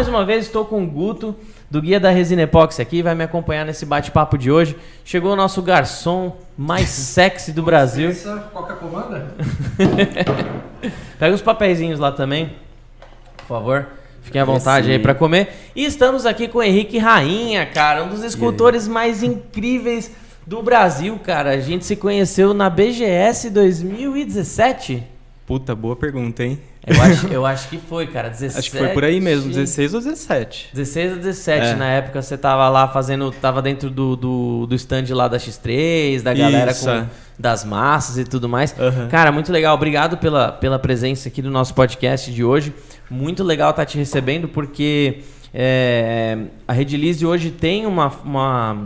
mais uma vez, estou com o Guto, do Guia da Resina Epoxy aqui, vai me acompanhar nesse bate-papo de hoje. Chegou o nosso garçom mais sexy do Brasil. Qual que é a comanda? Pega os papeizinhos lá também, por favor. Fiquem à vontade Esse- aí pra comer. E estamos aqui com o Henrique Rainha, cara, um dos escultores mais incríveis do Brasil, cara. A gente se conheceu na BGS 2017. Puta, boa pergunta, hein? Eu acho, eu acho que foi, cara. 17, Acho que foi por aí mesmo, 16 ou 17. 16 ou 17, É. na época você tava lá fazendo, tava dentro do, do, do stand lá da X3, da galera Isso, com, é. das massas e tudo mais. Aham. Cara, muito legal. Obrigado pela, pela presença aqui do nosso podcast de hoje. Muito legal estar te recebendo, porque é, a Redilize hoje tem uma. uma-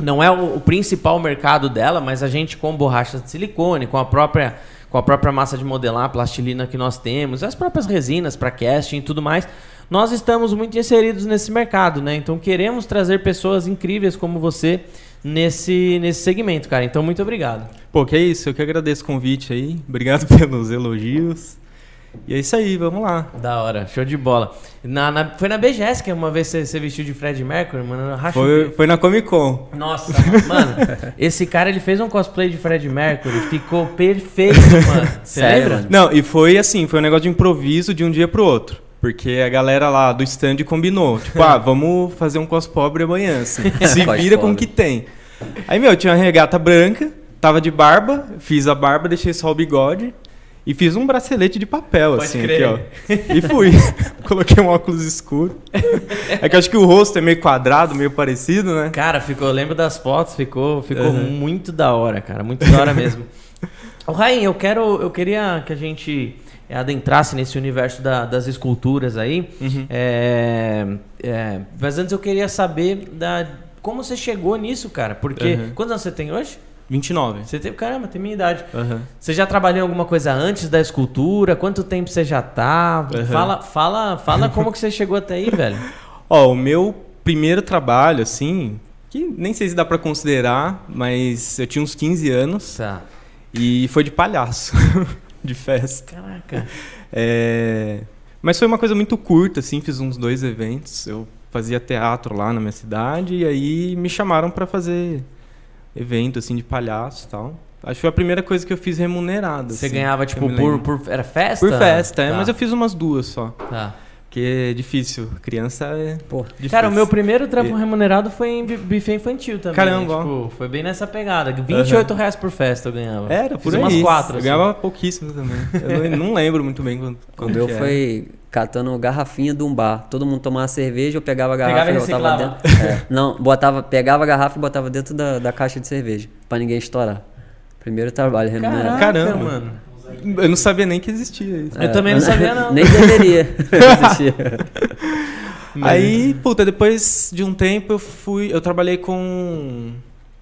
não é o, principal mercado dela, mas a gente com borrachas de silicone, com a própria com a própria massa de modelar, plastilina que nós temos, as próprias resinas para casting e tudo mais, nós estamos muito inseridos nesse mercado, né? Então queremos trazer pessoas incríveis como você nesse nesse segmento, cara. Então muito obrigado. Pô, que é isso, eu que agradeço o convite aí. Obrigado pelos elogios. E é isso aí, vamos lá. Da hora, show de bola. Na, na- foi na BGS que uma vez você, você vestiu de Fred Mercury, mano. Foi, foi na Comic Con. Nossa, mano, esse cara ele fez um cosplay de Fred Mercury, ficou perfeito, mano. Você Sério, lembra? Não, e foi assim, foi um negócio de improviso de um dia pro outro. Porque a galera lá do stand combinou. Tipo, ah, vamos fazer um cos pobre amanhã, assim. Se vira com o que tem. Aí, meu, tinha uma regata branca, tava de barba, fiz a barba, deixei só o bigode. E fiz um bracelete de papel, Pode assim, crer. aqui, ó. E fui. Coloquei um óculos escuro. É que eu acho que o rosto é meio quadrado, meio parecido, né? Cara, ficou, eu lembro das fotos, ficou, ficou Uhum. muito da hora, cara, muito da hora mesmo. Ô, Rain, eu quero, eu queria que a gente adentrasse nesse universo da- das esculturas aí. Uhum. É, é, mas antes eu queria saber da, como você chegou nisso, cara. Porque Uhum. quantos anos você tem hoje? 29. Você tem, caramba, tem minha idade. Aham. Você já trabalhou em alguma coisa antes da escultura? Quanto tempo você já tá? Uhum. Fala, fala, fala como que você chegou até aí, velho. Ó, o meu primeiro trabalho, assim, que nem sei se dá pra considerar, mas eu tinha uns 15 anos Tá. e foi de palhaço, de festa. Caraca. É, Mas foi uma coisa muito curta, assim, fiz uns dois eventos. Eu fazia teatro lá na minha cidade e aí me chamaram pra fazer evento, assim, de palhaço e tal. Acho que foi a primeira coisa que eu fiz remunerada. Você assim, ganhava, tipo, por, por. Era festa? Por festa, é, Tá, mas eu fiz umas duas só. Tá. Porque é difícil. Criança é. Pô, difícil. Cara, o meu primeiro trampo E- remunerado foi em bu- buffet infantil também. Caramba, ó. Tipo, foi bem nessa pegada. 28 reais por festa eu ganhava. Era, por Fiz aí. umas quatro. Eu assim. ganhava pouquíssimo também. Eu não, não lembro muito bem quando, o quando meu que era. foi catando garrafinha de um bar. Todo mundo tomava cerveja, eu pegava a garrafa Pegava e botava dentro. É, não, botava, pegava a garrafa e botava dentro da, da caixa de cerveja, pra ninguém estourar. Primeiro trabalho remunerado. Caraca, Caramba. mano. Eu não sabia nem que existia isso. Eu também não sabia, não. Nem deveria existir. Aí, puta, depois de um tempo eu fui. Eu trabalhei com.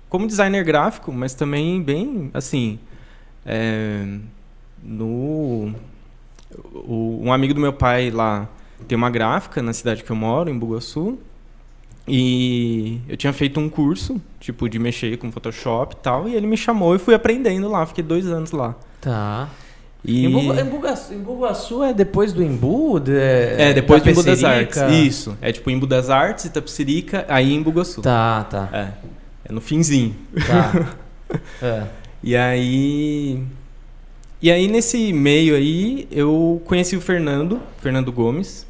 como designer gráfico, mas também bem assim. é, no. o- um amigo do meu pai lá tem uma gráfica na cidade que eu moro, em Bugaçu. E eu tinha feito um curso, tipo, de mexer com Photoshop e tal, e ele me chamou e fui aprendendo lá, fiquei dois anos lá. Tá. E... Em, Buga, em, Bugaçu, em Bugaçu é depois do Embu? De, É, depois do Embu das? Artes. Isso. É tipo Embu das Artes, Itapecerica, aí em Bugaçu. Tá, tá. É. É no finzinho. Tá. é. E aí. E aí, nesse meio aí, eu conheci o Fernando, Fernando Gomes,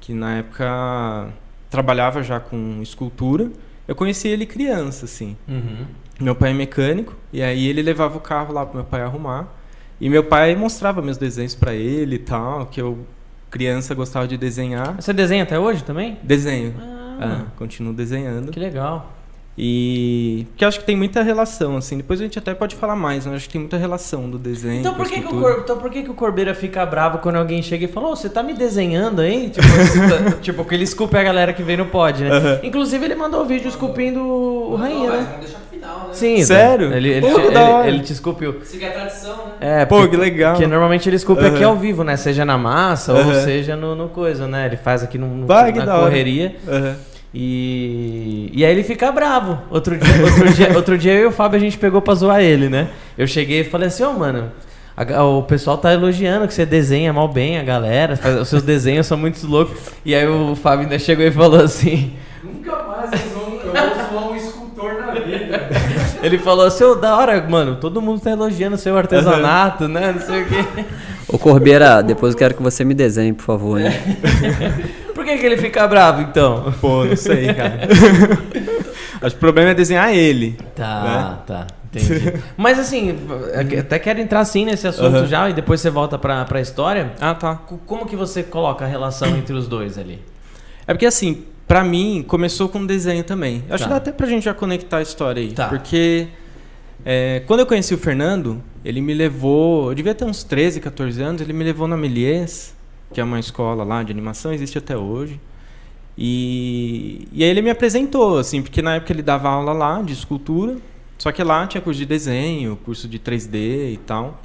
que na época trabalhava já com escultura. Eu conheci ele criança, assim. Uhum. Meu pai é mecânico, e aí ele levava o carro lá pro meu pai arrumar. E meu pai mostrava meus desenhos pra ele e tal, que eu, criança, gostava de desenhar. Você desenha até hoje também? Desenho. Ah, É, continuo desenhando. que legal. E. Porque eu acho que tem muita relação, assim. Depois a gente até pode falar mais, mas eu acho que tem muita relação do desenho. Então por, que, que, o. Cor... então por que, que o Corbeira fica bravo quando alguém chega e fala, ô, você tá me desenhando aí? Tipo, tá- tipo, que ele esculpe a galera que vem no pod, né? Aham. Inclusive ele mandou o vídeo esculpindo o Rainha, né? Vamos deixar pro final, né? Sim, Sério? Ele, ele, Pô, te, que ele- ele te esculpiu. Seguir a tradição, né? É, Pô, porque, que legal. porque normalmente ele esculpe aqui Aham. ao vivo, né? Seja na massa ou Aham. seja no, no coisa, né? Ele faz aqui no, no- Vai, que na correria. Aham. E, e aí ele fica bravo. Outro dia, outro, dia, outro dia eu e o Fábio a gente pegou pra zoar ele, né? Eu cheguei e falei assim, ô mano, a- o pessoal tá elogiando que você desenha mal bem a galera, faz- os seus desenhos são muito loucos. E aí o Fábio ainda chegou e falou assim: Nunca mais eu vou, eu vou zoar um escultor na vida. ele falou, seu da hora, mano, todo mundo tá elogiando o seu artesanato, né? Não sei o quê. Ô Corbeira, depois eu quero que você me desenhe, por favor. Né? Por que, que ele fica bravo então? Pô, não sei, cara. Acho que o problema é desenhar ele. Tá, tá. Entendi. Mas assim, até quero entrar sim nesse assunto Aham. já e depois você volta pra, pra história. Ah, tá. Co- Como que você coloca a relação entre os dois ali? É porque assim, pra mim, começou com desenho também. Eu acho Tá. que dá até pra gente já conectar a história aí. Tá. Porque é, quando eu conheci o Fernando, ele me levou. Eu devia ter uns 13, 14 anos, ele me levou na Melies, que é uma escola lá de animação, existe até hoje. E, e aí ele me apresentou, assim, porque na época ele dava aula lá de escultura, só que lá tinha curso de desenho, curso de 3D e tal.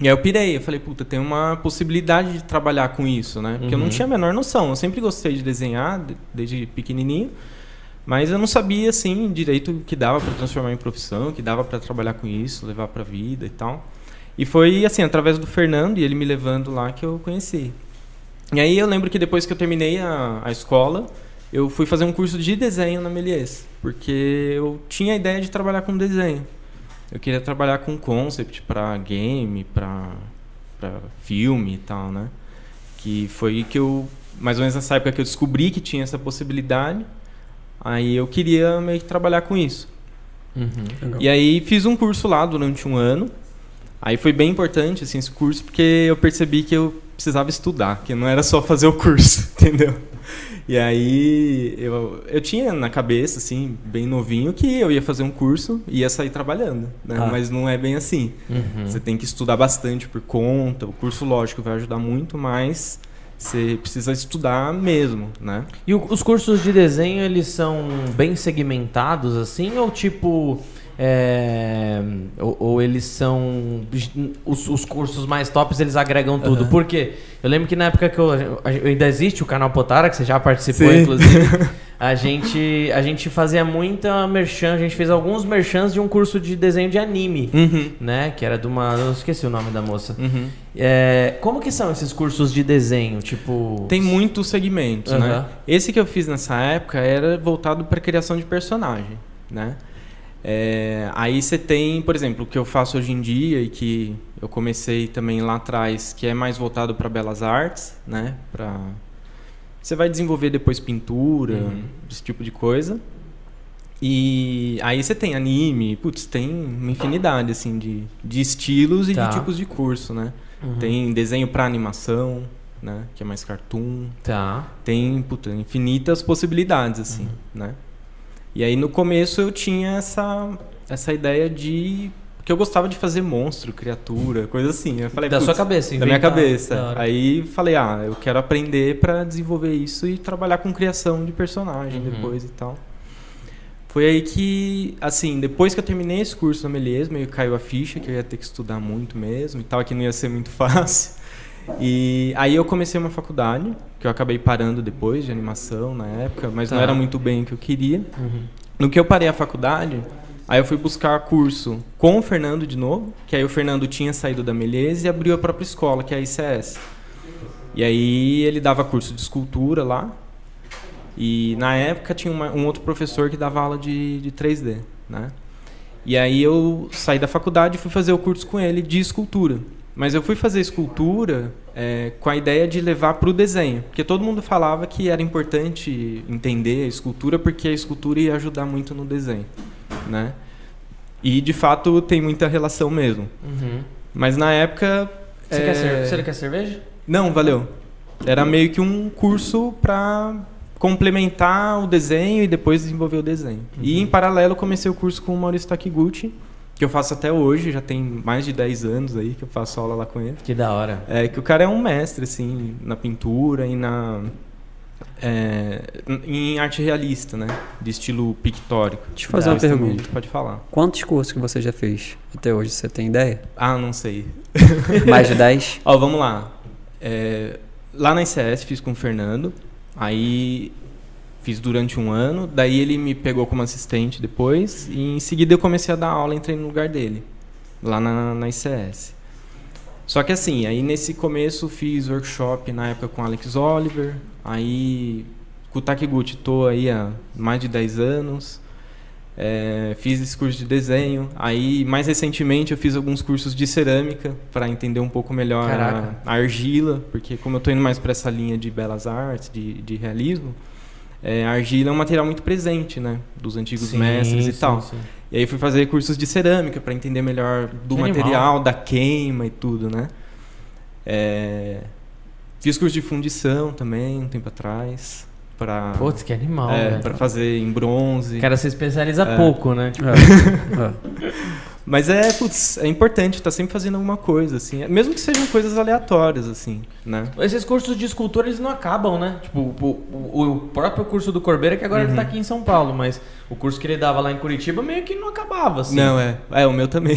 E aí eu pirei, eu falei, puta, tem uma possibilidade de trabalhar com isso, né? Porque eu não Uhum. tinha a menor noção. Eu sempre gostei de desenhar, de- desde pequenininho, mas eu não sabia, assim, direito o que dava para transformar em profissão, que dava para trabalhar com isso, levar para vida e tal. E foi, assim, através do Fernando e ele me levando lá que eu conheci. E aí eu lembro que depois que eu terminei a, a escola, eu fui fazer um curso de desenho na Melies, porque eu tinha a ideia de trabalhar com desenho. Eu queria trabalhar com concept para game, para para filme e tal, né? Que foi que eu mais ou menos nessa época que eu descobri que tinha essa possibilidade. Aí eu queria meio que trabalhar com isso. E aí fiz um curso lá durante um ano. Aí foi bem importante assim, esse curso porque eu percebi que eu precisava estudar, que não era só fazer o curso, entendeu? E aí eu, eu tinha na cabeça, assim, bem novinho, que eu ia fazer um curso e ia sair trabalhando, né? Ah. Mas não é bem assim. Uhum. Você tem que estudar bastante por conta. O curso, lógico, vai ajudar muito, mas você precisa estudar mesmo, né? E o- os cursos de desenho, eles são bem segmentados, assim? Ou tipo... é, ou, ou eles são... Os, os cursos mais tops, eles agregam tudo. Aham. Por quê? Eu lembro que na época que eu... Ainda existe o canal Potara, que você já participou, Sim. inclusive. A gente, a gente fazia muita merchan. A gente fez alguns merchans de um curso de desenho de anime. Uhum. Né? Que era de uma... Eu esqueci o nome da moça. Uhum. É, como que são esses cursos de desenho? Tipo... Tem muitos segmentos, né? Aham. Esse que eu fiz nessa época era voltado para criação de personagem, né? É, aí você tem, por exemplo, o que eu faço hoje em dia e que eu comecei também lá atrás, que é mais voltado para belas artes, né? Para você vai desenvolver depois pintura, Uhum. esse tipo de coisa. E aí você tem anime, putz, tem uma infinidade assim de, de estilos e Tá. de tipos de curso, né? Uhum. Tem desenho para animação, né? Que é mais cartoon. Tá. Tem puta, infinitas possibilidades, assim, né? E aí no começo eu tinha essa, essa ideia de. que eu gostava de fazer monstro, criatura, coisa assim. Eu falei, Da "Putz, sua cabeça, Da minha cabeça. Da. Aí falei, ah, eu quero aprender pra desenvolver isso e trabalhar com criação de personagem Uhum. depois e tal. Foi aí que, assim, depois que eu terminei esse curso na Melies, meio caiu a ficha que eu ia ter que estudar muito mesmo e tal, que não ia ser muito fácil. E aí eu comecei uma faculdade, que eu acabei parando depois de animação na época, mas Tá. não era muito bem o que eu queria. Uhum. No que eu parei a faculdade, aí eu fui buscar curso com o Fernando de novo, que aí o Fernando tinha saído da Melies e abriu a própria escola, que é a ICS. E aí ele dava curso de escultura lá. E na época tinha uma- um outro professor que dava aula de, de 3D, né? E aí eu saí da faculdade e fui fazer o curso com ele de escultura. Mas eu fui fazer escultura é, com a ideia de levar para o desenho, porque todo mundo falava que era importante entender a escultura porque a escultura ia ajudar muito no desenho, né? E de fato tem muita relação mesmo. Uhum. Mas na época Você, é, quer cer- você quer cerveja? não, valeu. Era meio que um curso para complementar o desenho e depois desenvolver o desenho. E em paralelo comecei o curso com o Maurício Takiguchi, que eu faço até hoje, já tem mais de 10 anos aí que eu faço aula lá com ele. Que da hora. É que o cara é um mestre assim na pintura e na é, em arte realista, né? De estilo pictórico. Deixa eu fazer uma Depois também pergunta. Pode falar. Quantos cursos que você já fez até hoje? Você tem ideia? Ah, não sei. Mais de 10? Ó, vamos lá. É, lá na ICS fiz com o Fernando. Aí fiz durante um ano. Daí ele me pegou como assistente depois. E em seguida eu comecei a dar aula, entrei no lugar dele. Lá na, na ICS. Só que assim, aí nesse começo fiz workshop na época com Alex Oliver, aí com o Takiguchi tô aí há mais de 10 anos. É, fiz esse curso de desenho. Aí, mais recentemente, eu fiz alguns cursos de cerâmica para entender um pouco melhor a, a, argila, porque como eu estou indo mais para essa linha de belas artes, de, de realismo, é, a argila é um material muito presente, né, dos antigos sim, mestres e sim, tal. Sim. E aí fui fazer cursos de cerâmica para entender melhor do material, da queima e tudo, né. É, fiz curso de fundição também um tempo atrás para Putz, que animal, é, para fazer em bronze. O cara se especializa é. pouco, né? Tipo... Mas é, putz, é importante estar tá sempre fazendo alguma coisa, assim. Mesmo que sejam coisas aleatórias, assim, né? Esses cursos de escultura, eles não acabam, né? Tipo, o, o, o próprio curso do Corbeira, que agora uhum. ele tá aqui em São Paulo, mas o curso que ele dava lá em Curitiba meio que não acabava, assim. Não, é. É, o meu também.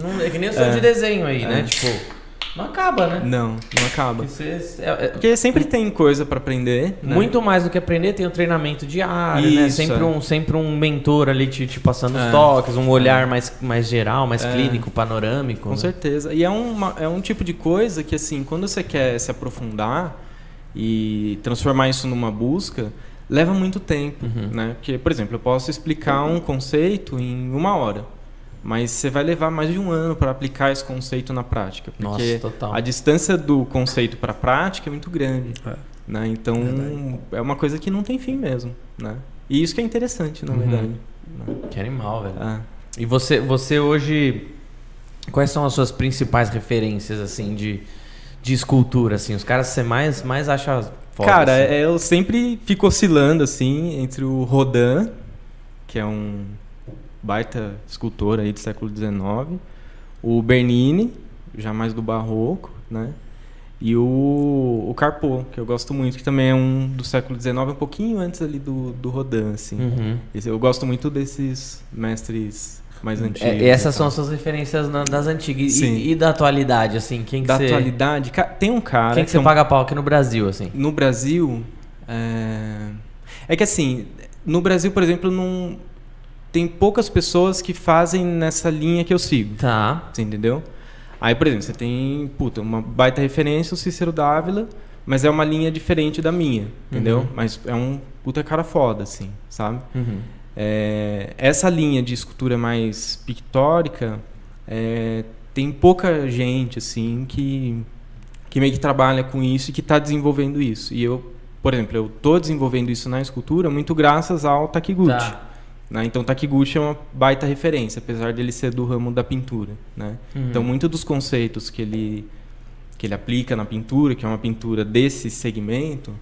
Não, é que nem o seu é. de desenho aí, né? é. né? Tipo... Não acaba, né? Não, não acaba. Porque, você, é, é, Porque sempre tem coisa para aprender. Né? Muito mais do que aprender, tem o um treinamento diário, né? Isso, né? Sempre, é. um, sempre um mentor ali te, te passando é. os toques, um olhar mais, mais geral, mais é. clínico, panorâmico. Com né? certeza. E é, uma, é um tipo de coisa que, assim, quando você quer se aprofundar e transformar isso numa busca, leva muito tempo, uhum. né? Porque, por exemplo, eu posso explicar um conceito em uma hora. Mas você vai levar mais de um ano para aplicar esse conceito na prática. Porque Nossa, a distância do conceito para a prática é muito grande. É. Né? Então, verdade. é uma coisa que não tem fim mesmo. Né? E isso que é interessante, na uhum. verdade. Né? Que animal, velho. É. E você, você hoje... Quais são as suas principais referências, assim, de, de escultura, assim? Os caras você mais, mais acha foda, Cara, assim? eu sempre fico oscilando, assim, entre o Rodin, que é um baita escultor aí do século XIX, o Bernini, já mais do barroco, né? E o, o Carpo, que eu gosto muito, que também é um do século XIX, um pouquinho antes ali do, do Rodin, assim. Uhum. eu gosto muito desses mestres mais antigos. É, e essas são as suas referências das antigas. E, e, da atualidade, assim? Quem que da você... atualidade? Tem um cara... Quem que, que você é um... paga pau aqui no Brasil, assim? No Brasil... É... é que assim, no Brasil, por exemplo, não tem poucas pessoas que fazem nessa linha que eu sigo. Tá. Você entendeu? Aí, por exemplo, você tem, puta, uma baita referência, o Cícero Dávila, mas é uma linha diferente da minha, entendeu? Uhum. Mas é um puta cara foda, assim, sabe? Uhum. É, essa linha de escultura mais pictórica, é, tem pouca gente, assim, que, que meio que trabalha com isso e que está desenvolvendo isso. E eu, por exemplo, eu estou desenvolvendo isso na escultura muito graças ao Takiguchi. Tá. Né? Então, Takiguchi é uma baita referência, apesar dele ser do ramo da pintura. Né? Uhum. Então, muitos dos conceitos que ele, que ele aplica na pintura, que é uma pintura desse segmento,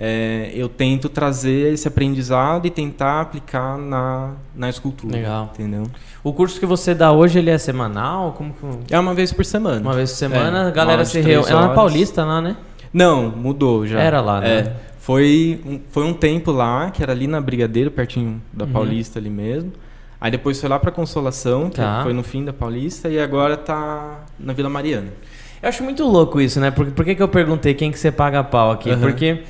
é, eu tento trazer esse aprendizado e tentar aplicar na, na escultura. Legal. Entendeu? O curso que você dá hoje, ele é semanal? Como que... É uma vez por semana. Uma vez por semana, é, a galera se reúne. É na Paulista lá, né? Não, mudou já. Era lá, né? É. Foi um, foi um tempo lá, que era ali na Brigadeiro, pertinho da uhum. Paulista ali mesmo. Aí depois foi lá para Consolação, que tá. foi no fim da Paulista, e agora tá na Vila Mariana. Eu acho muito louco isso, né? Por, por que, que eu perguntei quem que você paga pau aqui? Uhum. Porque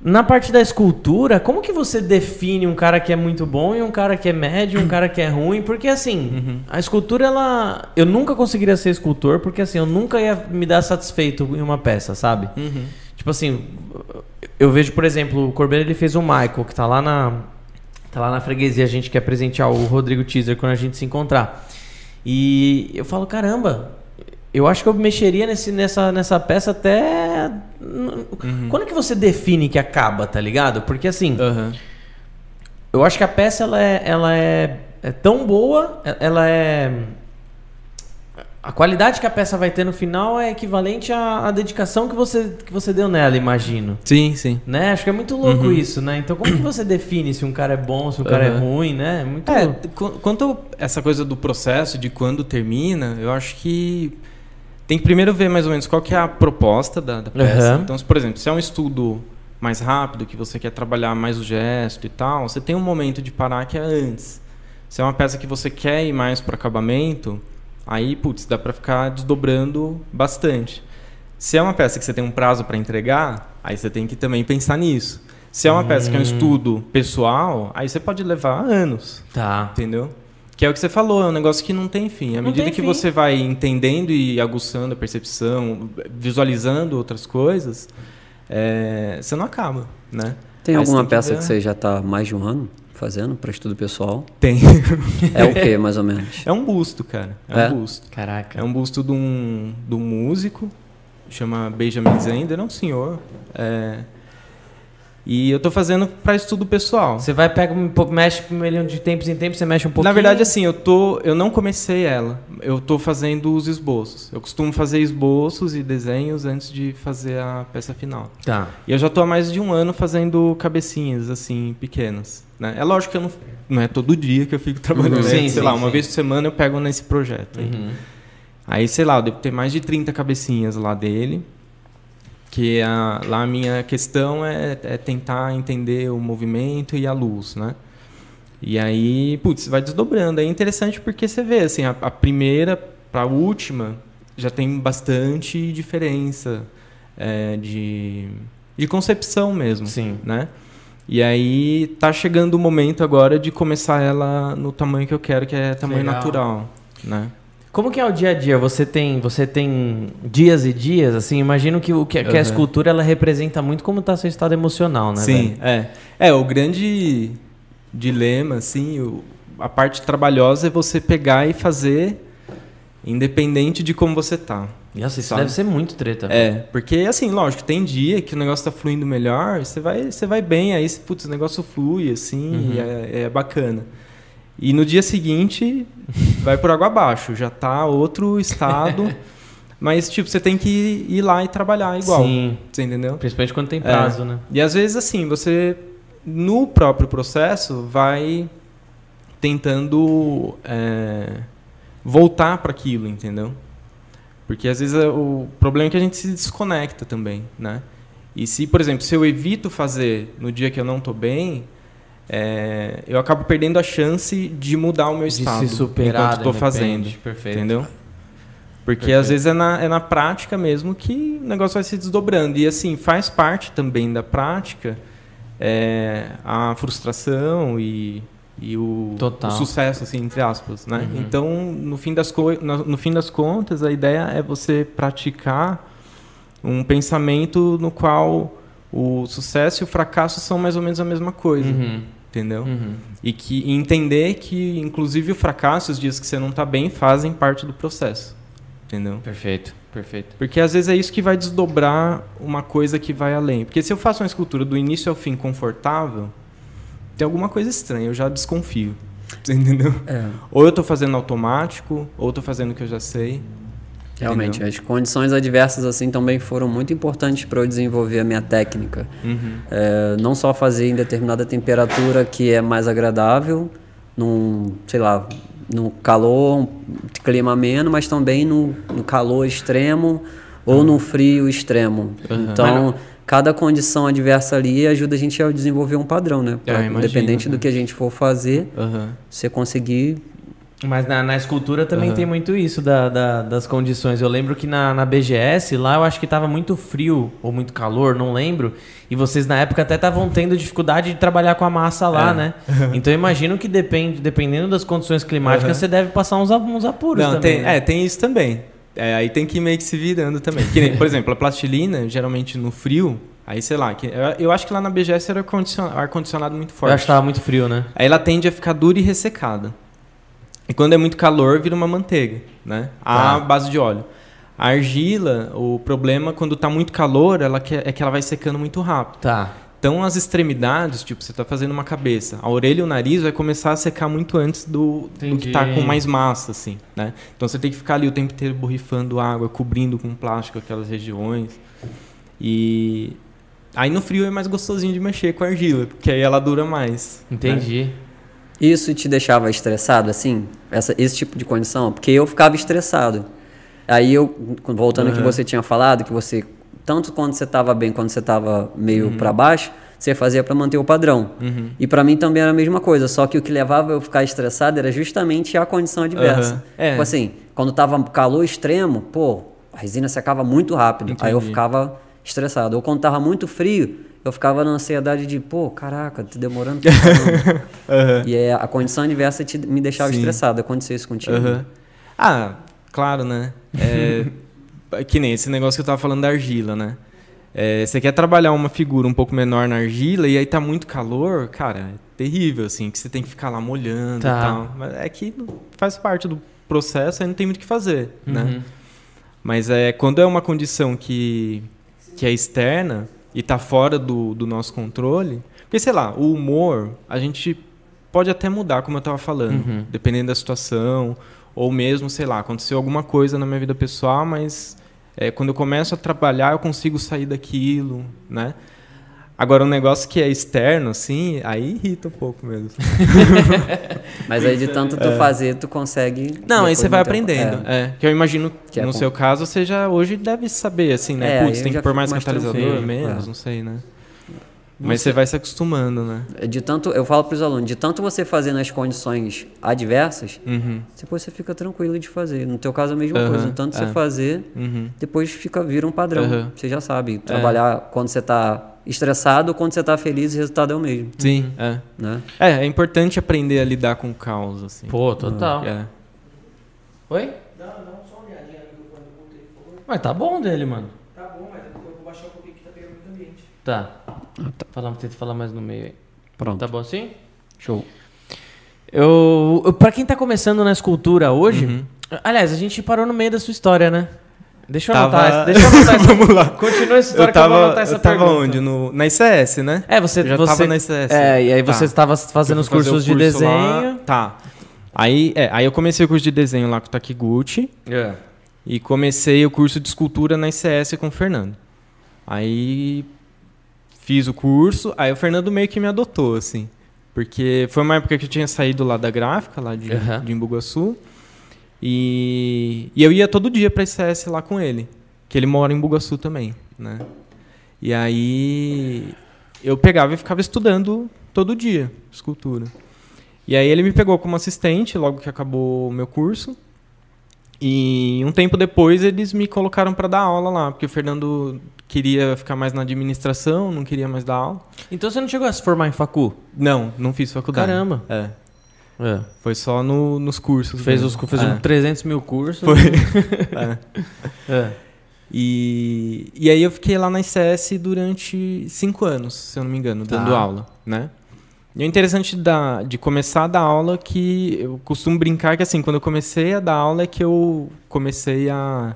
na parte da escultura, como que você define um cara que é muito bom e um cara que é médio, um cara que é ruim? Porque assim, uhum. a escultura ela, eu nunca conseguiria ser escultor porque assim, eu nunca ia me dar satisfeito em uma peça, sabe? Uhum. Tipo assim, eu vejo, por exemplo, o Corbeiro ele fez o Michael, que tá lá na tá lá na freguesia, a gente quer presentear o Rodrigo Teaser quando a gente se encontrar. E eu falo, caramba, eu acho que eu mexeria nesse, nessa, nessa peça até. Uhum. Quando que você define que acaba, tá ligado? Porque assim. Uhum. Eu acho que a peça ela é, ela é, é tão boa, ela é a qualidade que a peça vai ter no final é equivalente à, à, dedicação que você, que você deu nela, imagino. Sim, sim. Né? Acho que é muito louco uhum. isso, né? Então, como que você define se um cara é bom, se um cara uhum. é ruim, né? Muito é, quanto essa coisa do processo, de quando termina, eu acho que tem que primeiro ver mais ou menos qual que é a proposta da, da peça. Uhum. Então, se, por exemplo, se é um estudo mais rápido, que você quer trabalhar mais o gesto e tal, você tem um momento de parar que é antes. Se é uma peça que você quer ir mais para acabamento Aí, putz, dá para ficar desdobrando bastante. Se é uma peça que você tem um prazo para entregar, aí você tem que também pensar nisso. Se é uma hum. peça que é um estudo pessoal, aí você pode levar anos. Tá. Entendeu? Que é o que você falou, é um negócio que não tem fim. À Não medida que fim. você vai entendendo e aguçando a percepção, visualizando outras coisas, é, você não acaba, né? Tem Aí alguma tem que peça ver- que você já está mais de um ano fazendo para estudo pessoal? Tem. É o que, mais ou menos? é um busto, cara. É, É? um busto. Caraca. É um busto de um, de um músico, chama Benjamin Zender, é um senhor. é, e eu tô fazendo para estudo pessoal. Você vai, pega, um pouco, mexe ele de tempos em tempos, você mexe um pouquinho. Na verdade, assim, eu tô, eu não comecei ela. Eu tô fazendo os esboços. Eu costumo fazer esboços e desenhos antes de fazer a peça final. Tá. E eu já tô há mais de um ano fazendo cabecinhas assim pequenas. Né? É lógico que eu não, não é todo dia que eu fico trabalhando. Uhum. né? Sim, sei sim, lá, uma sim. vez por semana eu pego nesse projeto. aí. Uhum. Aí, sei lá, eu devo ter mais de 30 cabecinhas lá dele. Que a, lá a minha questão é, é tentar entender o movimento e a luz, né? E aí, putz, vai desdobrando. É interessante porque você vê, assim, a, a primeira para a última já tem bastante diferença é, de, de concepção mesmo, Sim. né? E aí tá chegando o momento agora de começar ela no tamanho que eu quero, que é tamanho Legal. natural, né? Como que é o dia a dia? Você tem, você tem dias e dias, assim, imagino que, o, que, que a Uhum. escultura ela representa muito como está seu estado emocional, né? Sim, velho? é. É, o grande dilema, assim, o- a parte trabalhosa é você pegar e fazer independente de como você tá. Nossa, isso deve ser muito treta. É, porque assim, lógico, tem dia que o negócio tá fluindo melhor, você vai, você vai bem, aí, putz, o negócio flui, assim, Uhum. é, é bacana. E no dia seguinte, vai por água abaixo, já tá outro estado, mas, tipo, você tem que ir lá e trabalhar igual, Sim. você entendeu? Principalmente quando tem prazo, né? E às vezes, assim, você, no próprio processo, vai tentando é, voltar para aquilo, entendeu? Porque às vezes é o problema é que a gente se desconecta também, né? E se, por exemplo, se eu evito fazer no dia que eu não estou bem, é, eu acabo perdendo a chance de mudar o meu De estado se superar, enquanto estou de fazendo. Perfeito. Entendeu? Porque Perfeito. às vezes é na, é na prática mesmo que o negócio vai se desdobrando. E assim, faz parte também da prática é, a frustração e, e o, o sucesso, assim, entre aspas. Né? Uhum. Então, no fim, das co- no, no fim das contas, a ideia é você praticar um pensamento no qual o sucesso e o fracasso são mais ou menos a mesma coisa. Uhum. Entendeu? Uhum. E que e entender que, inclusive, o fracasso, os dias que você não está bem, fazem parte do processo. Entendeu? Perfeito, perfeito. Porque às vezes é isso que vai desdobrar uma coisa que vai além. Porque se eu faço uma escultura do início ao fim confortável, tem alguma coisa estranha, eu já desconfio. Você entendeu? É, Ou eu estou fazendo automático, ou estou fazendo o que eu já sei. realmente, Entendeu? as condições adversas assim também foram muito importantes para eu desenvolver a minha técnica. Uhum. É, não só fazer em determinada temperatura que é mais agradável, num, sei lá, no calor, um clima ameno, mas também no, no calor extremo ou no frio extremo. Uhum. Então, cada condição adversa ali ajuda a gente a desenvolver um padrão, né? Pra, Ah, imagino, independente do né? que a gente for fazer, Aham. você conseguir Mas na, na escultura também Aham. tem muito isso da, da- das condições. Eu lembro que na, na BGS, lá eu acho que tava muito frio ou muito calor, não lembro. E vocês na época até estavam tendo dificuldade de trabalhar com a massa lá, É. né? Então eu imagino que depende, dependendo das condições climáticas, Aham. você deve passar uns, uns apuros Não, também. tem, né? é, tem isso também. É, aí tem que ir meio que se virando também. Nem, por exemplo, a plastilina, geralmente no frio, aí sei lá, que, eu, eu acho que lá na BGS era condicion- ar-condicionado muito Eu forte. acho que tava muito frio, né? Aí ela tende a ficar dura e ressecada. E quando é muito calor, vira uma manteiga, né? A Tá. base de óleo. A argila, o problema quando tá muito calor, ela que- é que ela vai secando muito rápido. Tá. Então as extremidades, tipo, você tá fazendo uma cabeça, a orelha e o nariz vai começar a secar muito antes do, do que Entendi. tá com mais massa, assim, né? Então você tem que ficar ali o tempo inteiro borrifando água, cobrindo com plástico aquelas regiões. E aí no frio é mais gostosinho de mexer com a argila, porque aí ela dura mais. né? Entendi. Isso te deixava estressado, assim? Essa, esse tipo de condição? Porque eu ficava estressado. Aí eu, voltando ao que Uhum. você tinha falado, que você, tanto quando você estava bem, quando você estava meio Uhum. para baixo, você fazia para manter o padrão. Uhum. E para mim também era a mesma coisa, só que o que levava eu ficar estressado era justamente a condição adversa. Uhum. É. Tipo assim, quando tava calor extremo, pô, a resina secava muito rápido. Aí eu Entendi. ficava estressado. Ou quando tava muito frio, eu ficava na ansiedade de, pô, caraca, tá demorando pra. Aham. E é, a condição adversa te, me deixava Sim. estressado. Aconteceu isso contigo? Aham. Ah, claro, né? É, que nem esse negócio que eu tava falando da argila, né? É, você quer trabalhar uma figura um pouco menor na argila e aí tá muito calor, cara, é terrível, assim, que você tem que ficar lá molhando Tá. e tal. Mas é que faz parte do processo, aí não tem muito o que fazer, né? Uhum. Mas é, quando é uma condição que, que é externa e tá fora do, do nosso controle. Porque, sei lá, o humor, a gente pode até mudar, como eu tava falando, Uhum. dependendo da situação. Ou mesmo, sei lá, aconteceu alguma coisa na minha vida pessoal, mas é, quando eu começo a trabalhar, eu consigo sair daquilo, né? Agora, um negócio que é externo, assim, aí irrita um pouco mesmo. Mas aí de tanto tu fazer, tu consegue. É. Não, aí você vai aprendendo. É. É. Que eu imagino que é no bom. seu caso você já hoje deve saber, assim, né? É, Putz, tem que pôr mais catalisador, menos, é. não sei, né? Mas você vai se acostumando, né? De tanto, eu falo para os alunos, de tanto você fazer nas condições adversas, Uhum, depois você fica tranquilo de fazer. No teu caso é a mesma Aham, coisa. Tanto é. você fazer, uhum. depois fica vira um padrão. Você já sabe. Trabalhar quando você está estressado, quando você está feliz, o resultado é o mesmo. Sim, é. Né? É, é importante aprender a lidar com o caos, assim. Pô, total. É. Oi? Não, não, só uma olhadinha no microfone do ele falou. Mas tá bom dele, mano. Tá bom, mas é porque eu vou baixar um pouquinho que tá pegando muito ambiente. Tá. Fala, tenta falar mais no meio aí. Pronto. Tá bom assim? Show. Eu, eu, pra quem tá começando na escultura hoje, Uhum. aliás, a gente parou no meio da sua história, né? Deixa eu Tava- anotar, essa- deixa eu anotar essa, Vamos lá. Continua essa história Eu que eu vou tava, anotar essa eu tava pergunta. onde? No, na ICS, né? É, você, Eu já você tava na ICS. É, e aí você Tá. estava fazendo os cursos o de curso lá. desenho. Tá. Aí, é, aí eu comecei o curso de desenho lá com o Takiguchi É. e comecei o curso de escultura na ICS com o Fernando. Aí fiz o curso, aí o Fernando meio que me adotou, assim. Porque foi uma época que eu tinha saído lá da gráfica, lá de, Aham. de Embu-Guaçu. E, e eu ia todo dia pra ICS lá com ele. Que ele mora em Bugaçu também, né? E aí eu pegava e ficava estudando todo dia escultura. E aí ele me pegou como assistente logo que acabou o meu curso. E um tempo depois eles me colocaram para dar aula lá, porque o Fernando queria ficar mais na administração, não queria mais dar aula. Então você não chegou a se formar em facu? Não, não fiz faculdade. Caramba. É, É. foi só no- nos cursos. Fez, mesmo. os, fez É. um 300 mil cursos. Foi. É. É. E, e aí eu fiquei lá na ICS durante cinco anos, se eu não me engano, dando Tá. aula, né? E o interessante da, de começar a dar aula que eu costumo brincar que assim, quando eu comecei a dar aula é que eu comecei a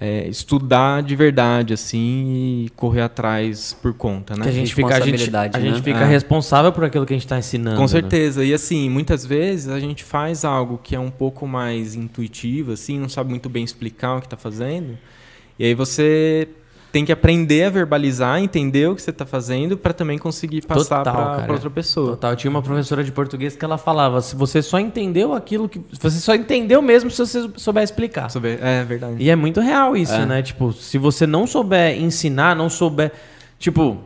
é, estudar de verdade, assim, e correr atrás por conta, né? Que a gente fica, a gente, Responsabilidade, a gente né? fica É. responsável por aquilo que a gente está ensinando. Com né? certeza. E assim, muitas vezes a gente faz algo que é um pouco mais intuitivo, assim, não sabe muito bem explicar o que está fazendo. E aí você tem que aprender a verbalizar, entender o que você está fazendo para também conseguir passar para outra pessoa. Total. Eu tinha uma professora de português que ela falava: se você só entendeu aquilo que. Você só entendeu mesmo se você souber explicar. Sobre- É verdade. E é muito real isso, É. né? Tipo, se você não souber ensinar, não souber. Tipo,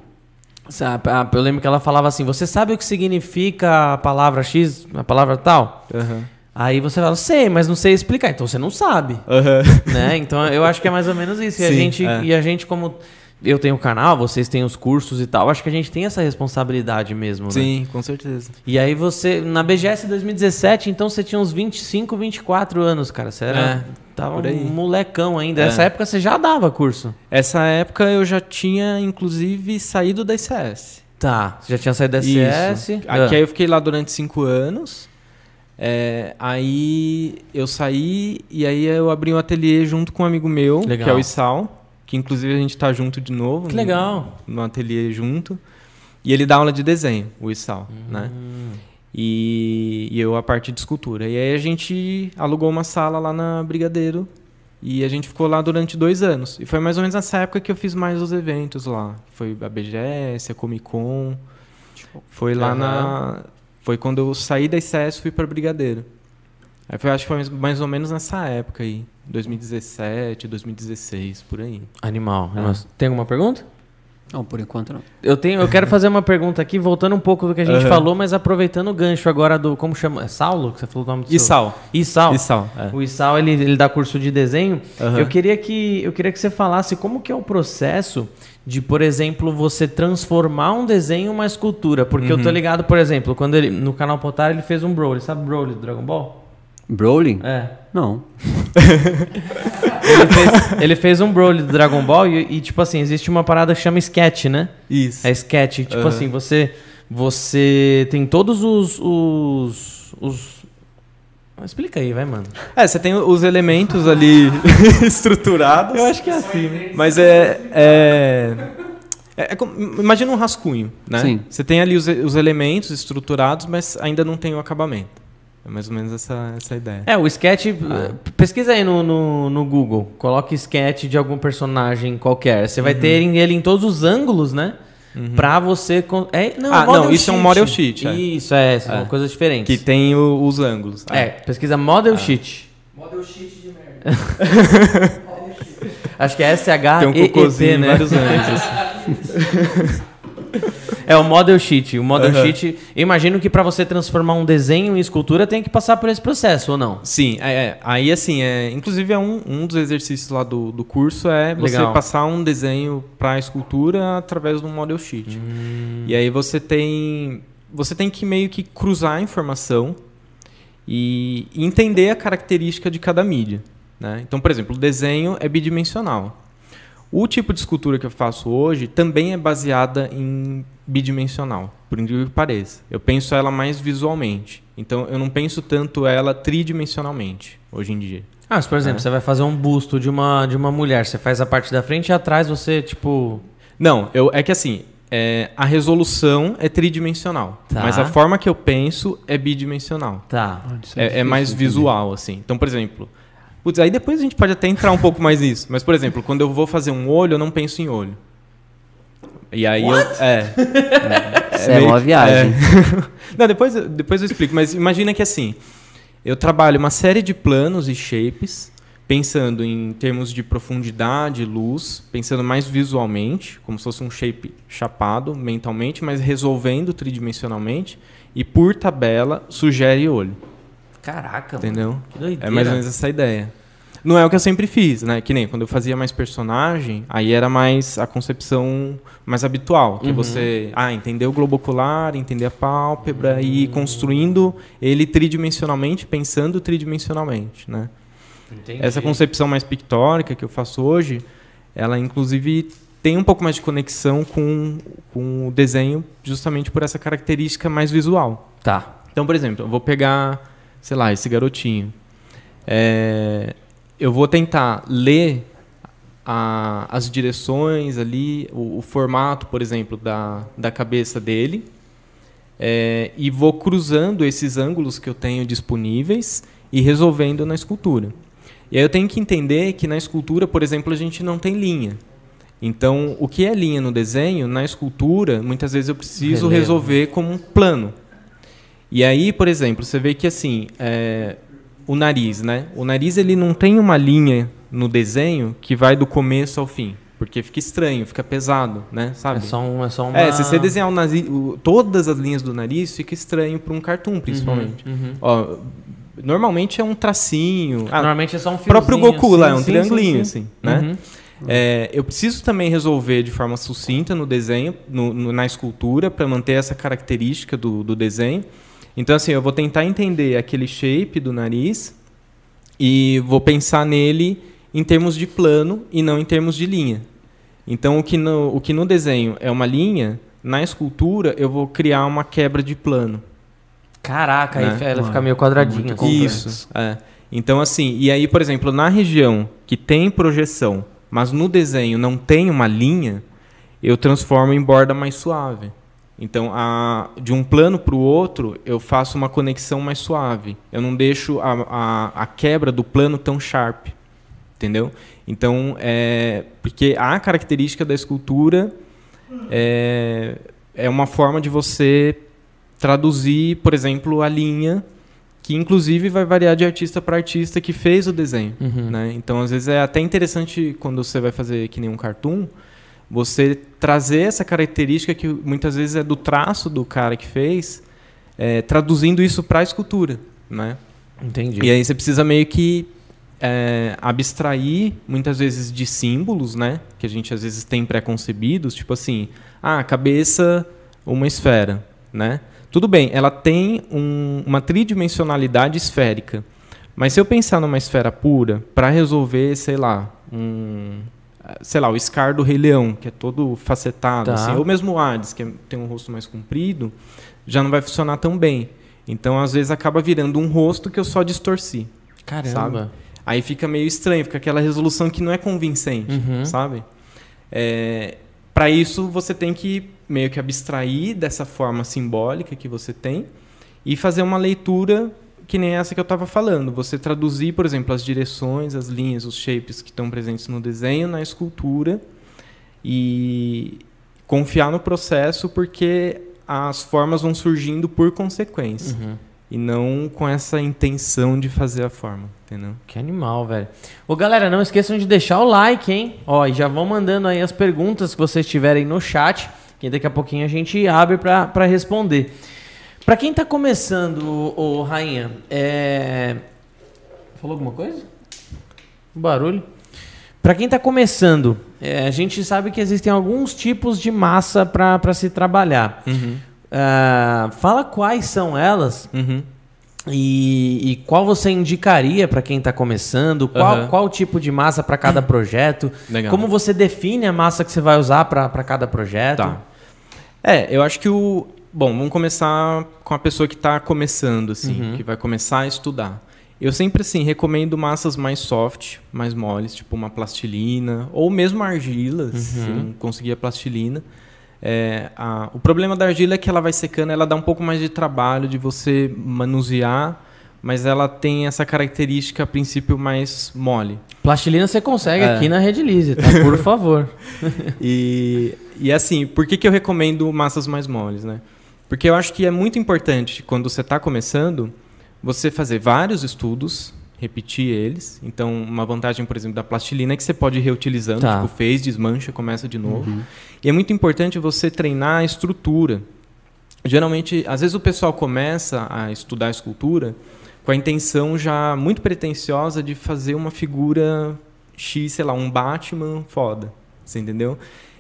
sabe, ah, eu lembro que ela falava assim: você sabe o que significa a palavra X, a palavra tal? Aham. Aí você fala, sei, mas não sei explicar. Então você não sabe. Aham. né? Então eu acho que é mais ou menos isso. E a Sim, gente, é. e a gente como eu tenho o canal, vocês têm os cursos e tal, acho que a gente tem essa responsabilidade mesmo, né? Sim, com certeza. E aí você, na BGS 2017, então você tinha uns 25, 24 anos, cara. Você era, É, tava um molecão ainda. É. Nessa época você já dava curso. Essa época eu já tinha, inclusive, saído da ICS. Tá, você já tinha saído da SS. Isso. Aqui aí eu fiquei lá durante cinco anos. É, aí eu saí e aí eu abri um ateliê junto com um amigo meu, Legal. que é o Isal, que inclusive a gente tá junto de novo. Que legal. No, ateliê junto. E ele dá aula de desenho, o Isal, né? Hum. E, e eu a parte de escultura. E aí a gente alugou uma sala lá na Brigadeiro e a gente ficou lá durante dois anos. E foi mais ou menos nessa época que eu fiz mais os eventos lá. Foi a BGS, a Comic Con. Foi lá Aham. na. Foi quando eu saí da ICS e fui para Brigadeiro. Aí foi, acho que foi mais- ou menos nessa época aí. 2017, 2016, por aí. Animal. É. Tem alguma pergunta? Não, por enquanto não. Eu, tenho, eu quero fazer uma pergunta aqui, voltando um pouco do que a gente Aham. falou, mas aproveitando o gancho agora do. Como chama? É Saulo? Que você falou o nome do seu? Issal. Issal. Issal, é. O Issal, ele, ele dá curso de desenho. Aham. Eu, queria que, eu queria que você falasse como que é o processo de, por exemplo, você transformar um desenho em uma escultura. Porque eu tô Uhum. ligado, por exemplo, quando ele no canal Potar ele fez um Broly. Sabe Broly do Dragon Ball? Broly? É. Não. Ele fez, ele fez um Broly do Dragon Ball e, e, tipo assim, existe uma parada que chama sketch, né? Isso. É sketch. Tipo Aham. assim, você, você tem todos os, os, os... Explica aí, vai, mano. É, você tem os elementos ali estruturados. Eu acho que é assim, né? Mas é. é, é- é imagina um rascunho, né? Sim. Você tem ali os, os elementos estruturados, mas ainda não tem o acabamento. É mais ou menos essa, essa ideia. É, o sketch. Ah. Pesquisa aí no, no, no Google. Coloque sketch de algum personagem qualquer. Você Uhum. vai ter ele em todos os ângulos, né? Pra você. con- É, não, Ah, model não, isso é um model sheet, é. Isso, é, são É. coisas diferentes. Que tem o- os ângulos. É, pesquisa model Ah. sheet. Model sheet de merda. Acho que é SH Tem um e cocôzinho né? vários ângulos. É o model sheet. O model Aham. sheet. Eu imagino que pra você transformar um desenho em escultura tem que passar por esse processo, ou não? Sim, é, é. aí assim, é, inclusive é um, um dos exercícios lá do, do curso é você Legal. passar um desenho para escultura através um model sheet. E aí você tem você tem que meio que cruzar a informação e entender a característica de cada mídia. Né? Então, por exemplo, o desenho é bidimensional. O tipo de escultura que eu faço hoje também é baseada em bidimensional, por incrível que pareça. Eu penso ela mais visualmente. Então, eu não penso tanto ela tridimensionalmente, hoje em dia. Ah, mas por exemplo, É. você vai fazer um busto de uma, de uma mulher. Você faz a parte da frente e atrás você, tipo. Não, eu, é que assim, é, a resolução é tridimensional, Tá. mas a forma que eu penso é bidimensional. Tá. É, é mais visual, assim. Então, por exemplo. Putz, aí depois a gente pode até entrar um pouco mais nisso. Mas, por exemplo, quando eu vou fazer um olho, eu não penso em olho. E aí eu. É. Isso é meio uma que- viagem. é. Não, depois, depois eu explico. Mas imagina que assim. Eu trabalho uma série de planos e shapes, pensando em termos de profundidade, luz, pensando mais visualmente, como se fosse um shape chapado mentalmente, mas resolvendo tridimensionalmente. E por tabela, sugere olho. Caraca, mano. Entendeu? Que doideira. É mais ou menos essa ideia. Não é o que eu sempre fiz, né? Que nem quando eu fazia mais personagem, aí era mais a concepção mais habitual, que Uhum. você, ah, entender o globo ocular, entender a pálpebra e ir construindo ele tridimensionalmente, pensando tridimensionalmente, né? Entendi. Essa concepção mais pictórica que eu faço hoje, ela inclusive tem um pouco mais de conexão com, com o desenho, justamente por essa característica mais visual. Tá. Então, por exemplo, eu vou pegar, sei lá, esse garotinho. É, eu vou tentar ler a- as direções ali, o, o formato, por exemplo, da, da cabeça dele. é, e vou cruzando esses ângulos que eu tenho disponíveis e resolvendo na escultura. E aí eu tenho que entender que na escultura, por exemplo, a gente não tem linha. Então, o que é linha no desenho, na escultura, muitas vezes eu preciso Relevo. resolver como um plano. E aí, por exemplo, você vê que assim, é, o nariz, né? O nariz ele não tem uma linha no desenho que vai do começo ao fim, porque fica estranho, fica pesado, né? É Sabe? só, um, é só uma... É, se você desenhar o nariz, o- todas as linhas do nariz, fica estranho para um cartoon, principalmente. Uhum. Ó, normalmente é um tracinho. Ah, Normalmente é só um o próprio fiozinho, Goku lá, é um sim, triangulinho, sim. assim, né? Uhum. É, eu preciso também resolver de forma sucinta no desenho, no- no- na escultura, para manter essa característica do, do desenho. Então, assim, eu vou tentar entender aquele shape do nariz e vou pensar nele em termos de plano e não em termos de linha. Então, o que no, o que no desenho é uma linha, na escultura eu vou criar uma quebra de plano. Caraca, aí Né? ela fica meio quadradinha. assim. Isso. É. Então, assim, e aí, por exemplo, na região que tem projeção, mas no desenho não tem uma linha, eu transformo em borda mais suave. Então, a, de um plano para o outro, eu faço uma conexão mais suave. Eu não deixo a, a, a quebra do plano tão sharp. Entendeu? Então, é, porque a característica da escultura é, é uma forma de você traduzir, por exemplo, a linha, que inclusive vai variar de artista para artista que fez o desenho. Uhum. Né? Então, às vezes é até interessante quando você vai fazer que nem um cartoon, você trazer essa característica que muitas vezes é do traço do cara que fez, é, traduzindo isso para a escultura, né? Entendi. E aí você precisa meio que é, abstrair muitas vezes de símbolos, né? Que a gente às vezes tem pré-concebidos, tipo assim, ah, cabeça, uma esfera, né? Tudo bem, ela tem um, uma tridimensionalidade esférica. Mas se eu pensar numa esfera pura, para resolver, sei lá, um, sei lá, o Scar do Rei Leão, que é todo facetado, Tá. assim, ou mesmo o Hades, que é- tem um rosto mais comprido, já não vai funcionar tão bem. Então, às vezes, acaba virando um rosto que eu só distorci. Caramba. Sabe? Aí fica meio estranho, fica aquela resolução que não é convincente, Uhum. sabe? É, para isso, você tem que meio que abstrair dessa forma simbólica que você tem e fazer uma leitura que nem essa que eu estava falando. Você traduzir, por exemplo, as direções, as linhas, os shapes que estão presentes no desenho, na escultura e confiar no processo porque as formas vão surgindo por consequência Uhum. e não com essa intenção de fazer a forma, entendeu? Que animal, velho. Ô, galera, não esqueçam de deixar o like, hein? Ó, e já vão mandando aí as perguntas que vocês tiverem no chat, que daqui a pouquinho a gente abre pra responder. Pra quem tá começando, ô, ô, Rainha, é... Falou alguma coisa? Um barulho? Pra quem tá começando, é, a gente sabe que existem alguns tipos de massa pra pra se trabalhar. Ah, fala quais são elas Uhum. e, e qual você indicaria para quem está começando? Qual, Aham. qual tipo de massa para cada projeto? Legal. Como você define a massa que você vai usar para cada projeto? Tá. É, eu acho que o. Bom, vamos começar com a pessoa que está começando, assim, Uhum. que vai começar a estudar. Eu sempre, assim, recomendo massas mais soft, mais moles, tipo uma plastilina, ou mesmo argila, se Uhum. não conseguir a plastilina. É, a- o problema da argila é que ela vai secando, ela dá um pouco mais de trabalho de você manusear, mas ela tem essa característica, a princípio, mais mole. Plastilina você consegue É. aqui na Redilize, tá? Por favor. E, e assim, por que, que eu recomendo massas mais moles, né? Porque eu acho que é muito importante, quando você está começando, você fazer vários estudos, repetir eles. Então, uma vantagem, por exemplo, da plastilina é que você pode ir reutilizando. Tá. Tipo, fez, desmancha, começa de novo. E é muito importante você treinar a estrutura. Geralmente, às vezes o pessoal começa a estudar escultura com a intenção já muito pretensiosa de fazer uma figura X, sei lá, um Batman foda. Você entendeu?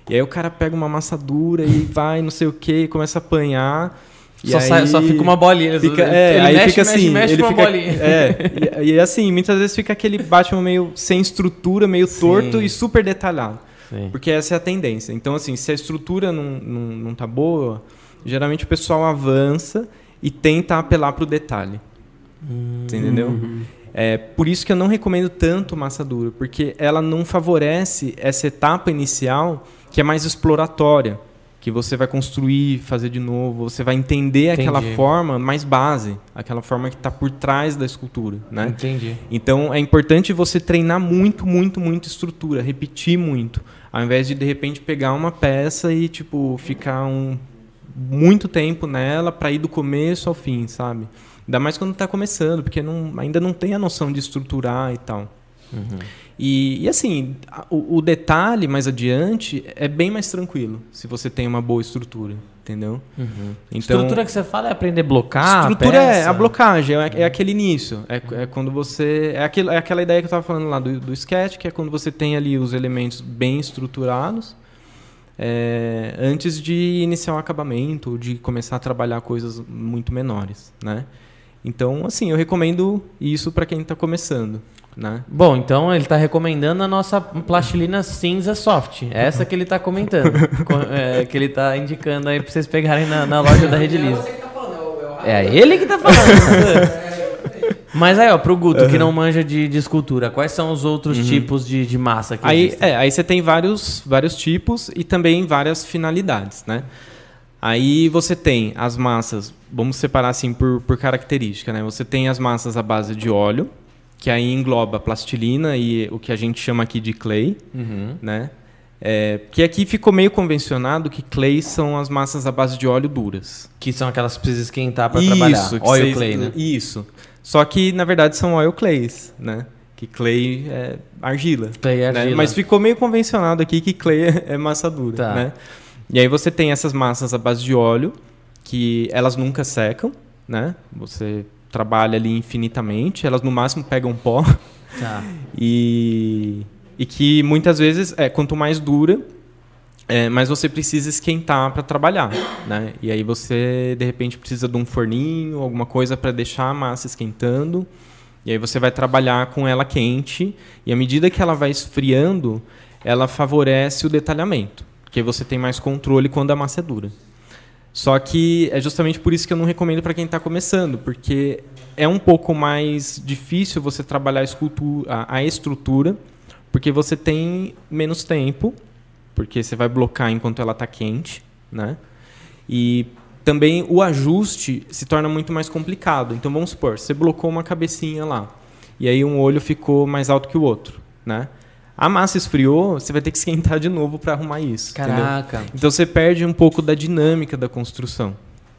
E aí o cara pega uma massa dura e vai, não sei o que, começa a apanhar. e Só, sai- aí só fica uma bolinha. Fica, ele é, aí mexe, fica mexe, assim, mexe ele uma fica, bolinha. é, e, e assim, muitas vezes fica aquele Batman meio sem estrutura, meio Sim. torto e super detalhado. Sim. Porque essa é a tendência. Então, assim, se a estrutura não, não, não tá boa, geralmente o pessoal avança e tenta apelar para o detalhe. Você entendeu? É por isso que eu não recomendo tanto massa dura, porque ela não favorece essa etapa inicial que é mais exploratória, que você vai construir, fazer de novo, você vai entender aquela Entendi. forma mais base, aquela forma que está por trás da escultura, né? Entendi. Então é importante você treinar muito, muito, muito estrutura, repetir muito, ao invés de de repente pegar uma peça e tipo ficar um muito tempo nela para ir do começo ao fim, sabe? Ainda mais quando está começando, porque não, ainda não tem a noção de estruturar e tal. E, e, assim, a- o, o detalhe mais adiante é bem mais tranquilo se você tem uma boa estrutura, entendeu? Então, estrutura que você fala é aprender a blocar. estrutura é peça? a blocagem, é, é aquele início. É, é quando você. É, aquilo, é aquela ideia que eu estava falando lá do, do sketch, que é quando você tem ali os elementos bem estruturados. é, antes de iniciar o acabamento, ou de começar a trabalhar coisas muito menores, né? Então, assim, eu recomendo isso para quem está começando, né? Bom, então ele está recomendando a nossa plastilina cinza soft. É Essa que ele está comentando. Co- é, que ele está indicando aí para vocês pegarem na, na loja da Rede É Liso. você que falando, é é. É ele que tá falando. Mas aí, ó, pro Guto, que não manja de, de escultura, quais são os outros tipos de, de massa que Aí, existem? é, aí você tem vários, vários tipos e também várias finalidades, né? Aí você tem as massas, vamos separar assim por, por característica, né? Você tem as massas à base de óleo, que aí engloba plastilina e o que a gente chama aqui de clay, Uhum. né? É, que aqui ficou meio convencionado que clay são as massas à base de óleo duras. Que são aquelas que precisa esquentar para trabalhar. Oil clay, né? Isso. Só que, na verdade, são oil clays, né? Que clay é argila. Clay é né? argila. Mas ficou meio convencionado aqui que clay é, é massa dura, Tá. né? E aí você tem essas massas à base de óleo, que elas nunca secam, né? Você trabalha ali infinitamente, elas no máximo pegam pó Tá. e, e que muitas vezes, é, quanto mais dura, é, mais você precisa esquentar para trabalhar, né? E aí você de repente precisa de um forninho, alguma coisa para deixar a massa esquentando. E aí você vai trabalhar com ela quente e à medida que ela vai esfriando, ela favorece o detalhamento, porque você tem mais controle quando a massa é dura. Só que é justamente por isso que eu não recomendo para quem está começando, porque é um pouco mais difícil você trabalhar a, escultura, a estrutura, porque você tem menos tempo, porque você vai blocar enquanto ela está quente, né? E também o ajuste se torna muito mais complicado. Então vamos supor, você blocou uma cabecinha lá, e aí um olho ficou mais alto que o outro, né? A massa esfriou, você vai ter que esquentar de novo para arrumar isso. entendeu? Caraca. Então você perde um pouco da dinâmica da construção.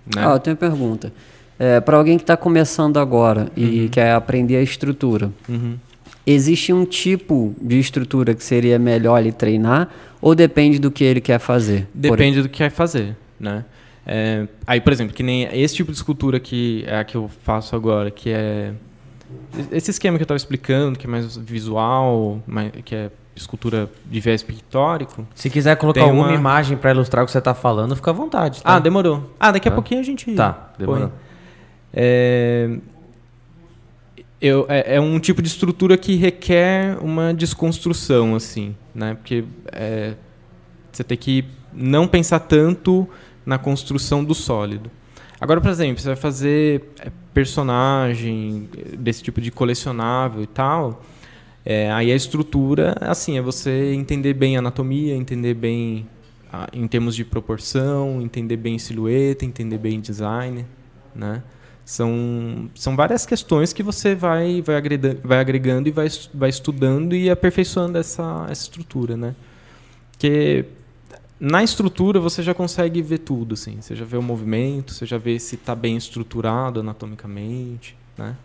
Né? Ah, eu tenho uma pergunta. para alguém que está começando agora e quer aprender a estrutura, Uhum. existe um tipo de estrutura que seria melhor ele treinar ou depende do que ele quer fazer? Por- Depende do que vai fazer, né? É, aí, por exemplo, que nem esse tipo de escultura que é a que eu faço agora, que é esse esquema que eu estava explicando, que é mais visual, mais- que é escultura de viés pictórico. Se quiser colocar alguma uma- imagem pra ilustrar o que você tá falando, fica à vontade. Tá? Ah, demorou. Ah, daqui a Tá. pouquinho a gente Tá, demorou. É, eu, é, é um tipo de estrutura que requer uma desconstrução, assim, né? Porque é, você tem que não pensar tanto na construção do sólido. Agora, por exemplo, você vai fazer é, personagem é, desse tipo de colecionável e tal. é, aí a estrutura, assim, é você entender bem a anatomia, entender bem ah, em termos de proporção, entender bem silhueta, entender bem design, né? São, são várias questões que você vai, vai, agregando, vai agregando e vai, vai estudando e aperfeiçoando essa, essa estrutura, né? Porque na estrutura você já consegue ver tudo, assim. Você já vê o movimento, você já vê se está bem estruturado anatomicamente, né?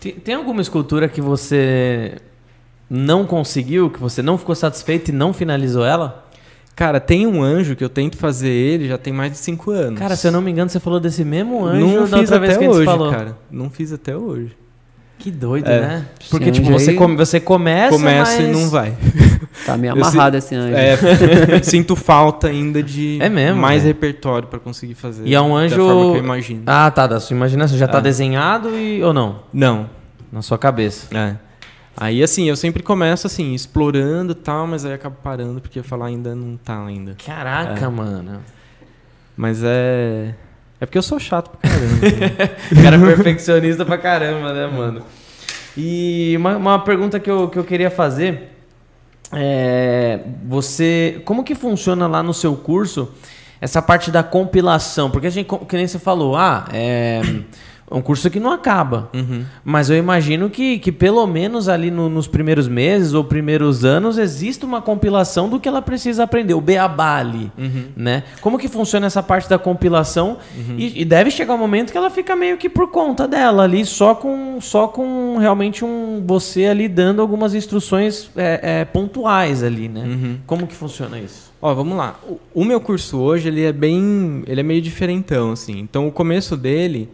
Tem, tem alguma escultura que você não conseguiu, que você não ficou satisfeito e não finalizou ela? Cara, tem um anjo que eu tento fazer ele já tem mais de cinco anos. Cara, se eu não me engano, você falou desse mesmo anjo não da fiz outra até vez que a gente hoje, falou. cara. Não fiz até hoje. Que doido, É. né? Porque, Esse tipo, você, come- você começa, Começa e mas- não vai. Tá meio amarrado esse anjo. É, sinto falta ainda de É mesmo, mais repertório pra conseguir fazer. E é um anjo... Da forma que eu imagino. Ah, tá, da sua imaginação. Já tá É. desenhado e... ou não? Não. Na sua cabeça. É. Aí, assim, eu sempre começo, assim, explorando e tal, mas aí acabo parando porque eu falar ainda não tá ainda. Caraca, mano. Mas é... É porque eu sou chato pra caramba. O cara é perfeccionista pra caramba, né, mano? E uma, uma pergunta que eu, que eu queria fazer é você como que funciona lá no seu curso essa parte da compilação? Porque a gente, que nem você falou, ah, é um curso que não acaba. Uhum. Mas eu imagino que, que pelo menos ali no- nos primeiros meses ou primeiros anos existe uma compilação do que ela precisa aprender, o beabá ali, Uhum. né? Como que funciona essa parte da compilação? E, e deve chegar um momento que ela fica meio que por conta dela ali, só com, só com realmente um você ali dando algumas instruções é, é, pontuais ali, né? Uhum. Como que funciona isso? Ó, vamos lá. O, o meu curso hoje, ele é bem... Ele é meio diferentão, assim. Então, o começo dele...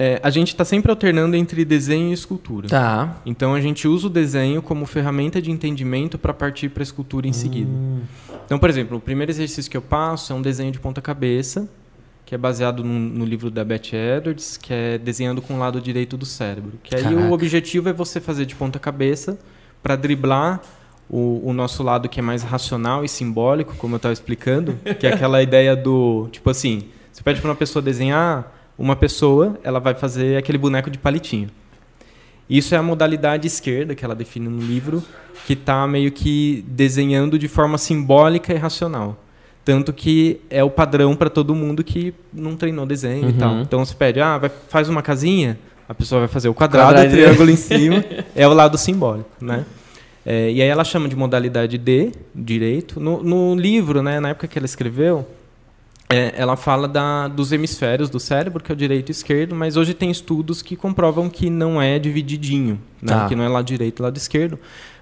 é, a gente tá sempre alternando entre desenho e escultura. Tá. Então, a gente usa o desenho como ferramenta de entendimento para partir para a escultura em seguida. Hum. Então, por exemplo, o primeiro exercício que eu passo é um desenho de ponta-cabeça, que é baseado no, no livro da Beth Edwards, que é desenhando com o lado direito do cérebro. Que aí Caraca. o objetivo é você fazer de ponta-cabeça para driblar o, o nosso lado que é mais racional e simbólico, como eu estava explicando, que é aquela ideia do, tipo assim, você pede para uma pessoa desenhar uma pessoa, ela vai fazer aquele boneco de palitinho. Isso é a modalidade esquerda que ela define no livro, que está meio que desenhando de forma simbólica e racional. Tanto que é o padrão para todo mundo que não treinou desenho e Uhum. tal. Então você pede, ah, vai, faz uma casinha, a pessoa vai fazer o quadrado, o triângulo em cima, é o lado simbólico, né? É, e aí ela chama de modalidade D, direito. No, no livro, né, na época que ela escreveu, é, ela fala da, dos hemisférios do cérebro, que é o direito e esquerdo, mas hoje tem estudos que comprovam que não é divididinho, né? Tá. que não é lado direito e lado esquerdo.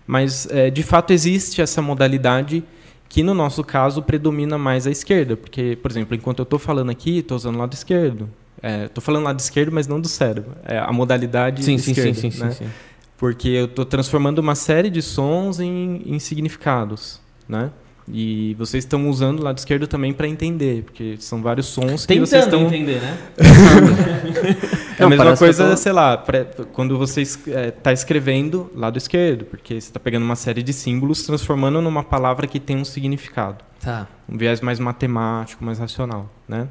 Mas, é, de fato, existe essa modalidade que, no nosso caso, predomina mais a esquerda. Porque, por exemplo, enquanto eu estou falando aqui, estou usando o lado esquerdo. Estou falando lado esquerdo, mas não do cérebro. É a modalidade Sim, sim, esquerda. sim, sim, né? sim, sim. Porque eu estou transformando uma série de sons em, em significados, né? E vocês estão usando o lado esquerdo também para entender, porque são vários sons que vocês Tentando estão entender, né? é a mesma coisa, tô- sei lá, pré- quando você está escrevendo lado esquerdo, porque você está pegando uma série de símbolos, transformando numa palavra que tem um significado, Tá. um viés mais matemático, mais racional, né?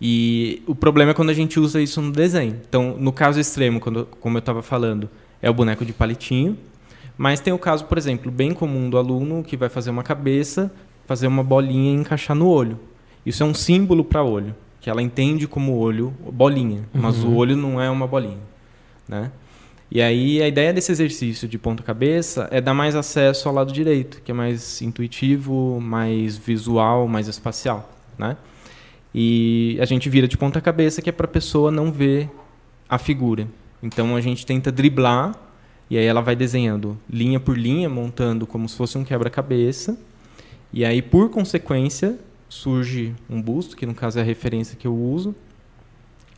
E o problema é quando a gente usa isso no desenho. Então, no caso extremo, quando, como eu estava falando, é o boneco de palitinho, mas tem o caso, por exemplo, bem comum do aluno que vai fazer uma cabeça, fazer uma bolinha e encaixar no olho. Isso é um símbolo para olho, que ela entende como olho, bolinha, mas o olho não é uma bolinha, né? E aí a ideia desse exercício de ponta cabeça é dar mais acesso ao lado direito, que é mais intuitivo, mais visual, mais espacial, né? E a gente vira de ponta cabeça que é para a pessoa não ver a figura. Então a gente tenta driblar e aí ela vai desenhando linha por linha, montando como se fosse um quebra-cabeça. E aí por consequência surge um busto, que no caso é a referência que eu uso.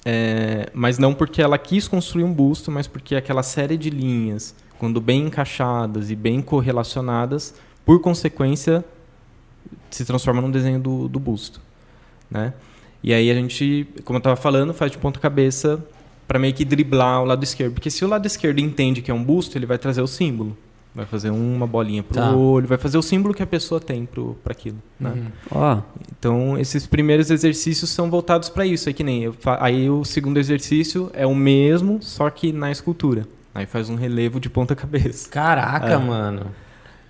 É, mas não porque ela quis construir um busto, mas porque aquela série de linhas, quando bem encaixadas e bem correlacionadas, por consequência se transforma num desenho do, do busto, né? E aí a gente, como eu estava falando, faz de ponta cabeça para meio que driblar o lado esquerdo, porque se o lado esquerdo entende que é um busto, ele vai trazer o símbolo, vai fazer uma bolinha pro Tá. olho, vai fazer o símbolo que a pessoa tem para aquilo, né? Uhum. Ó, Então, esses primeiros exercícios são voltados para isso. É que nem eu aí o segundo exercício é o mesmo, só que na escultura. Aí faz um relevo de ponta cabeça. Caraca, É. mano.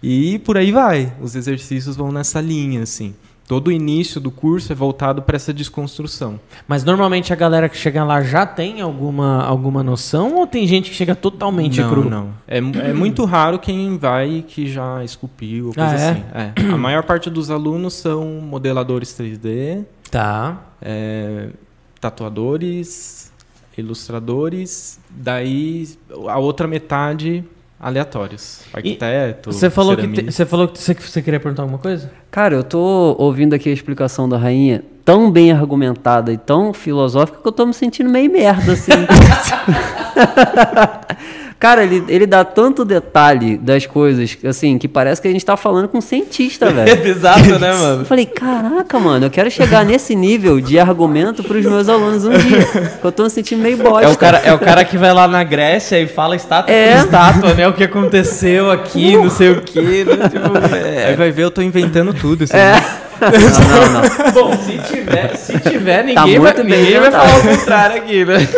E por aí vai. Os exercícios vão nessa linha assim. Todo o início do curso é voltado para essa desconstrução. Mas normalmente a galera que chega lá já tem alguma, alguma noção ou tem gente que chega totalmente não, cru? não. É, é muito raro quem vai que já esculpiu ou coisa Ah, é? assim. É. A maior parte dos alunos são modeladores 3D, Tá. é, tatuadores, ilustradores, daí a outra metade aleatórios, arquiteto, Você falou, que ceramista. você falou que você, você queria perguntar alguma coisa? cara, eu tô ouvindo aqui a explicação da rainha tão bem argumentada e tão filosófica que eu tô me sentindo meio merda, assim. Cara, ele, ele dá tanto detalhe das coisas, assim, que parece que a gente tá falando com um cientista, velho. Exato, né, Eu mano? falei, caraca, mano, eu quero chegar nesse nível de argumento pros meus alunos um dia. que Eu tô me sentindo meio bosta. É o, cara, é o cara que vai lá na Grécia e fala estátua É. por estátua, né? O que aconteceu aqui, não sei o quê. Né? Tipo, é. Aí vai ver, eu tô inventando tudo. Assim, É. né? Não, não, não. Bom, se tiver, se tiver ninguém, Tá vai, ninguém vai falar o contrário aqui, né?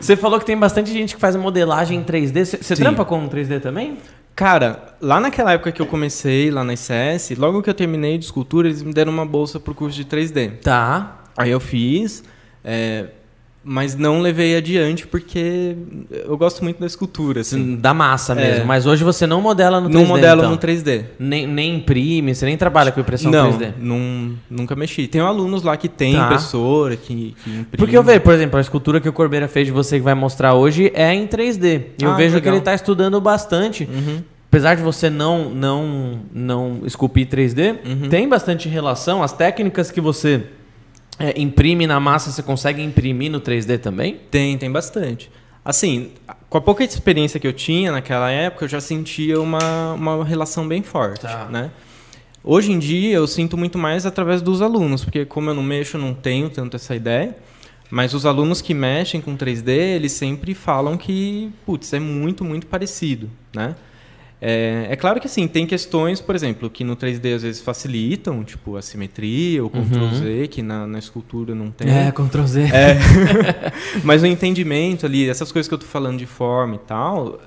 Você falou que tem bastante gente que faz modelagem em 3D. Você trampa com 3D também? Cara, lá naquela época que eu comecei, lá na ICS, logo que eu terminei de escultura, eles me deram uma bolsa pro curso de 3D. Tá. Aí eu fiz, é, mas não levei adiante porque eu gosto muito da escultura, assim. Da massa mesmo. É. Mas hoje você não modela no 3D, Não modelo então. no 3D. Nem, nem imprime, você nem trabalha com impressão não, 3D. não, nunca mexi. Tem alunos lá que tem Tá. impressora, que, que imprime. Porque eu vejo, por exemplo, a escultura que o Corbeira fez de você que vai mostrar hoje é em 3D. E eu Ah, vejo que legal. ele está estudando bastante. Uhum. Apesar de você não não não esculpir 3D, Uhum. tem bastante relação. As técnicas que você é, imprime na massa, você consegue imprimir no 3D também? Tem, tem bastante. Assim, com a pouca experiência que eu tinha naquela época, eu já sentia uma, uma relação bem forte, Tá. né? Hoje em dia, eu sinto muito mais através dos alunos, porque como eu não mexo, não tenho tanto essa ideia. Mas os alunos que mexem com 3D, eles sempre falam que, putz, é muito, muito parecido, né? É, é claro que assim, tem questões, por exemplo, que no 3D às vezes facilitam, tipo a simetria, o Ctrl Z, que na, na escultura não tem. É, Ctrl Z. É. Mas o entendimento ali, essas coisas que eu tô falando de forma e tal,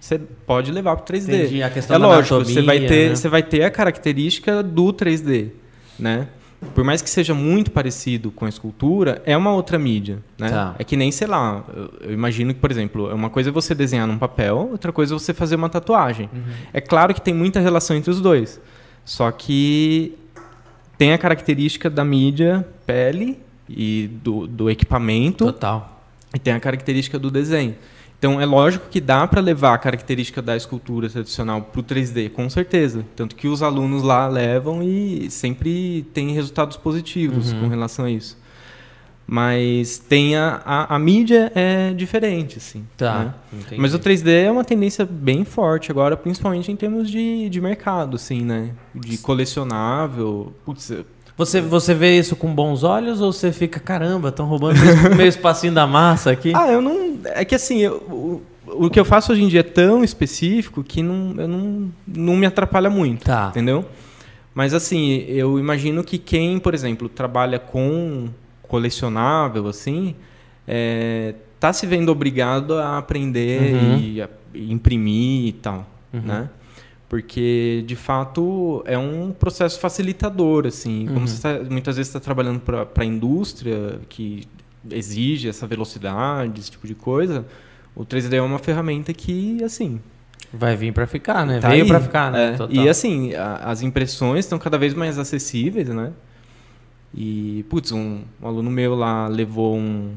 você pode levar pro 3D. Entendi, a questão é da lógico, você vai ter, né? você vai ter a característica do 3D, né? Por mais que seja muito parecido com a escultura, é uma outra mídia, né? Tá. É que nem, sei lá, eu, imagino que, por exemplo, uma coisa é você desenhar num papel, outra coisa é você fazer uma tatuagem. Uhum. É claro que tem muita relação entre os dois. Só que tem a característica da mídia pele e do, do equipamento Total. e tem a característica do desenho. Então é lógico que dá para levar a característica da escultura tradicional para o 3D, com certeza. Tanto que os alunos lá levam e sempre tem resultados positivos Uhum. com relação a isso. Mas tem a, a, a mídia é diferente, assim. Tá. né? Mas o 3D é uma tendência bem forte agora, principalmente em termos de, de mercado, assim, né? De colecionável. Putz, Você, você vê isso com bons olhos ou você fica, caramba, estão roubando meio, espacinho da massa aqui? Ah, eu não. É que assim, eu- o, o que eu faço hoje em dia é tão específico que não, eu não, não me atrapalha muito. Tá. Entendeu? Mas assim, eu imagino que quem, por exemplo, trabalha com colecionável, assim, é, tá se vendo obrigado a aprender Uhum. e, a- imprimir e tal, Uhum. né? Porque, de fato, é um processo facilitador, assim. Como Uhum. você tá- muitas vezes está trabalhando para a indústria, que exige essa velocidade, esse tipo de coisa, o 3D é uma ferramenta que, assim, Vai vir pra ficar, né? Tá Veio pra ficar, né? É. E assim, a- as impressões estão cada vez mais acessíveis, né? E, putz, um, um aluno meu lá levou um-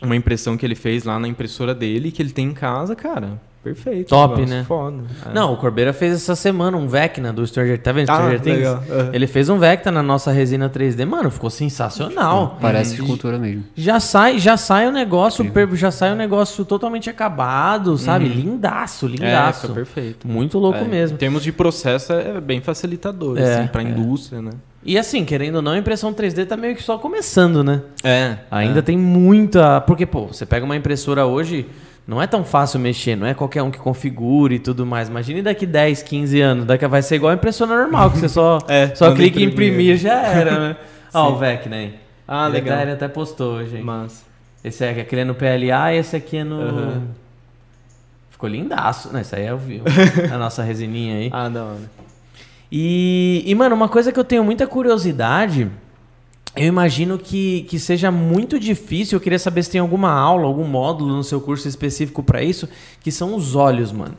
uma impressão que ele fez lá na impressora dele, que ele tem em casa, cara. Perfeito. Top, negócio, né? Foda. É. Não, o Corbeira fez essa semana um Vecna do Stranger Tá vendo Ah, Stranger Things? legal. Aham. Ele fez um Vecna na nossa resina 3D. Mano, ficou sensacional. Parece Uhum. escultura mesmo. Já sai, já sai o negócio, per- já sai o negócio totalmente acabado, sabe? Lindaço, É, lindaço. fica perfeito. Muito louco É, mesmo. Em termos de processo, é bem facilitador, É, assim, pra é. indústria, né? E assim, querendo ou não, a impressão 3D tá meio que só começando, né? É. Ainda tem muita. Porque, pô, você pega uma impressora hoje, não é tão fácil mexer, não é qualquer um que configure e tudo mais. Imagine daqui 10, 15 anos, daqui vai ser igual a impressora normal, que você só, É, só clica em imprimir. já era, né? Ó, o Vecna aí. Ah, ele legal. Ele até postou hoje. hein? Mas... Esse é, aquele é no PLA e esse aqui é no. Aham. Ficou lindaço. Não, esse aí é o vivo. a nossa resininha aí. Ah, da hora. E, e, mano, uma coisa que eu tenho muita curiosidade, eu imagino que, que seja muito difícil. Eu queria saber se tem alguma aula, algum módulo no seu curso específico pra isso, que são os olhos, mano.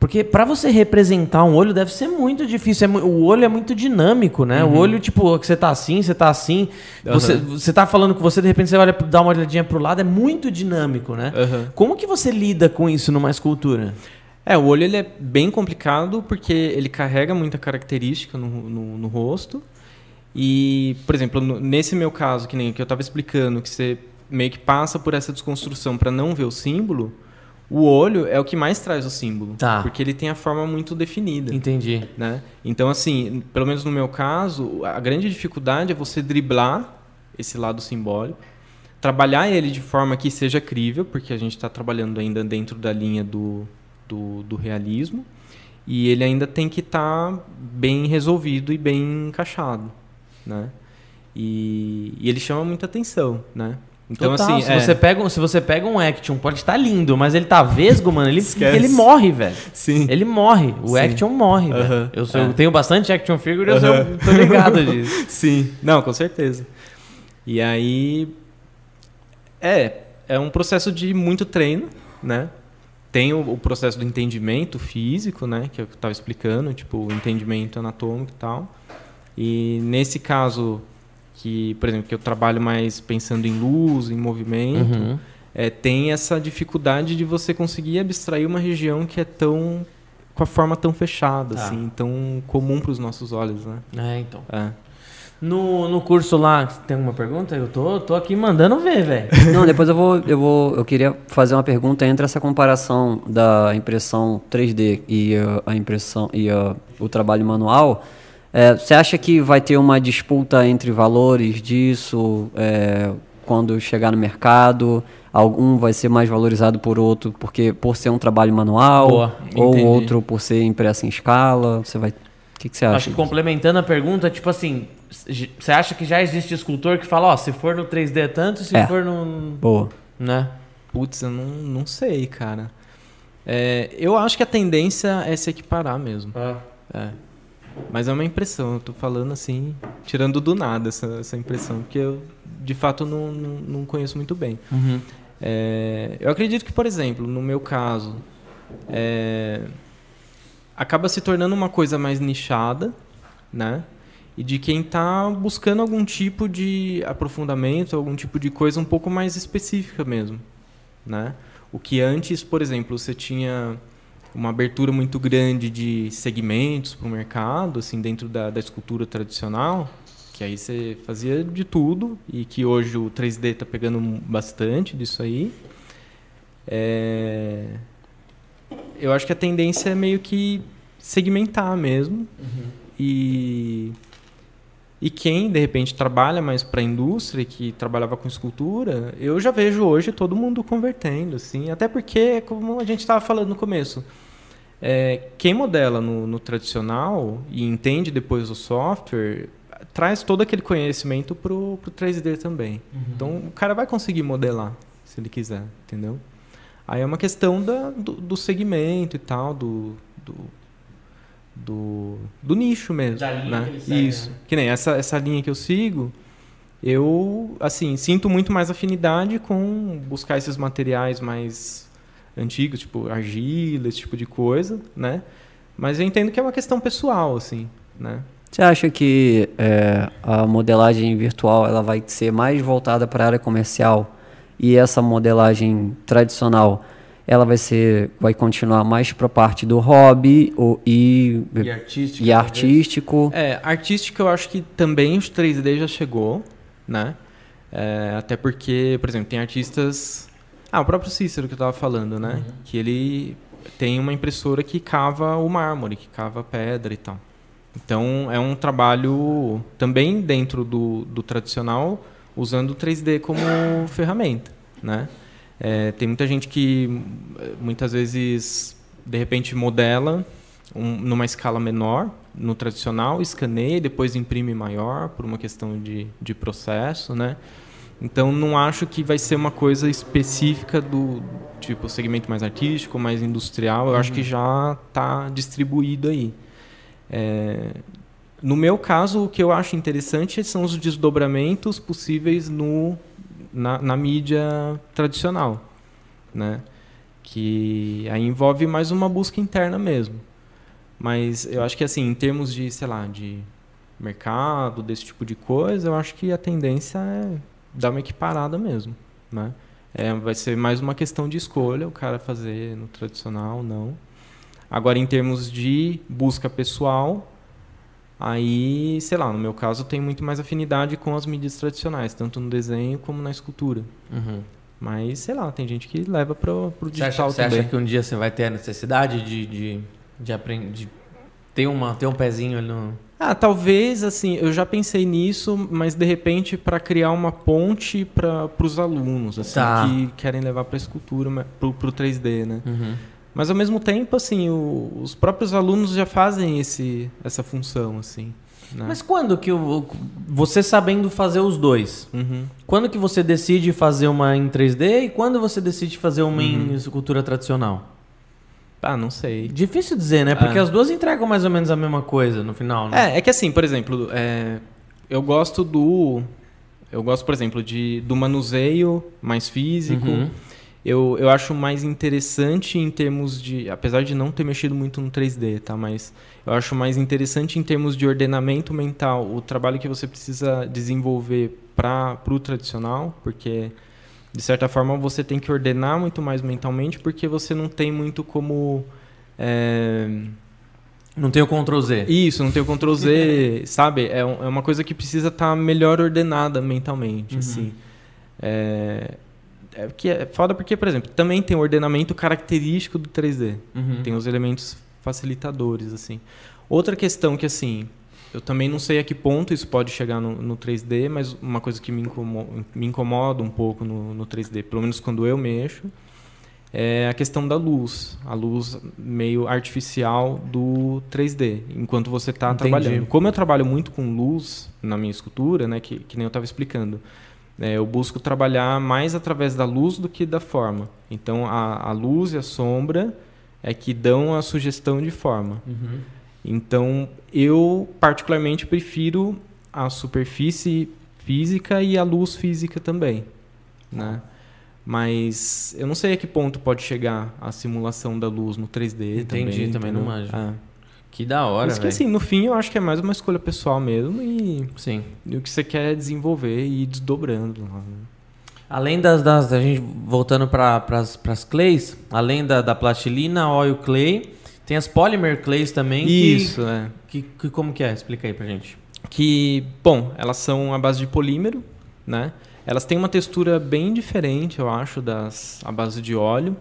Porque pra você representar um olho deve ser muito difícil. É o olho é muito dinâmico, né? O olho, tipo, que você tá assim, você tá assim. Você, você tá falando com você, de repente você olha, dá uma olhadinha pro lado, é muito dinâmico, né? Aham. Como que você lida com isso numa escultura? É, o olho ele é bem complicado porque ele carrega muita característica no, no, no rosto. E, por exemplo, nesse meu caso, que nem que eu estava explicando, que você meio que passa por essa desconstrução para não ver o símbolo, o olho é o que mais traz o símbolo. Tá. Porque ele tem a forma muito definida. Entendi. Né? Então, assim, pelo menos no meu caso, a grande dificuldade é você driblar esse lado simbólico, trabalhar ele de forma que seja crível, porque a gente está trabalhando ainda dentro da linha do, do, do realismo, e ele ainda tem que estar bem resolvido e bem encaixado, né? E, e ele chama muita atenção, né? Então, Total, assim, se, é, você pega, um- se você pega um Action, pode estar lindo, mas ele tá vesgo, mano, ele, Esquece. ele morre, velho. sim, Ele morre. O Sim. Action morre, velho. Aham. Eu, sou- É. eu tenho bastante Action Figure, eu Aham. sou, tô ligado disso. Sim, não, com certeza. E aí é é um processo de muito treino, né? Tem o, o processo do entendimento físico, né, que eu estava explicando, tipo o entendimento anatômico e tal. E nesse caso que, por exemplo, que eu trabalho mais pensando em luz, em movimento, Uhum. é, tem essa dificuldade de você conseguir abstrair uma região que é tão com a forma tão fechada, Tá. assim, tão comum para os nossos olhos, né? É, então. É. No, no curso lá, tem alguma pergunta? Eu tô, tô aqui mandando ver, velho. Não, depois eu vou, eu vou, eu queria fazer uma pergunta entre essa comparação da impressão 3D e uh, a impressão e uh, o trabalho manual. É, você acha que vai ter uma disputa entre valores disso é, quando chegar no mercado? Algum vai ser mais valorizado por outro porque por ser um trabalho manual Boa, ou entendi. outro por ser impresso em escala? Você vai, o que, que você acha? Acho que complementando a pergunta, tipo assim, você acha que já existe escultor que fala, ó, se for no 3D é tanto, se É. for no. Boa. Né? Putz, eu não, não sei, cara. É, eu acho que a tendência é se equiparar mesmo. É. Mas é uma impressão, eu tô falando assim, tirando do nada essa, essa impressão, porque eu de fato não, não, não conheço muito bem. Uhum. É, eu acredito que, por exemplo, no meu caso, é, acaba se tornando uma coisa mais nichada, né? e de quem está buscando algum tipo de aprofundamento, algum tipo de coisa um pouco mais específica mesmo, né? O que antes, por exemplo, você tinha uma abertura muito grande de segmentos para o mercado, assim, dentro da, da escultura tradicional, que aí você fazia de tudo e que hoje o 3D está pegando bastante disso aí. É... Eu acho que a tendência é meio que segmentar mesmo Uhum. e e quem de repente trabalha mais para a indústria que trabalhava com escultura eu já vejo hoje todo mundo convertendo assim. Até porque como a gente estava falando no começo é, quem modela no, no tradicional e entende depois o software traz todo aquele conhecimento pro, pro 3D também. Então o cara vai conseguir modelar se ele quiser entendeu? Aí é uma questão da, do, do segmento e tal do, do do, do nicho mesmo. Da linha né? que Isso. né? Que nem essa, essa linha que eu sigo, eu assim sinto muito mais afinidade com buscar esses materiais mais antigos, tipo argila, esse tipo de coisa, né? Mas eu entendo que é uma questão pessoal, assim, né? Você acha que é, a modelagem virtual ela vai ser mais voltada para a área comercial e essa modelagem tradicional ela vai ser vai continuar mais para a parte do hobby ou, e, E artístico. e artístico? É, artística eu acho que também os 3D já chegou, né? É, até porque, por exemplo, tem artistas. Ah, o próprio Cícero que eu tava falando, né? Que ele tem uma impressora que cava o mármore, que cava pedra e tal. Então é um trabalho também dentro do, do tradicional, usando o 3D como ferramenta, né? É, tem muita gente que muitas vezes de repente modela um- numa escala menor no tradicional, escaneia e depois imprime maior por uma questão de, de processo, né? Então não acho que vai ser uma coisa específica do tipo segmento mais artístico, mais industrial. Eu acho que já está distribuído aí. É, no meu caso, o que eu acho interessante são os desdobramentos possíveis no, na, na mídia tradicional, né? Que aí envolve mais uma busca interna mesmo. Mas eu acho que assim, em termos de, sei lá, de mercado, desse tipo de coisa, eu acho que a tendência é dar uma equiparada mesmo, né? É, vai ser mais uma questão de escolha, o cara fazer no tradicional ou não. Agora, em termos de busca pessoal, aí, sei lá, no meu caso, eu tenho muito mais afinidade com as mídias tradicionais, tanto no desenho como na escultura. Uhum. Mas, sei lá, tem gente que leva pro, pro Você, acha, digital você também. acha que um dia você vai ter a necessidade de, de, de aprender. De ter, uma, ter um pezinho ali no. Ah, talvez, assim, eu já pensei nisso, mas de repente para criar uma ponte para os alunos, assim, Tá. que querem levar para escultura, mas- pro, pro 3D, né? Uhum. Mas ao mesmo tempo, assim, o- os próprios alunos já fazem esse, essa função, assim. Né? Mas quando que o, você sabendo fazer os dois? Uhum. Quando que você decide fazer uma em 3D e quando você decide fazer uma Uhum. em escultura tradicional? Ah, não sei. Difícil dizer, né? Porque Ah. as duas entregam mais ou menos a mesma coisa no final, né? É, é que assim, por exemplo, é, eu gosto do. Eu gosto, por exemplo, de, do manuseio mais físico. Uhum. Eu, eu acho mais interessante em termos de. Apesar de não ter mexido muito no 3D, tá? Mas eu acho mais interessante em termos de ordenamento mental o trabalho que você precisa desenvolver para o tradicional, porque de certa forma você tem que ordenar muito mais mentalmente, porque você não tem muito como. é, Não tem o Ctrl Z. isso, não tem o Ctrl Z, sabe? É, é uma coisa que precisa estar melhor ordenada mentalmente, Uhum. assim. É, é que é foda porque, por exemplo, também tem o ordenamento característico do 3D. Uhum. Tem os elementos facilitadores, assim. Outra questão que, assim, eu também não sei a que ponto isso pode chegar no, no 3D, mas uma coisa que me incomoda, me incomoda um pouco no, no 3D, pelo menos quando eu mexo, é a questão da luz. A luz meio artificial do 3D, enquanto você está trabalhando. Como eu trabalho muito com luz na minha escultura, né, que, que nem eu estava explicando, é, eu busco trabalhar mais através da luz do que da forma. Então, a, a luz e a sombra é que dão a sugestão de forma. Uhum. Então, eu particularmente prefiro a superfície física e a luz física também, né? Mas eu não sei a que ponto pode chegar a simulação da luz no 3D Entendi, também. também não manjo. Ah. Que da hora, isso que velho. assim, no fim eu acho que é mais uma escolha pessoal mesmo e, Sim. e o que você quer desenvolver e ir desdobrando. Além das, das a gente voltando para as clays, além da, da plastilina, oil clay, tem as polymer clays também. que- Isso, é. Que, que, como que é? Explica aí pra gente. que, bom, elas são à base de polímero, né? Elas têm uma textura bem diferente, eu acho, das à base de óleo.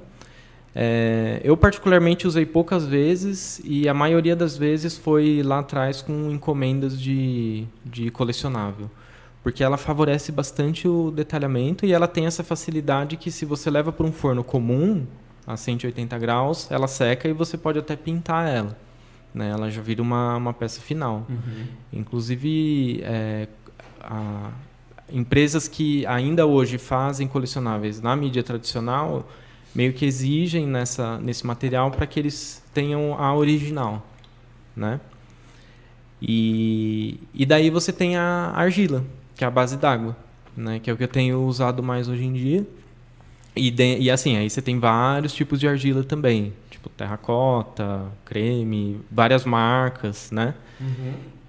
É, eu particularmente usei poucas vezes e a maioria das vezes foi lá atrás com encomendas de, de colecionável. Porque ela favorece bastante o detalhamento e ela tem essa facilidade que se você leva para um forno comum, a 180 graus, ela seca e você pode até pintar ela. Né? Ela já vira uma, uma peça final. Inclusive, é, a- empresas que ainda hoje fazem colecionáveis na mídia tradicional meio que exigem nessa, nesse material para que eles tenham a original, né? E, e daí você tem a argila, que é a base d'água, né? Que é o que eu tenho usado mais hoje em dia. E, de- e assim, aí você tem vários tipos de argila também, tipo terracota, creme, várias marcas, né?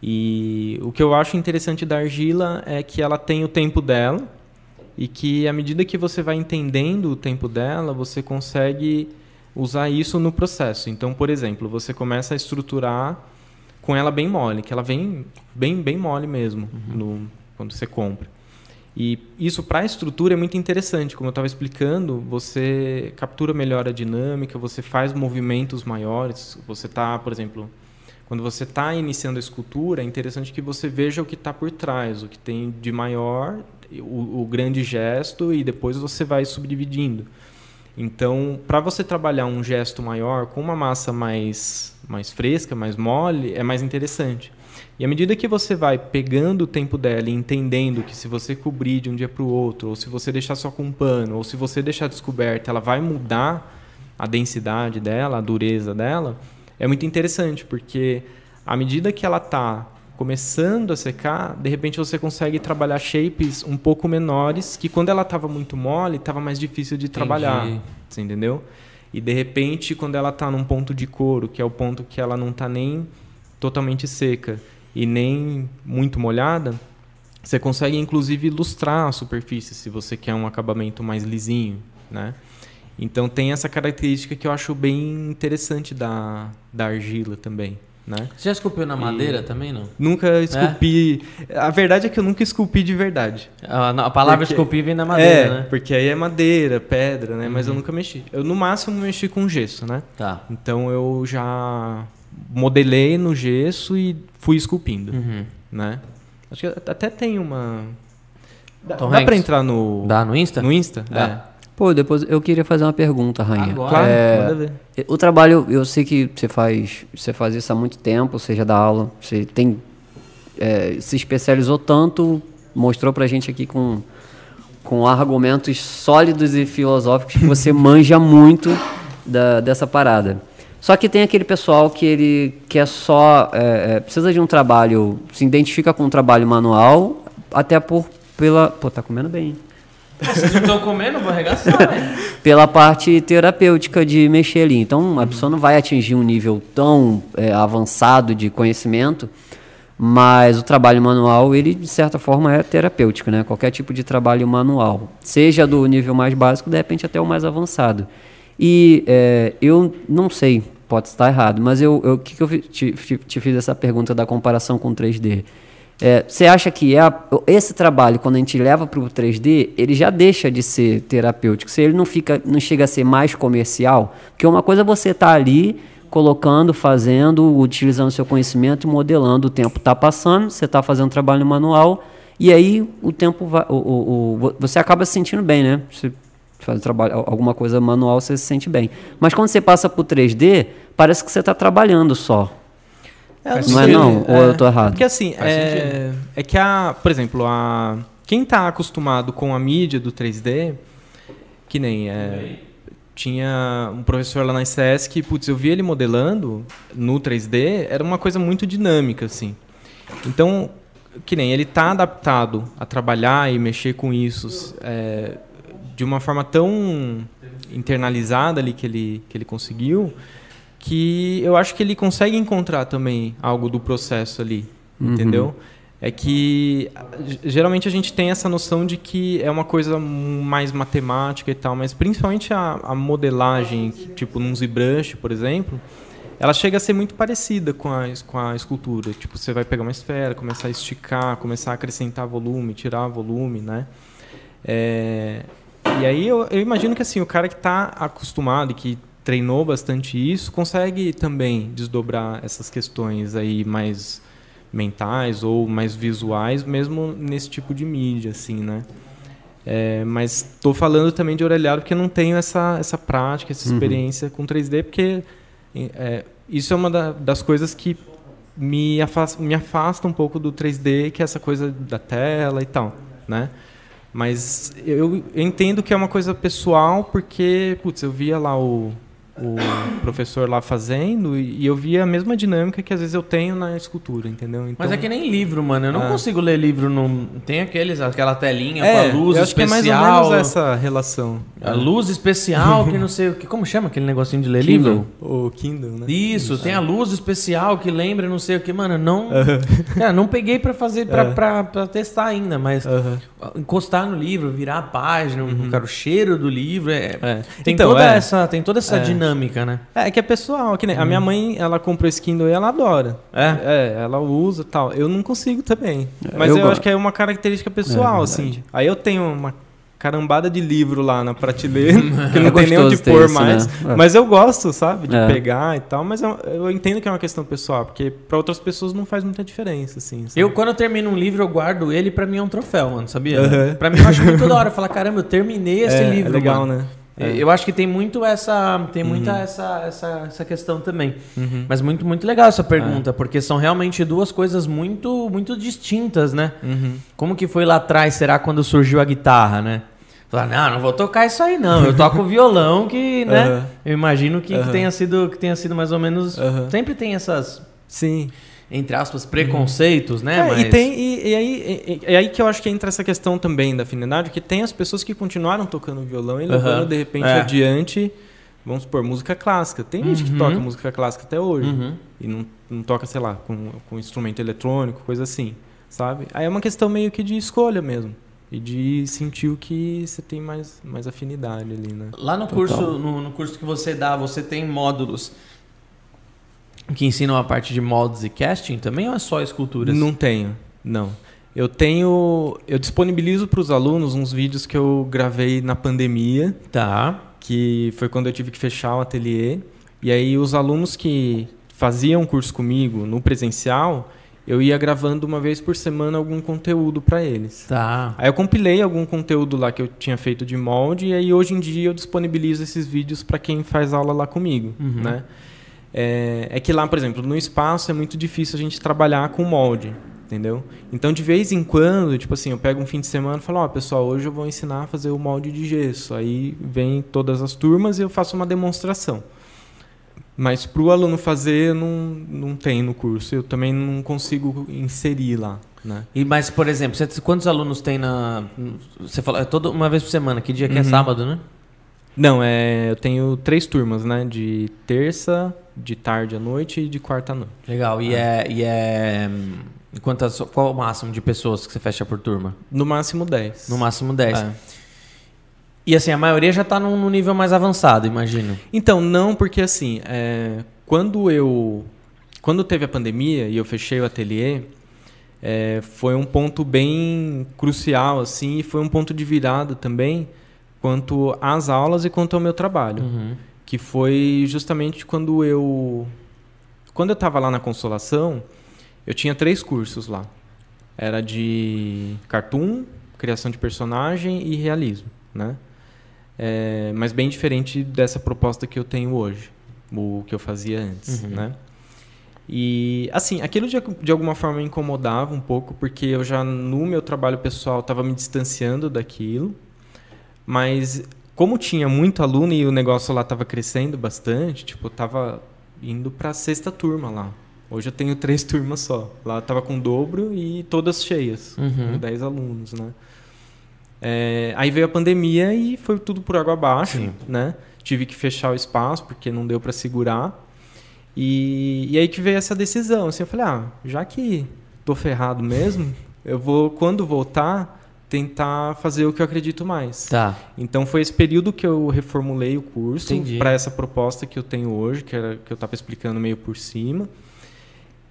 E o que eu acho interessante da argila é que ela tem o tempo dela e que à medida que você vai entendendo o tempo dela, você consegue usar isso no processo. Então, por exemplo, você começa a estruturar com ela bem mole, que ela vem bem bem mole mesmo no, quando você compra. E isso para a estrutura é muito interessante, como eu estava explicando, você captura melhor a dinâmica, você faz movimentos maiores, você está, por exemplo, quando você está iniciando a escultura, é interessante que você veja o que está por trás, o que tem de maior, o, o grande gesto, e depois você vai subdividindo. Então, para você trabalhar um gesto maior com uma massa mais, mais fresca, mais mole, é mais interessante. E à medida que você vai pegando o tempo dela e entendendo que se você cobrir de um dia para o outro, ou se você deixar só com um pano, ou se você deixar descoberta, ela vai mudar a densidade dela, a dureza dela, é muito interessante, porque à medida que ela está começando a secar, de repente você consegue trabalhar shapes um pouco menores, que quando ela estava muito mole, estava mais difícil de trabalhar. Você entendeu? E de repente, quando ela está num ponto de couro, que é o ponto que ela não está nem totalmente seca e nem muito molhada, você consegue inclusive ilustrar a superfície se você quer um acabamento mais lisinho, né? Então tem essa característica que eu acho bem interessante da, da argila também, né? Você já esculpiu na madeira também, não? Nunca esculpi. A verdade é que eu nunca esculpi de verdade. A, a palavra Porque- esculpir vem da madeira, é, né? porque aí é madeira, pedra, né? Mas eu nunca mexi. Eu no máximo mexi com gesso, né? Tá. Então eu já modelei no gesso e fui esculpindo, Uhum. né? Acho que até tem uma. Dá, Tom dá Hanks? pra entrar no. Dá no Insta? No Insta? Dá. Pô, depois eu queria fazer uma pergunta, Rainha. Agora? É, manda ver. O trabalho, eu sei que você faz, você faz isso há muito tempo, seja da aula, você tem é, se especializou tanto, mostrou pra gente aqui com, com argumentos sólidos e filosóficos que você manja muito da, dessa parada. Só que tem aquele pessoal que ele quer só é, é, precisa de um trabalho, se identifica com um trabalho manual, até por pela, pô, tá comendo bem. hein? Vocês não estão comendo? Vou arregaçar, né? pela parte terapêutica de mexer ali. Então, a pessoa não vai atingir um nível tão é, avançado de conhecimento, mas o trabalho manual, ele, de certa forma, é terapêutico, né? Qualquer tipo de trabalho manual, seja do nível mais básico, de repente até o mais avançado. E é, eu não sei, pode estar errado, mas eu, eu que, que eu te, te- te fiz essa pergunta da comparação com 3D? É, você acha que é a- esse trabalho, quando a gente leva para o 3D, ele já deixa de ser terapêutico? Se ele não fica, não chega a ser mais comercial? Porque uma coisa é você estar ali colocando, fazendo, utilizando seu conhecimento modelando. O tempo está passando, você está fazendo trabalho manual e aí o tempo vai, o, o- o- você acaba se sentindo bem, né? Você faz trabalho, alguma coisa manual, você se sente bem. Mas quando você passa para o 3D, parece que você está trabalhando só. É, Não é não? Ou eu tô errado? Porque assim, é, é que a, por exemplo, a quem está acostumado com a mídia do 3D, que nem é, tinha um professor lá na ICS que, putz, eu vi ele modelando no 3D, era uma coisa muito dinâmica assim. Então, que nem ele está adaptado a trabalhar e mexer com isso é, de uma forma tão internalizada ali que ele que ele conseguiu que eu acho que ele consegue encontrar também algo do processo ali, Uhum. entendeu? É que geralmente a gente tem essa noção de que é uma coisa mais matemática e tal, mas principalmente a, a modelagem, tipo num ZBrush, por exemplo, ela chega a ser muito parecida com a, com a escultura. Tipo, você vai pegar uma esfera, começar a esticar, começar a acrescentar volume, tirar volume, né? É, e aí eu, eu imagino que assim, o cara que está acostumado e que treinou bastante isso, consegue também desdobrar essas questões aí mais mentais ou mais visuais, mesmo nesse tipo de mídia, assim, né? É, mas estou falando também de orelhado porque não tenho essa, essa prática, essa Uhum. experiência com 3D, porque é, isso é uma da- das coisas que me afasta, me afasta um pouco do 3D, que é essa coisa da tela e tal, né? Mas eu, eu entendo que é uma coisa pessoal, porque, putz, eu via lá o, o professor lá fazendo e eu via a mesma dinâmica que às vezes eu tenho na escultura, entendeu? Então, Mas é que nem livro, mano. Eu não É. consigo ler livro num. Tem aqueles, aquela telinha é, com a luz eu acho que é mais ou especial. menos essa relação. A luz especial, que não sei o que. Como chama aquele negocinho de ler Kindle. livro? O Kindle, né? Isso, tem a luz especial que lembra não sei o que, mano. Não. Cara, não peguei pra fazer, pra, É. pra, pra testar ainda, mas Aham. encostar no livro, virar a página, cara, o cheiro do livro. É, É. Tem, Então, toda é. essa, tem toda essa É. dinâmica, né? É que é pessoal, que nem a minha mãe, ela comprou esse Kindle e ela adora. É? É, ela usa e tal. Eu não consigo também. Mas eu eu, acho que é uma característica pessoal, É, assim. Aí eu tenho uma carambada de livro lá na prateleira, que não É tem nem onde pôr isso, mais. né? É. Mas eu gosto, sabe, de É. pegar e tal. Mas eu, eu entendo que é uma questão pessoal, porque para outras pessoas não faz muita diferença, assim. sabe? Eu, quando eu termino um livro, eu guardo ele pra mim é um troféu, mano, sabia? Aham. Pra mim, eu acho muito da hora. Falar, caramba, eu terminei esse é, livro, é legal, mano. né? É. Eu acho que tem muito essa, tem muita essa, essa, essa questão também. Uhum. Mas muito, muito legal essa pergunta, porque são realmente duas coisas muito, muito distintas, né? Uhum. Como que foi lá atrás, será quando surgiu a guitarra, né? Falar, não, não vou tocar isso aí não, eu toco violão que, né? Aham. Eu imagino que, que Aham. tenha sido, que tenha sido mais ou menos, sempre tem essas, Sim. Entre aspas, preconceitos, né? É, Mas... e, tem, e, e aí, e, e aí que eu acho que entra essa questão também da afinidade, que tem as pessoas que continuaram tocando violão e levando, Aham. de repente, É. adiante, vamos supor, música clássica. Tem gente que Uhum. toca música clássica até hoje. Uhum. E não, não toca, sei lá, com, com instrumento eletrônico, coisa assim, sabe? Aí é uma questão meio que de escolha mesmo. E de sentir o que você tem mais, mais afinidade ali, né? Lá no curso, no, no curso que você dá, você tem módulos que ensinam a parte de moldes e casting também ou é só esculturas? Não tenho, não. Eu tenho. Eu disponibilizo para os alunos uns vídeos que eu gravei na pandemia, Tá. que foi quando eu tive que fechar o ateliê. E aí os alunos que faziam curso comigo no presencial, eu ia gravando uma vez por semana algum conteúdo para eles. Tá. Aí eu compilei algum conteúdo lá que eu tinha feito de molde e aí hoje em dia eu disponibilizo esses vídeos para quem faz aula lá comigo, Uhum. né? É, é que lá, por exemplo, no espaço é muito difícil a gente trabalhar com molde, entendeu? Então, de vez em quando, tipo assim, eu pego um fim de semana e falo, ó, pessoal, hoje eu vou ensinar a fazer o molde de gesso. Aí vem todas as turmas e eu faço uma demonstração. Mas para o aluno fazer, não, não tem no curso. Eu também não consigo inserir lá, né? E, mas, por exemplo, você- quantos alunos tem na. Você falou, é toda uma vez por semana, que dia que é Uhum. sábado, né? Não, é, eu tenho três turmas, né? De terça, de tarde à noite e de quarta à noite. Legal. E é. E é quantas, qual o máximo de pessoas que você fecha por turma? No máximo 10. No máximo 10. É. E assim, a maioria já tá num, num nível mais avançado, imagino. Então, não, porque assim, é, quando eu. Quando teve a pandemia e eu fechei o ateliê, é, foi um ponto bem crucial, assim, e foi um ponto de virada também quanto às aulas e quanto ao meu trabalho. Uhum. Que foi justamente quando eu quando eu estava lá na Consolação, eu tinha três cursos lá. Era de cartoon, criação de personagem e realismo, né? É, mas bem diferente dessa proposta que eu tenho hoje, o que eu fazia antes, Uhum. né? E assim, aquilo de, de alguma forma me incomodava um pouco, porque eu já no meu trabalho pessoal estava me distanciando daquilo, mas como tinha muito aluno e o negócio lá estava crescendo bastante, tipo, eu tava indo para a sexta turma lá. Hoje eu tenho três turmas só. Lá eu tava com dobro e todas cheias, Uhum. com 10 alunos, né? É, aí veio a pandemia e foi tudo por água abaixo, Sim. né? Tive que fechar o espaço porque não deu para segurar. E, e aí que veio essa decisão. Assim, eu falei, ah, já que tô ferrado mesmo, eu vou, quando voltar, tentar fazer o que eu acredito mais. Tá. Então foi esse período que eu reformulei o curso para essa proposta que eu tenho hoje, que, era, que eu estava explicando meio por cima.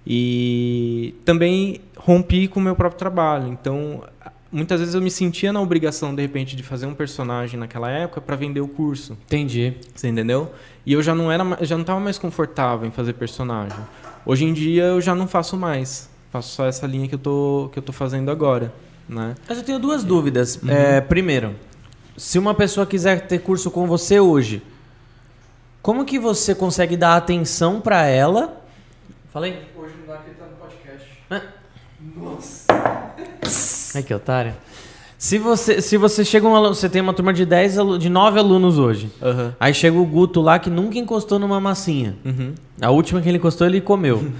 E também rompi com o meu próprio trabalho. Então, muitas vezes eu me sentia na obrigação, de repente, de fazer um personagem naquela época para vender o curso. Entendi. Você entendeu? E eu já não era, já não estava mais confortável em fazer personagem. Hoje em dia eu já não faço mais. Faço só essa linha que eu tô que eu tô fazendo agora, né? Mas eu tenho duas dúvidas. É, primeiro, se uma pessoa quiser ter curso com você hoje, como que você consegue dar atenção pra ela? Falei? Hoje não dá que ele tá no podcast. Hã? Nossa. Ai, que otário. Se você, se você chega um aluno, você tem uma turma de 10, alu- de 9 alunos hoje. Aham. Aí chega o Guto lá que nunca encostou numa massinha. Uhum. A última que ele encostou, ele comeu.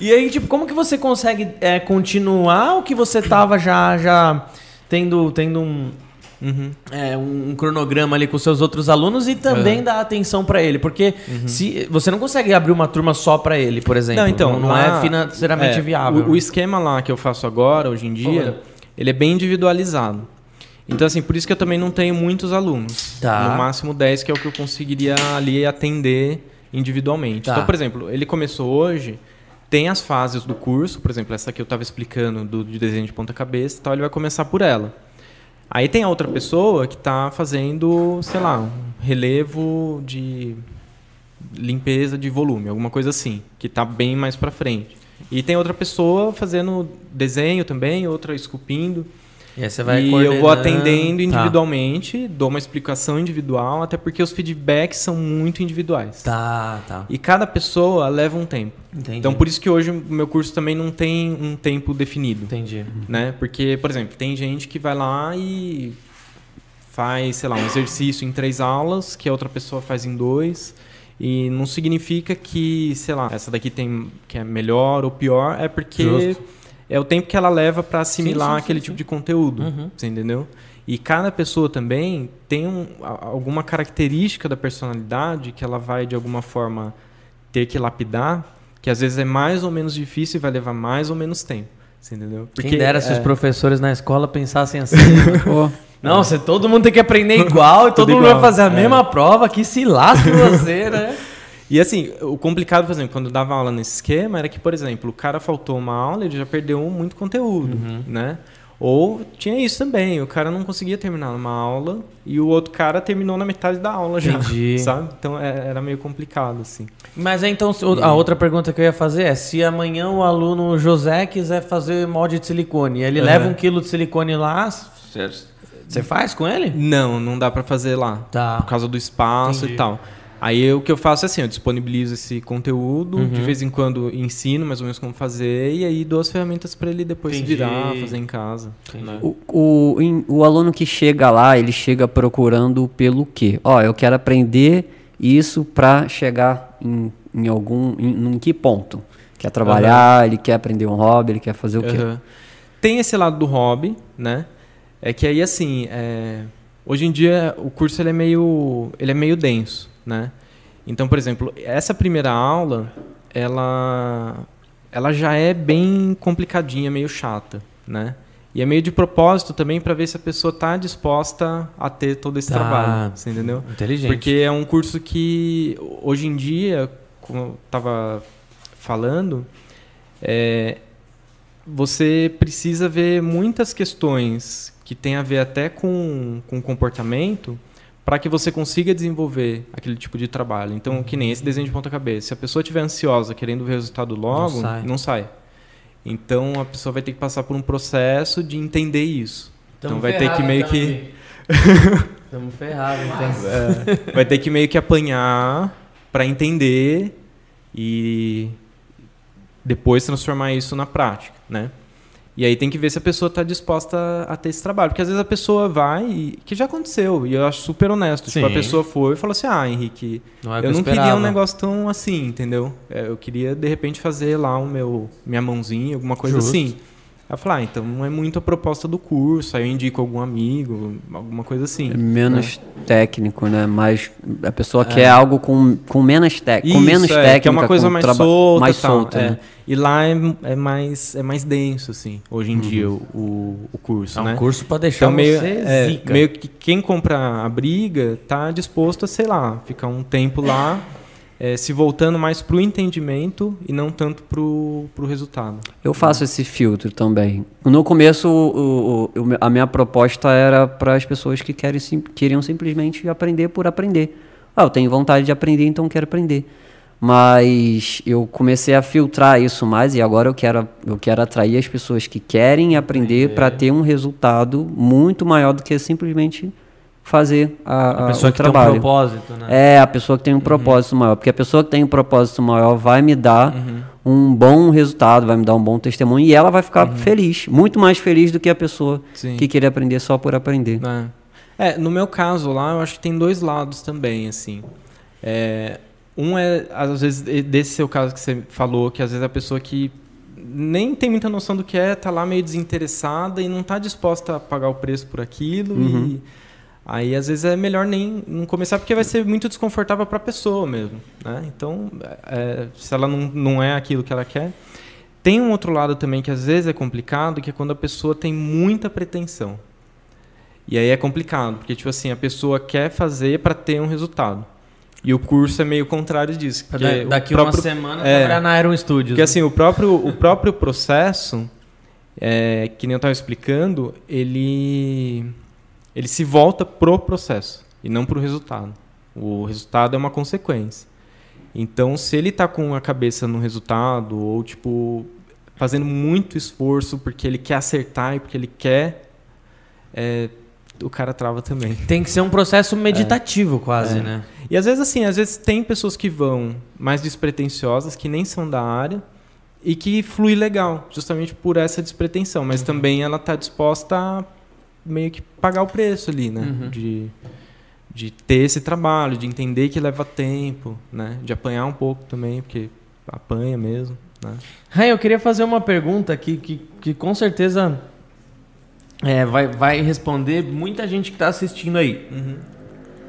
e aí, tipo, como que você consegue é, continuar o que você tava já, já tendo, tendo um, Uhum. é, um cronograma ali com seus outros alunos e também dar atenção pra ele? Porque se você não consegue abrir uma turma só pra ele, por exemplo. Não, então, não, não lá- é financeiramente É, viável. O, o esquema lá que eu faço agora, hoje em dia, ele é bem individualizado. Então, assim, por isso que eu também não tenho muitos alunos. Tá. No máximo 10, que é o que eu conseguiria ali atender individualmente. Tá. Então, por exemplo, ele começou hoje, tem as fases do curso, por exemplo, essa que eu estava explicando do, de desenho de ponta cabeça, então ele vai começar por ela. Aí tem a outra pessoa que está fazendo, sei lá, um relevo de limpeza de volume, alguma coisa assim, que está bem mais para frente. E tem outra pessoa fazendo desenho também, outra esculpindo. E aí você vai e eu vou atendendo Tá. individualmente, dou uma explicação individual, até porque os feedbacks são muito individuais. Tá, tá. E cada pessoa leva um tempo. Entendi. Então por isso que hoje o meu curso também não tem um tempo definido Entendi. né? Porque, por exemplo, tem gente que vai lá e faz, sei lá, um exercício em três aulas, que a outra pessoa faz em dois, e não significa que, sei lá, essa daqui tem que é melhor ou pior, é porque Justo. É o tempo que ela leva para assimilar Sim, sim, sim, aquele sim. tipo de conteúdo, Uhum. você entendeu? E cada pessoa também tem um, alguma característica da personalidade que ela vai de alguma forma ter que lapidar, que às vezes é mais ou menos difícil e vai levar mais ou menos tempo. Você entendeu? Quem dera se os é, professores na escola pensassem assim. Pô, Não, você, todo mundo tem que aprender igual e todo mundo vai fazer a é. mesma prova, que se lasque você, né? E assim, o complicado, por exemplo, quando eu dava aula nesse esquema, era que, por exemplo, o cara faltou uma aula, ele já perdeu muito conteúdo, Uhum. né? Ou tinha isso também, o cara não conseguia terminar uma aula e o outro cara terminou na metade da aula já, Entendi. sabe? Então é- era meio complicado, assim. Mas aí, então, a outra pergunta que eu ia fazer é: se amanhã o aluno José quiser fazer molde de silicone, ele leva um quilo de silicone lá, você você faz com ele? Não, não dá pra fazer lá. Tá. Por causa do espaço Entendi. e tal. Aí o que eu faço é assim, eu disponibilizo esse conteúdo, Uhum. de vez em quando ensino mais ou menos como fazer, e aí dou as ferramentas pra ele depois se Entendi. virar, fazer em casa. né? o, o, o aluno que chega lá, ele chega procurando pelo quê? Ó, eu quero aprender isso para chegar em, em algum. Em, em que ponto? Quer trabalhar, ele quer aprender um hobby, ele quer fazer o quê? Aham. Tem esse lado do hobby, né? É que aí assim, é, hoje em dia o curso ele é meio, ele é meio denso, né? Então, por exemplo, essa primeira aula, ela, ela já é bem complicadinha, meio chata, né? E é meio de propósito também para ver se a pessoa está disposta a ter todo esse Tá. trabalho, você entendeu? Inteligente. Porque é um curso que hoje em dia, como eu estava falando, é, você precisa ver muitas questões que têm a ver até com, com comportamento para que você consiga desenvolver aquele tipo de trabalho. Então, que nem esse desenho de ponta cabeça. Se a pessoa estiver ansiosa, querendo ver o resultado logo, sai. não sai. Então, a pessoa vai ter que passar por um processo de entender isso. então, vai ter que meio que... Estamos ferrados, então. É, vai ter que meio que apanhar para entender e depois transformar isso na prática, né? E aí tem que ver se a pessoa está disposta a, ter esse trabalho. Porque às vezes a pessoa vai, e, que já aconteceu, e eu acho super honesto. Tipo, a Sim. pessoa foi e falou assim: Ah, Henrique, Não é eu não queria esperava. um negócio tão assim, entendeu? É, eu queria, de repente, fazer lá o meu, minha mãozinha, alguma coisa Justo. assim. Eu falo, ah, então não é muito a proposta do curso, aí eu indico algum amigo, alguma coisa assim. É menos técnico, né? Mais a pessoa quer algo com, com menos, tec, com menos é, técnica. que é uma coisa com mais solta, mais tal, solta, é. né? E lá é, é mais é mais denso assim, hoje em dia o, o, curso, É um né? curso pra deixar Então, meio, você é, zica. meio que quem compra a briga tá disposto a, sei lá, ficar um tempo lá, é, se voltando mais pro entendimento e não tanto pro, pro resultado. Eu faço esse filtro também. No começo, o- o- o- a minha proposta era para as pessoas que querem, sim- queriam simplesmente aprender por aprender. Ah, eu tenho vontade de aprender, então quero aprender. Mas eu comecei a filtrar isso mais e agora eu quero, eu quero atrair as pessoas que querem aprender para ter um resultado muito maior do que simplesmente fazer a, A a- pessoa o que tem um trabalho. propósito, né? É, a pessoa que tem um propósito maior. Porque a pessoa que tem um propósito maior vai me dar um bom resultado, vai me dar um bom testemunho e ela vai ficar feliz. Muito mais feliz do que a pessoa Sim. que queria aprender só por aprender. É. É, no meu caso lá, eu acho que tem dois lados também, assim. É, um é, às vezes, desse seu caso que você falou, que às vezes a pessoa que nem tem muita noção do que é, tá lá meio desinteressada e não tá disposta a pagar o preço por aquilo e aí às vezes é melhor nem não começar porque vai ser muito desconfortável para a pessoa mesmo, né? Então, é, se ela não, não é aquilo que ela quer, tem um outro lado também que às vezes é complicado, que é quando a pessoa tem muita pretensão. E aí é complicado, porque tipo assim, a pessoa quer fazer para ter um resultado. E o curso é meio contrário disso. Da- daqui próprio- uma semana é. trabalhar na Aeron Studios. Porque assim, o próprio, o próprio processo, é, que nem eu estava explicando, ele, ele se volta pro processo e não pro resultado. O resultado é uma consequência. Então, se ele está com a cabeça no resultado, ou tipo, fazendo muito esforço porque ele quer acertar e porque ele quer, é, o cara trava também. Tem que ser um processo meditativo quase, É. né? E às vezes assim, às vezes tem pessoas que vão mais despretensiosas, que nem são da área, e que flui legal, justamente por essa despretensão. Mas também ela está disposta a meio que pagar o preço ali, né? Uhum. De, de ter esse trabalho, de entender que leva tempo, né? De apanhar um pouco também, porque apanha mesmo, né? Eu queria fazer uma pergunta aqui que, que com certeza é, vai, vai responder muita gente que está assistindo aí.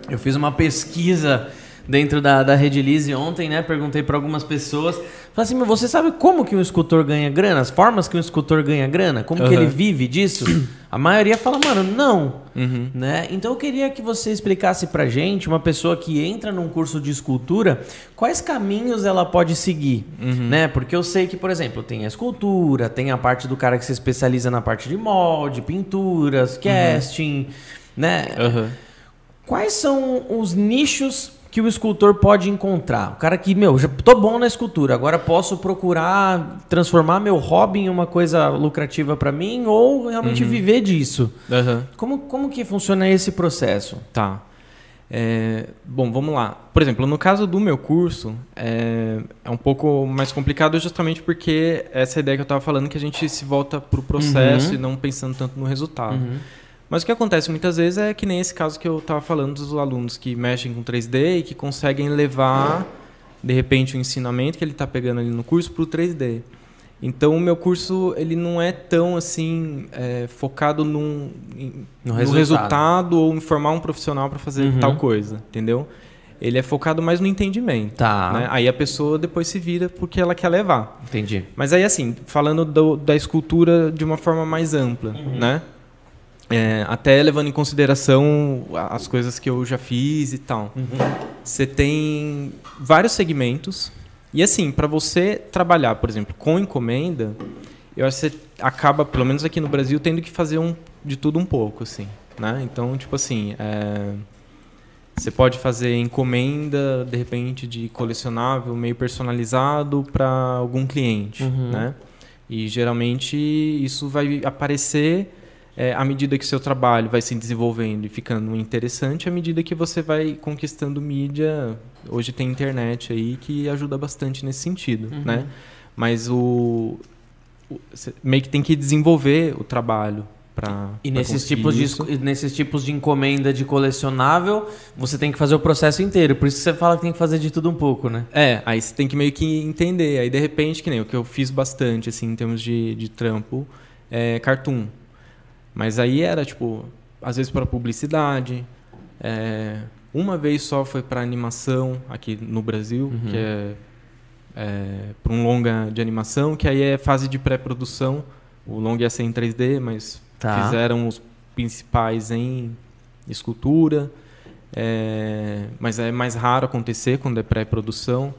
Eu fiz uma pesquisa dentro da, da Redilize ontem, né? Perguntei para algumas pessoas. Falei assim, mas você sabe como que um escultor ganha grana? As formas que um escultor ganha grana? Como que Aham. ele vive disso? A maioria fala, mano, não. Uhum. Né? Então eu queria que você explicasse pra gente, uma pessoa que entra num curso de escultura, quais caminhos ela pode seguir, né? Porque eu sei que, por exemplo, tem a escultura, tem a parte do cara que se especializa na parte de molde, pinturas, casting, né? Quais são os nichos que o escultor pode encontrar? O cara que, meu, já tô bom na escultura, agora posso procurar transformar meu hobby em uma coisa lucrativa pra mim ou realmente viver disso. Aham. Como, como que funciona esse processo? Tá. É, bom, vamos lá. Por exemplo, no caso do meu curso, é, é um pouco mais complicado justamente porque essa ideia que eu estava falando que a gente se volta para o processo Uhum. e não pensando tanto no resultado. Mas o que acontece muitas vezes é que nem esse caso que eu estava falando dos alunos que mexem com 3D e que conseguem levar, de repente, o ensinamento que ele está pegando ali no curso para o 3D. Então, o meu curso ele não é tão assim é, focado num, em- No no, resultado. resultado. ou em formar um profissional para fazer Uhum. tal coisa, entendeu? Ele é focado mais no entendimento. Tá. né? Aí a pessoa depois se vira porque ela quer levar. Entendi. Mas aí, assim, falando do- da escultura de uma forma mais ampla, né? É, até levando em consideração as coisas que eu já fiz e tal. Você tem vários segmentos. E assim, para você trabalhar, por exemplo, com encomenda, eu acho que você acaba, pelo menos aqui no Brasil, tendo que fazer um, de tudo um pouco, assim. Né? Então, tipo assim, é, você pode fazer encomenda, de repente, de colecionável meio personalizado para algum cliente, Uhum. né? E geralmente isso vai aparecer é, à medida que o seu trabalho vai se desenvolvendo e ficando interessante, à medida que você vai conquistando mídia. Hoje tem internet aí que ajuda bastante nesse sentido, Uhum. né? Mas o, o- meio que tem que desenvolver o trabalho para E nesses tipos, de, esco- e nesses tipos de encomenda de colecionável, você tem que fazer o processo inteiro. Por isso que você fala que tem que fazer de tudo um pouco, né? É, aí você tem que meio que entender. Aí, de repente, que nem o que eu fiz bastante, assim, em termos de, de trampo, é, cartoon. Mas aí era, tipo, às vezes para publicidade. é, uma vez só foi para animação aqui no Brasil, Uhum. que é, é para um longa de animação, que aí é fase de pré-produção. O longa ia ser em 3D, mas Tá. fizeram os principais em escultura. é, mas é mais raro acontecer quando é pré-produção.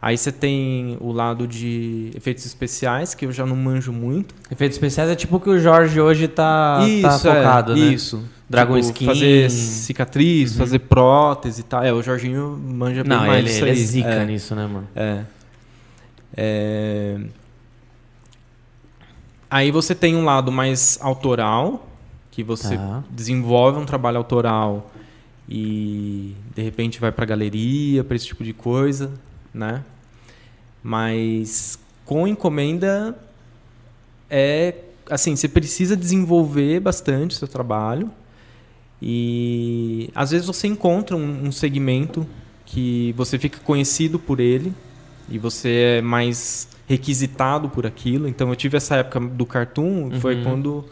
Aí você tem o lado de efeitos especiais, que eu já não manjo muito. Efeitos especiais é tipo o que o Jorge hoje tá, tá Isso, é, focado, né? Isso. Dragon Tipo, Skin. Fazer cicatriz, Uhum. fazer prótese e tal. É, o Jorginho manja bem Não, mais ele, disso ele é zica é. nisso, né, mano? É. É. Aí você tem um lado mais autoral, que você Tá. desenvolve um trabalho autoral e de repente vai para galeria, para esse tipo de coisa, né? Mas com encomenda é assim, você precisa desenvolver bastante o seu trabalho e às vezes você encontra um, um segmento que você fica conhecido por ele e você é mais requisitado por aquilo. Então eu tive essa época do cartoon, foi Uhum. quando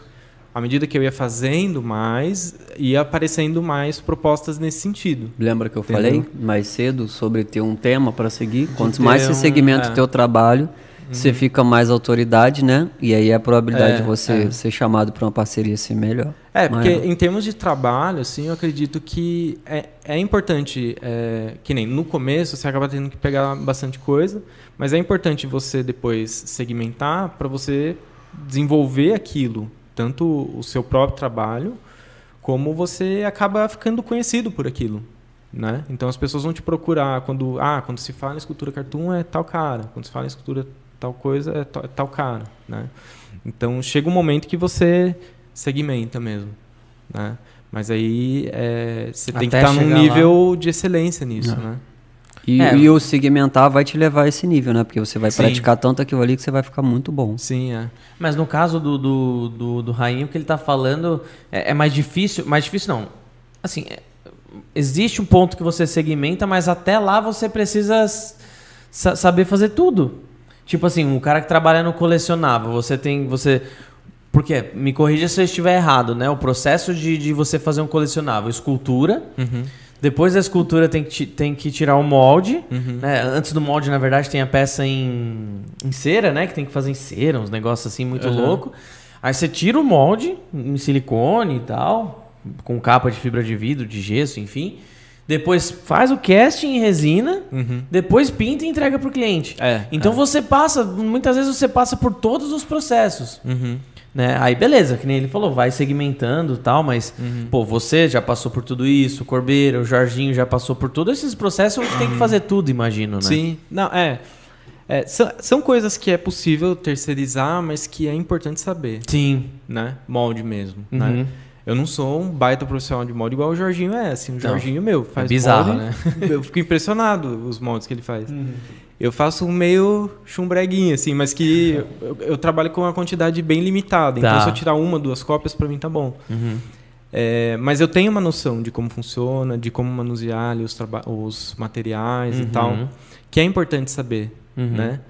à medida que eu ia fazendo mais, ia aparecendo mais propostas nesse sentido. Lembra que eu Entendeu? falei mais cedo sobre ter um tema para seguir? Quanto mais você um- segmenta é. o teu trabalho, você fica mais autoridade, né? E aí a probabilidade É, de você é. ser chamado para uma parceria ser melhor. É, porque Maior. em termos de trabalho, assim, eu acredito que é, é importante, é, que nem no começo você acaba tendo que pegar bastante coisa, mas é importante você depois segmentar para você desenvolver aquilo, tanto o seu próprio trabalho, como você acaba ficando conhecido por aquilo. Né? Então as pessoas vão te procurar quando, ah, quando se fala em escultura cartoon é tal cara, quando se fala em escultura tal coisa é tal, é tal cara. Né? Então chega um momento que você segmenta mesmo, né? Mas aí é, você tem que Até estar num chegar nível de excelência nisso, É. né? E, É. e o segmentar vai te levar a esse nível, né? Porque você vai Sim. praticar tanto aquilo ali que você vai ficar muito bom. Sim, é. Mas no caso do, do, do, do Rainho, o que ele tá falando é, é mais difícil. Mais difícil não. Assim, é- existe um ponto que você segmenta, mas até lá você precisa sa- saber fazer tudo. Tipo assim, um cara que trabalha no colecionável, você tem. Você. Porque, me corrija se eu estiver errado, né? O processo de, de você fazer um colecionável, escultura. Uhum. Depois da escultura tem que, tem que tirar o molde. Uhum. né? Antes do molde, na verdade, tem a peça em, em cera, né? Que tem que fazer em cera, uns negócios assim muito Aham. louco. Aí você tira o molde em silicone e tal, com capa de fibra de vidro, de gesso, enfim. Depois faz o casting em resina, Uhum. depois pinta e entrega pro cliente. É. Então é. você passa, muitas vezes você passa por todos os processos. Uhum. Né? Aí beleza, que nem ele falou, vai segmentando e tal, mas Uhum. pô, você já passou por tudo isso, o Corbeiro, o Jorginho já passou por todos esses processos, gente tem que fazer tudo, imagino, né? Sim, não, é. É, são, são coisas que é possível terceirizar, mas que é importante saber, Sim. né? Molde mesmo, Uhum. né? Eu não sou um baita profissional de molde igual o Jorginho é, assim, o Não. Jorginho meu faz É bizarro, molde, né? Eu fico impressionado os moldes que ele faz. Eu faço um meio chumbreguinho, assim, mas que eu, eu trabalho com uma quantidade bem limitada. Tá. Então, se eu tirar uma, duas cópias, pra mim tá bom. Uhum. É, mas eu tenho uma noção de como funciona, de como manusear ali os, os materiais e Uhum. tal, que é importante saber, Uhum. né?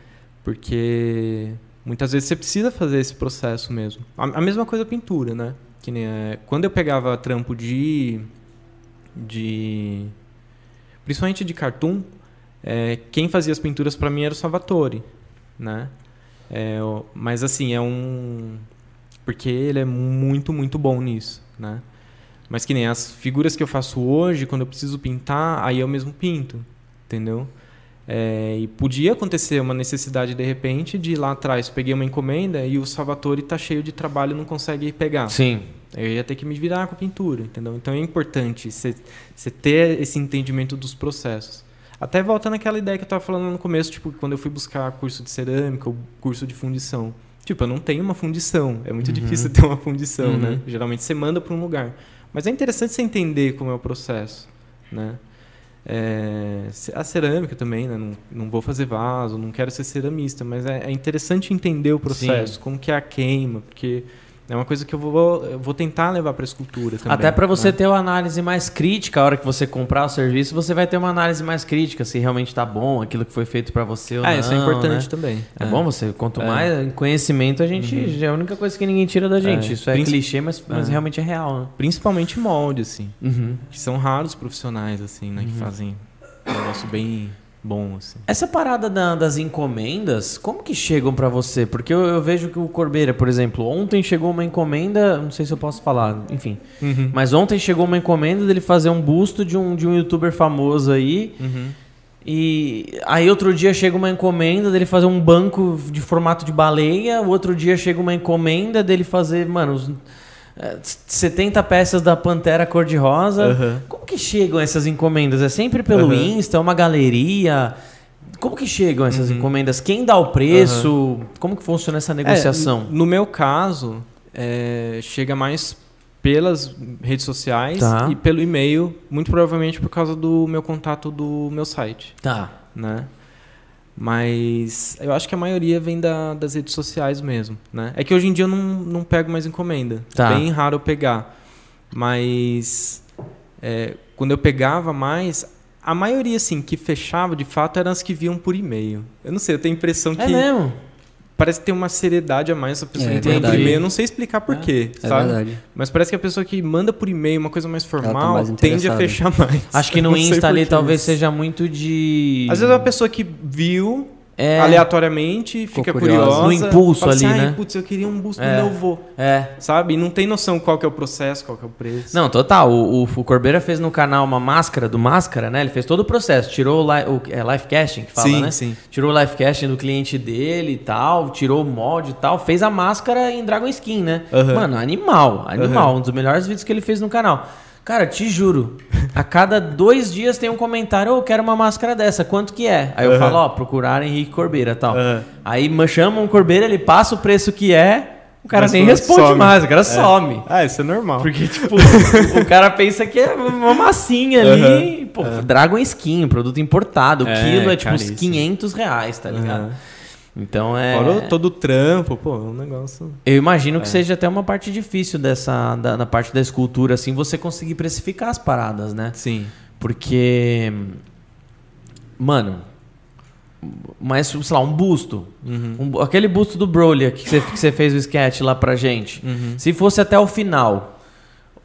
Porque muitas vezes você precisa fazer esse processo mesmo. A, a mesma coisa a pintura, né? Que nem, é, quando eu pegava trampo de... de principalmente de cartoon, é, quem fazia as pinturas para mim era o Salvatore, né? É, mas assim, é um... Porque ele é muito, muito bom nisso, né? Mas que nem as figuras que eu faço hoje, quando eu preciso pintar, aí eu mesmo pinto, entendeu? É, e podia acontecer uma necessidade, de repente, de ir lá atrás, peguei uma encomenda e o Salvatore tá cheio de trabalho e não consegue pegar. Sim. Eu ia ter que me virar com a pintura, entendeu? Então é importante você ter esse entendimento dos processos. Até volta naquela ideia que eu estava falando no começo, tipo, quando eu fui buscar curso de cerâmica ou curso de fundição. Tipo, eu não tenho uma fundição. É muito difícil ter uma fundição, Uhum. né? Geralmente você manda para um lugar. Mas é interessante você entender como é o processo, né? É, a cerâmica também, né? Não, não vou fazer vaso, não quero ser ceramista, mas é, é interessante entender o processo, como que é a queima, porque É uma coisa que eu vou, eu vou tentar levar para escultura também. Até para você né? ter uma análise mais crítica, a hora que você comprar o serviço, você vai ter uma análise mais crítica, se realmente tá bom aquilo que foi feito para você ou Ah, não. isso é importante né? também. É, bom você, quanto É. Uhum. mais conhecimento a gente, já é a única coisa que ninguém tira da gente. É. Isso é clichê, mas, mas É. realmente é real, né? Principalmente molde, assim. Uhum. Que são raros profissionais, assim, né? Que fazem um negócio bem bom, assim. Essa parada da- das encomendas, como que chegam pra você? Porque eu, eu vejo que o Corbeira, por exemplo, ontem chegou uma encomenda, não sei se eu posso falar, enfim. Mas ontem chegou uma encomenda dele fazer um busto de um, de um youtuber famoso aí. Uhum. E aí outro dia chega uma encomenda dele fazer um banco de formato de baleia, o outro dia chega uma encomenda dele fazer, mano, os, 70 peças da Pantera cor-de-rosa. Aham. Como que chegam essas encomendas? É sempre pelo Aham. Insta, é uma galeria? Como que chegam essas Uhum. encomendas? Quem dá o preço? Como que funciona essa negociação? É, no meu caso, é, chega mais pelas redes sociais Tá. e pelo e-mail, muito provavelmente por causa do meu contato do meu site, Tá. né? Mas eu acho que a maioria vem da- das redes sociais mesmo, né? É que hoje em dia eu não, não pego mais encomenda. Tá. Bem raro eu pegar. Mas é, quando eu pegava mais, a maioria, assim, que fechava de fato eram as que vinham por e-mail. Eu não sei, eu tenho a impressão É que mesmo? Parece ter uma seriedade a mais essa pessoa É, que manda por e-mail. Eu não sei explicar por quê, É sabe? verdade. Mas parece que a pessoa que manda por e-mail uma coisa mais tá formal mais tende a fechar mais. Acho que no Insta ali talvez seja muito de. Às vezes é uma pessoa que viu É. aleatoriamente, Ficou fica curiosa. curiosa. No impulso fala assim, ali, "Ai, né?" Putz, eu queria um busto É. meu avô. É. Sabe? E não tem noção qual que é o processo, qual que é o preço. Não, total. O, o, o Corbeira fez no canal uma máscara do Máscara, né? Ele fez todo o processo. Tirou o, li, o é, live casting, que fala, Sim, né? sim. Tirou o live casting do cliente dele e tal, tirou o molde e tal, fez a máscara em Dragon Skin, né? Aham. Mano, animal, animal. Um dos melhores vídeos que ele fez no canal. Cara, te juro, a cada dois dias tem um comentário, ô, eu quero uma máscara dessa, quanto que é? Aí eu Aham. falo, ó, procurar Henrique Corbeira tal. Aham. Aí ma- chamam o Corbeira, ele passa o preço que é, o cara Mas nem some. responde mais, o cara some. Ah, isso é normal. Porque, tipo, o cara pensa que é uma massinha ali. Pô, Dragon Skin, produto importado. O É, quilo é tipo uns caríssimo. 500 reais, tá ligado? Aham. Então é. Fora todo o trampo, pô, é um negócio. Eu imagino É. que seja até uma parte difícil dessa. Da, na parte da escultura, assim, você conseguir precificar as paradas, né? Sim. Porque. Mano. Mas, sei lá, um busto. Uhum. Um aquele busto do Broly que você, que você fez o sketch lá pra gente. Uhum. Se fosse até o final.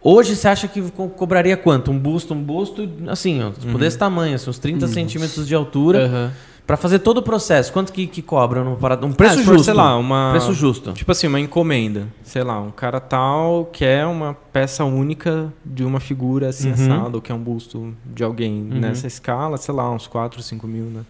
Hoje você acha que co- cobraria quanto? Um busto, um busto, assim, ó, Uhum. desse tamanho, assim, uns 30 centímetros de altura, Aham. Pra fazer todo o processo. Quanto que, que cobra no parado? Um preço Ah, justo. sei lá, uma- Preço justo. Tipo assim, uma encomenda. Sei lá, um cara tal quer uma peça única de uma figura assim Uhum. assado, ou quer um busto de alguém Uhum. nessa escala, sei lá, uns 4, 5 mil, né?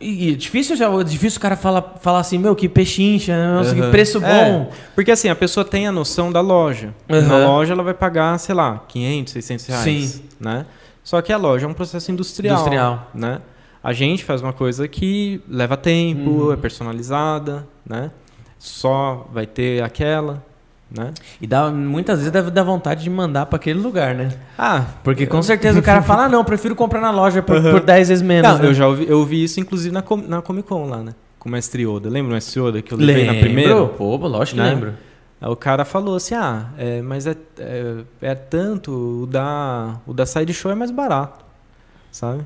E, e é difícil, já, é difícil o cara falar, falar assim, meu, que pechincha, né? Nossa, que Aham. preço bom. É, porque assim, a pessoa tem a noção da loja. Na loja ela vai pagar, sei lá, 500, 600 reais. Sim. Né? Só que a loja é um processo industrial. Industrial. Né? A gente faz uma coisa que leva tempo, Uhum. é personalizada, né? Só vai ter aquela, né? E dá, muitas vezes deve dar vontade de mandar pra aquele lugar, né? Ah, Porque com certeza o cara fala, ah, não, prefiro comprar na loja por, por 10 vezes menos. não, né? eu já ouvi, eu ouvi isso inclusive na, Com- na Comic Con lá, né? Com o Mestre Yoda. Lembra o Mestre Yoda que eu levei na primeira? Lembro. Pô, lógico que Né? lembro. Aí o cara falou assim, ah, é, mas é, é, é tanto, o da, o da Sideshow é mais barato, sabe?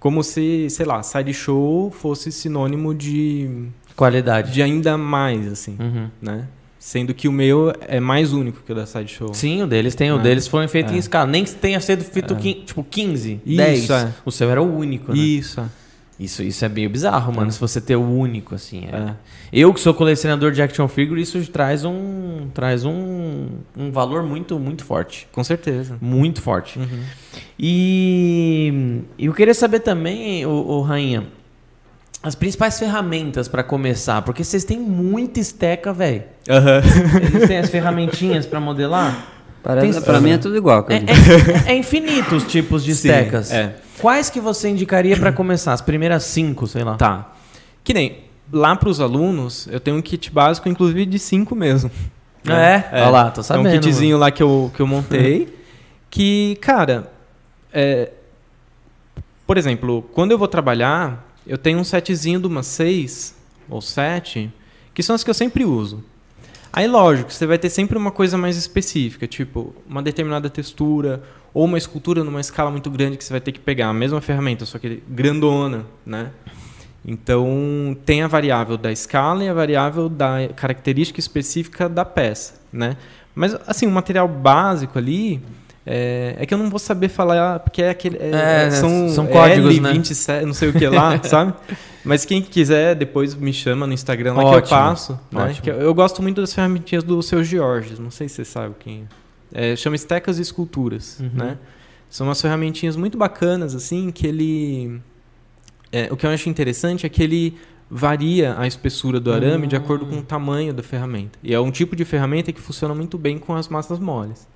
Como se, sei lá, Sideshow fosse sinônimo de, Qualidade. de ainda mais, assim, Uhum. né? Sendo que o meu é mais único que o da Sideshow. Sim, o deles tem, o É. deles foram feitos É. em escala. Nem que tenha sido feito quin- tipo 15, Isso, 10. é. O seu era o único, né? Isso, é. Isso, isso é meio bizarro, mano, se você ter o único, assim. é. É. Eu que sou colecionador de action figure, isso traz um, traz um, um valor muito, muito forte. com certeza. Muito forte. Uhum. E eu queria saber também, o, Rainha, as principais ferramentas pra começar, porque vocês têm muita esteca, velho. Aham. Eles têm as ferramentinhas pra modelar. Parece, Tem- pra mim é tudo igual. É, é- é infinito os tipos de Sim, estecas. é. Quais que você indicaria pra começar? As primeiras cinco, sei lá. Tá. Que nem, lá para os alunos, eu tenho um kit básico, inclusive de 5 mesmo. Ah, é? Olha lá, tô sabendo, É um kitzinho lá que eu, que eu montei. que, cara, é, por exemplo, quando eu vou trabalhar, eu tenho um setzinho de umas 6 ou 7, que são as que eu sempre uso. Aí, lógico, você vai ter sempre uma coisa mais específica, tipo uma determinada textura ou uma escultura numa escala muito grande que você vai ter que pegar a mesma ferramenta, só que grandona, né? Então, tem a variável da escala e a variável da característica específica da peça, né? Mas, assim, o material básico ali é, é que eu não vou saber falar, porque é aquele, é, É, são, são códigos, né? L27, não sei o que lá, sabe? Mas quem quiser, depois me chama no Instagram lá que eu Ótimo, passo. Né? ótimo. Que eu, eu gosto muito das ferramentinhas do seu Jorge, não sei se você sabe quem é. é chama Estecas e Esculturas, Uhum. né? São umas ferramentinhas muito bacanas, assim, que ele... é, o que eu acho interessante é que ele varia a espessura do arame de acordo com o tamanho da ferramenta. E é um tipo de ferramenta que funciona muito bem com as massas moles.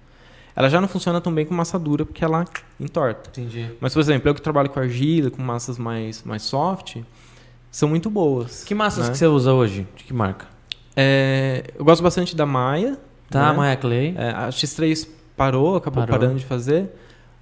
Ela já não funciona tão bem com massa dura, porque ela entorta. Entendi. Mas, por exemplo, eu que trabalho com argila, com massas mais, mais soft, são muito boas. Que massas né? que você usa hoje? De que marca? É, eu gosto bastante da Maia. Tá, né? Maia Clay. É, a X3 parou, acabou Parou. parando de fazer.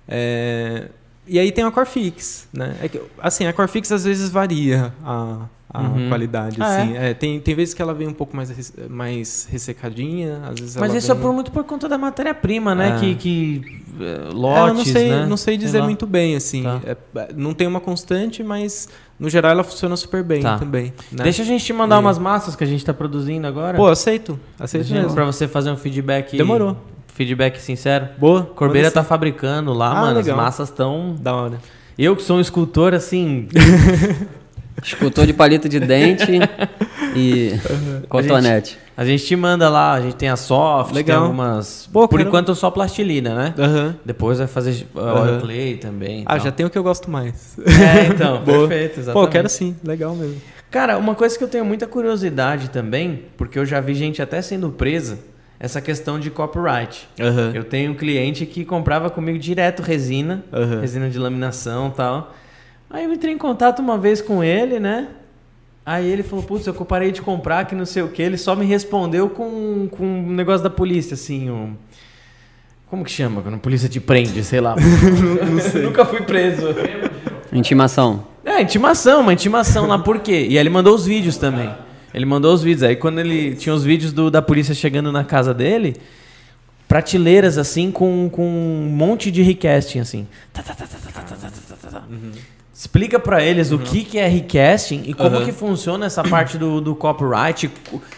É, e aí tem a Corfix, né? É que, assim, a Corfix às vezes varia a, a Uhum. qualidade, Ah, assim. É, tem, tem vezes que ela vem um pouco mais, mais ressecadinha, às vezes Mas isso é vem... por, muito por conta da matéria-prima, né? É. Que, que eh, É, eu lotes, não sei, né? não sei dizer lá. muito bem, assim. Tá. É, não tem uma constante, mas no geral ela funciona super bem Tá. também. né? Deixa a gente te mandar umas massas que a gente tá produzindo agora. Pô, aceito. Aceito Gente, mesmo. pra você fazer um feedback. Demorou. Feedback sincero. Boa. Corbeira tá fabricando lá, Ah, mano. legal. As massas tão. sim. Da hora. Eu que sou um escultor, assim. Escultor de palito de dente e cotonete. A gente te manda lá, a gente tem a soft, Legal. tem algumas. Pô, por quero- enquanto só plastilina, né? Aham. Depois vai fazer uh, oil clay também. Ah, tal. já tem o que eu gosto mais. É, então, Boa. perfeito, Pô, exatamente. eu quero sim. Legal mesmo. Cara, uma coisa que eu tenho muita curiosidade também, porque eu já vi gente até sendo presa, essa questão de copyright. Aham. Eu tenho um cliente que comprava comigo direto resina, Aham. resina de laminação e tal. Aí eu entrei em contato uma vez com ele, né? Aí ele falou, putz, eu parei de comprar, que não sei o que. Ele só me respondeu com, com um negócio da polícia, assim, um... Como que chama? Quando a polícia te prende, sei lá. não, sei. Nunca fui preso. Intimação. É, intimação, uma intimação lá, por quê? E aí ele mandou os vídeos também. Ele mandou os vídeos. Aí quando ele. Tinha os vídeos do, da polícia chegando na casa dele. Prateleiras assim com, com um monte de requesting, assim. Tá, tá, tá. tá, tá, tá Explica para eles uhum. o que, que é requesting e como uhum. que funciona essa parte do, do copyright,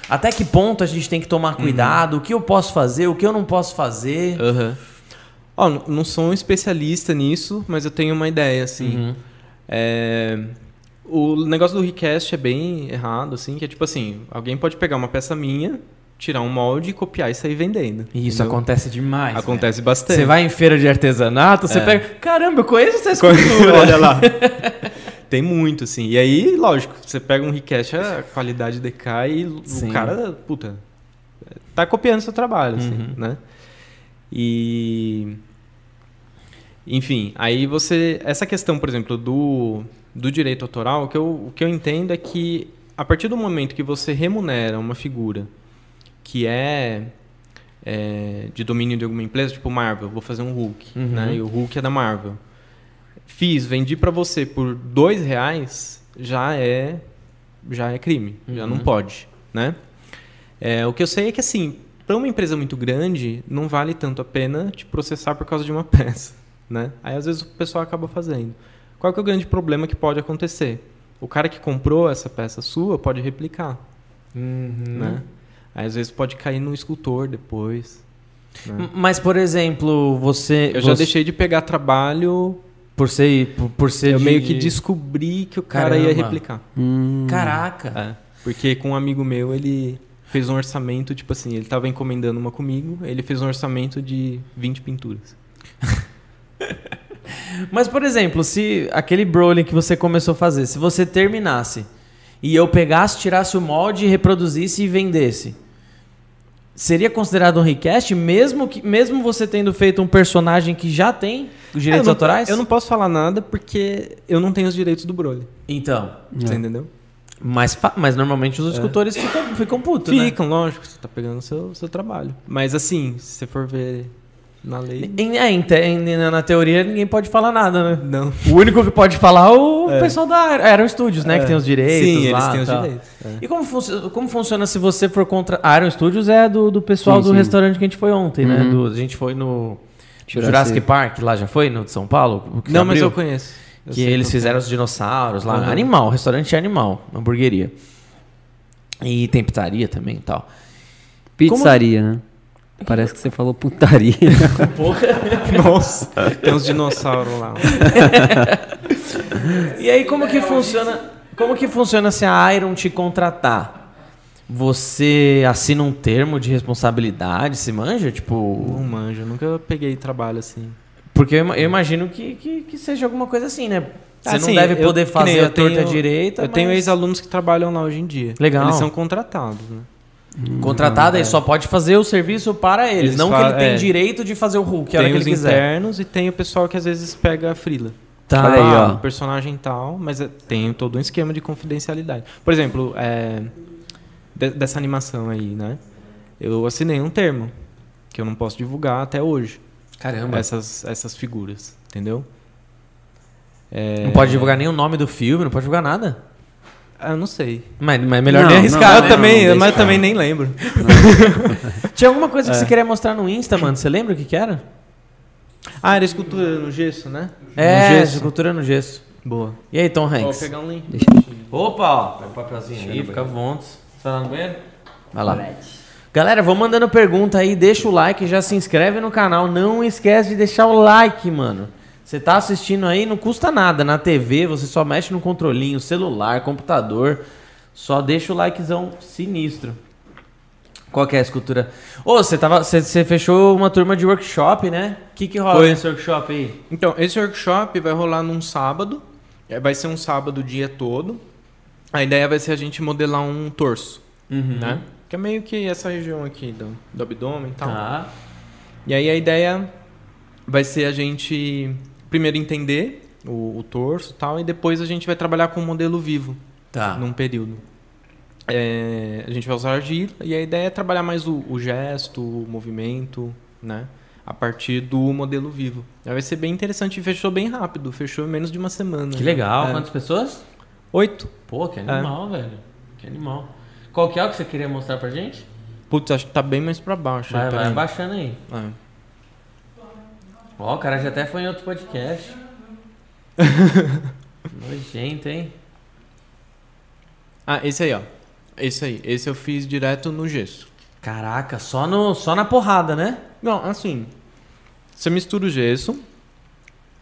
até que ponto a gente tem que tomar uhum. cuidado, o que eu posso fazer, o que eu não posso fazer. Oh, não sou um especialista nisso, mas eu tenho uma ideia, assim. Uhum. É... O negócio do recast é bem errado, assim, que é tipo assim, alguém pode pegar uma peça minha, tirar um molde, e copiar e sair vendendo. Isso entendeu? acontece demais. Acontece bastante. Você vai em feira de artesanato, você É. pega. Caramba, eu conheço essa escultura. Olha lá. Tem muito, assim. E aí, lógico, você pega um request, a qualidade decai e Sim. o cara, puta, tá copiando seu trabalho, assim, Uhum. né? E. Enfim, aí você. Essa questão, por exemplo, do, do direito autoral, o que, eu, o que eu entendo é que a partir do momento que você remunera uma figura que é, é, de domínio de alguma empresa, tipo Marvel, vou fazer um Hulk, Uhum. né? E o Hulk é da Marvel. Fiz, vendi pra você por dois reais, já é já é crime, já não Uhum. pode, né? É, o que eu sei é que assim, para uma empresa muito grande, não vale tanto a pena te processar por causa de uma peça, né? Aí às vezes o pessoal acaba fazendo. Qual que é o grande problema que pode acontecer? O cara que comprou essa peça sua pode replicar, Uhum. né? Aí às vezes pode cair no escultor depois. né? Mas, por exemplo, você. Eu já você- deixei de pegar trabalho, Por ser. Por, por ser eu de- meio que descobri que o cara ia Caramba. replicar. Hum, Caraca. É, porque com um amigo meu, ele fez um orçamento, tipo assim, ele tava encomendando uma comigo, ele fez um orçamento de 20 pinturas. Mas, por exemplo, se aquele Broly que você começou a fazer, se você terminasse e eu pegasse, tirasse o molde, reproduzisse e vendesse, seria considerado um recast, mesmo, que, mesmo você tendo feito um personagem que já tem os direitos É, eu não, autorais? Eu não posso falar nada porque eu não tenho os direitos do Broly. Então. Você entendeu? Mas, mas normalmente os escultores ficam, ficam putos, né? Ficam, lógico, você tá pegando o seu, seu trabalho. Mas assim, se você for ver na lei. Em- é, em te- em- na teoria ninguém pode falar nada, né? Não. O único que pode falar é o É. pessoal da Aero Studios, né? É. Que tem os direitos. Sim, lá, eles têm os tal. direitos. é. E como, como funciona se você for contra. A Aero Studios é do, do pessoal Sim, do sim. restaurante que a gente foi ontem, né? Uhum. Do- a gente foi no Jurassic. Jurassic Park, lá já foi, no de São Paulo? o que Não, mas abriu? eu conheço. Eu que sei eles qual fizeram os dinossauros lá. Uhum. Animal, restaurante é animal, hamburgueria. E tem pizzaria também e tal. Pizzaria, né? Parece que você falou putaria. é. Nossa, tem uns dinossauros lá. E aí como que funciona? Como que funciona se a Iron te contratar? Você assina um termo de responsabilidade, se manja? Tipo, Não manjo, eu nunca peguei trabalho assim. porque eu, eu imagino que, que, que seja alguma coisa assim, né? Você Assim, não deve eu- poder fazer eu a torta tenho- direita. eu tenho mas ex-alunos que trabalham lá hoje em dia. Legal. Eles são contratados, né? Contratado e só pode fazer o serviço para eles, Eles não que ele tem é. direito de fazer o Hulk, a hora tem que os ele quiser. internos e tem o pessoal que às vezes pega a frila. Tá. Olha aí, ó. Ah, personagem tal, mas é- tem todo um esquema de confidencialidade. Por exemplo, é, de- dessa animação aí, né? Eu assinei um termo que eu não posso divulgar até hoje. Caramba. Essas, essas figuras, entendeu? É, Não pode divulgar nem o nome do filme, não pode divulgar nada. Ah, Eu não sei. Mas, mas melhor Não, nem não, arriscar. eu não, também, deixa mas pra também nem lembro. Tinha alguma coisa É. que você queria mostrar no Insta, mano? Você lembra o que que era? Ah, era escultura no gesso, né? É, no gesso. escultura no gesso. Boa. E aí, Tom Vou Hanks? pegar um link. Opa, ó. Pega o papelzinho aí, fica à vontade. Você lá no banheiro? Vai lá. Galera, vão mandando pergunta aí, deixa o like, já se inscreve no canal. Não esquece de deixar o like, mano. Você tá assistindo aí, não custa nada. Na TV, você só mexe no controlinho, celular, computador. Só deixa o likezão sinistro. Qual que é a escultura? Ô, você tava. Você, você fechou uma turma de workshop, né? O que, que rola Foi. nesse workshop aí? Então, esse workshop vai rolar num sábado. É, Vai ser um sábado o dia todo. A ideia vai ser a gente modelar um torso, Uhum. né? Que é meio que essa região aqui do, do abdômen e tal. Tá. E aí a ideia vai ser a gente primeiro entender o, o torso e tal, e depois a gente vai trabalhar com o modelo vivo Tá. num período. É, a gente vai usar argila e a ideia é trabalhar mais o, o gesto, o movimento, né? A partir do modelo vivo. Vai ser bem interessante e fechou bem rápido, fechou em menos de uma semana. Que legal. É. Quantas pessoas? Oito. Pô, que animal, velho. Que animal. Qual que é o que você queria mostrar pra gente? Putz, acho que tá bem mais pra baixo. Vai, aí, vai peraí. abaixando aí. É. Ó, o cara já até foi em outro podcast. Nojento, hein? Ah, esse aí, ó. Esse aí. Esse eu fiz direto no gesso. Caraca, só, no, só na porrada, né? Não, assim. Você mistura o gesso,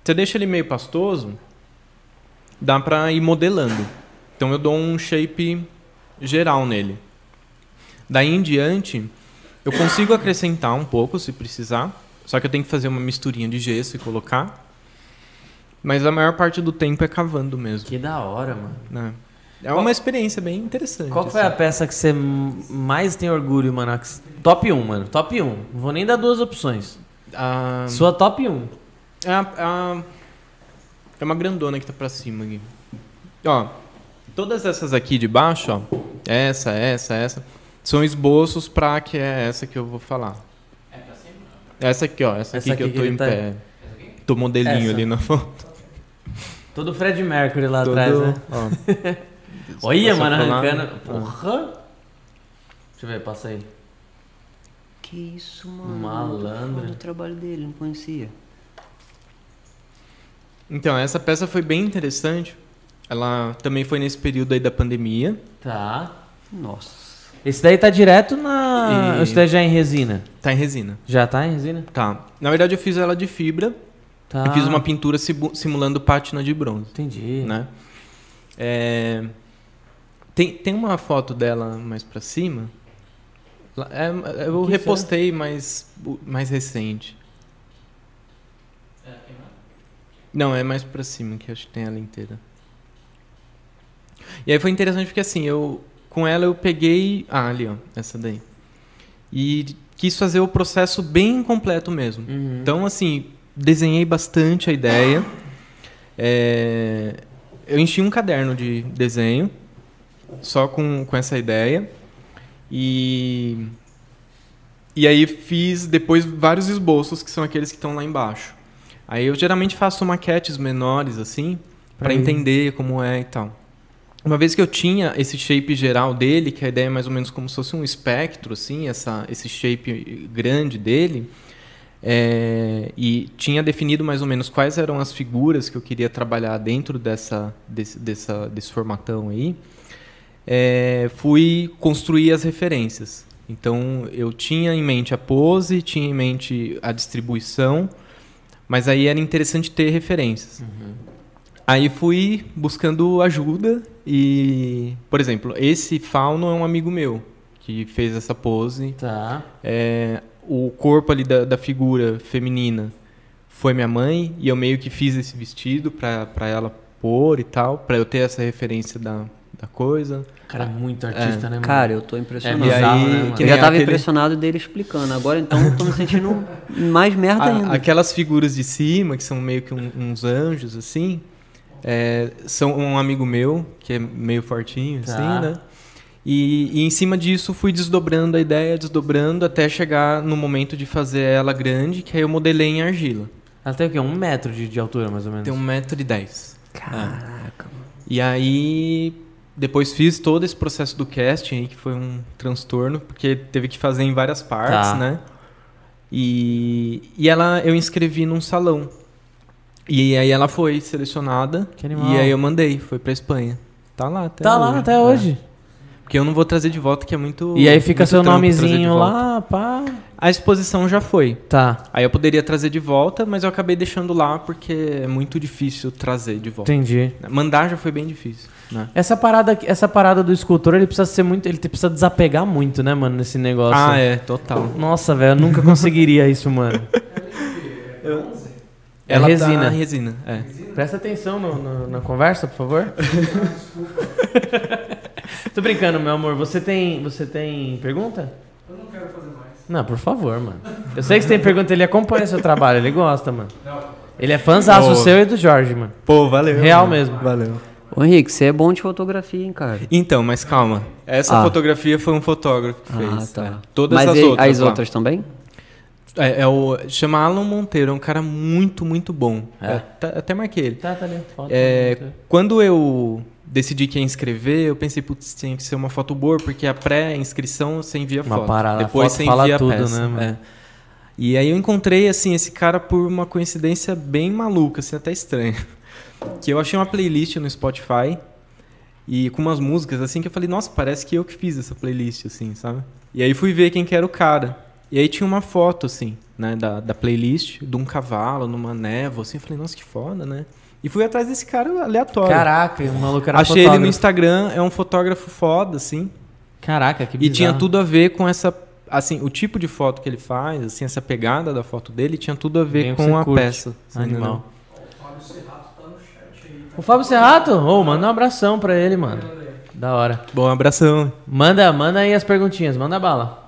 você deixa ele meio pastoso, dá pra ir modelando. Então eu dou um shape geral nele. Daí em diante, eu consigo acrescentar um pouco se precisar, só que eu tenho que fazer uma misturinha de gesso e colocar. Mas a maior parte do tempo é cavando mesmo. Que da hora, mano. né? É uma experiência bem interessante. Qual foi a assim. peça que você mais tem orgulho, mano? A Top 1, mano. Top 1. Não vou nem dar duas opções. A- Sua top 1. É, a- a- é uma grandona que tá pra cima aqui. Ó, todas essas aqui de baixo, ó, essa, essa, essa, são esboços pra que é essa que eu vou falar. Essa aqui, ó, essa, Essa aqui, aqui que eu tô em tá- pé. Tô modelinho Essa. ali na foto. Todo Fred Mercury lá Todo- atrás, né? ó. Olha, mano, arrancando. Ah. Porra! Deixa eu ver, passa aí. Que isso, mano? Malandro. O trabalho dele, não conhecia. Então, essa peça foi bem interessante. Ela também foi nesse período aí da pandemia. Tá. Nossa. Esse daí tá direto na. E- Esse daí já é em resina. Tá em resina. Já tá em resina? Tá. Na verdade, eu fiz ela de fibra Tá. e fiz uma pintura simu- simulando pátina de bronze. Entendi. né? É, tem, tem uma foto dela mais pra cima. Lá- é, eu Que repostei mais, mais recente. Não, é mais pra cima, que acho que tem ela inteira. E aí foi interessante porque assim, eu com ela eu peguei. Ah, ali, ó, essa daí. E quis fazer o processo bem completo mesmo. Uhum. Então, assim, desenhei bastante a ideia. É, eu enchi um caderno de desenho, só com, com essa ideia. E E aí fiz depois vários esboços, que são aqueles que estão lá embaixo. Aí eu geralmente faço maquetes menores, assim, para entender como é e tal. Uma vez que eu tinha esse shape geral dele, que a ideia é mais ou menos como se fosse um espectro, assim, essa, esse shape grande dele, é, e tinha definido mais ou menos quais eram as figuras que eu queria trabalhar dentro dessa, desse, dessa, desse formatão aí, é, fui construir as referências. Então eu tinha em mente a pose, tinha em mente a distribuição, mas aí era interessante ter referências. Aí fui buscando ajuda e, por exemplo, esse fauno é um amigo meu que fez essa pose. Tá. É, o corpo ali da, da figura feminina foi minha mãe e eu meio que fiz esse vestido pra pra ela pôr e tal, pra eu ter essa referência da, da coisa. Cara, muito artista, né, mano? Cara, eu tô impressionado. É E bizarro, aí, né, mano? que eu já tava aquele- impressionado dele explicando. Agora então eu tô me sentindo mais merda A- ainda. aquelas figuras de cima, que são meio que um- uns anjos, assim, é, são um amigo meu, que é meio fortinho, Tá. assim, né? E, e em cima disso fui desdobrando a ideia, desdobrando, até chegar no momento de fazer ela grande, que aí eu modelei em argila. Ela tem o quê? Um metro de, de altura, mais ou menos. Tem 1,10m. Caraca. E aí, depois fiz todo esse processo do casting aí, que foi um transtorno, porque teve que fazer em várias partes, Tá. né? E, e ela, eu inscrevi num salão. E aí ela foi selecionada. Que animal. E aí eu mandei, foi pra Espanha. Tá lá até Tá hoje. lá até É. hoje. Porque eu não vou trazer de volta, que é muito. E aí fica seu nomezinho lá, pá. A exposição já foi. Tá, Aí eu poderia trazer de volta, mas eu acabei deixando lá porque é muito difícil trazer de volta. entendi. Mandar já foi bem difícil, né? Essa parada, essa parada do escultor, ele precisa ser muito. Ele precisa desapegar muito, né, mano, nesse negócio. Ah, é, total. Nossa, velho, eu nunca conseguiria isso, mano. É Ela resina. Tá resina, é. Presta atenção no- no- na conversa, por favor. Tô brincando, meu amor. Você tem, você tem pergunta? Eu não quero fazer mais. Não, por favor, mano. Eu sei que você tem pergunta, ele acompanha seu trabalho, ele gosta, mano. Não. Ele é fãzaço seu e do Jorge, mano. Pô, valeu. Real mano. mesmo. Valeu. Ô Henrique, você é bom de fotografia, hein, cara? Então, mas calma. Essa Ah. fotografia foi um fotógrafo que Ah, fez. tá. é. Todas Mas as e- outras. as lá. outras também? É, é o, chama Alan Monteiro, é um cara muito, muito bom. É. Até, até marquei ele. Tá, tá ali. Foto, É, quando eu decidi que ia inscrever, eu pensei, putz, tinha que ser uma foto boa, porque a pré-inscrição você envia Uma foto. parada, Depois foto você envia tudo, a peça. né? É. E aí eu encontrei, assim, esse cara por uma coincidência bem maluca, assim, até estranha. Que eu achei uma playlist no Spotify e com umas músicas, assim, que eu falei, nossa, parece que eu que fiz essa playlist, assim, sabe? E aí fui ver quem que era o cara. E aí tinha uma foto, assim, né, da, da playlist, de um cavalo, numa névoa, assim, eu falei, nossa, que foda, né? E fui atrás desse cara aleatório. Caraca, o maluco era Achei ele fotógrafo. no Instagram, é um fotógrafo foda, assim. Caraca, que E bizarro. tinha tudo a ver com essa. Assim, o tipo de foto que ele faz, assim, essa pegada da foto dele tinha tudo a ver Bem o com a curte. peça. assim, Animal. Fábio Serrato tá no chat aí. O Fábio Serrato? Ô, manda um abração pra ele, mano. Da hora. Bom, abração. Manda, manda aí as perguntinhas, manda bala.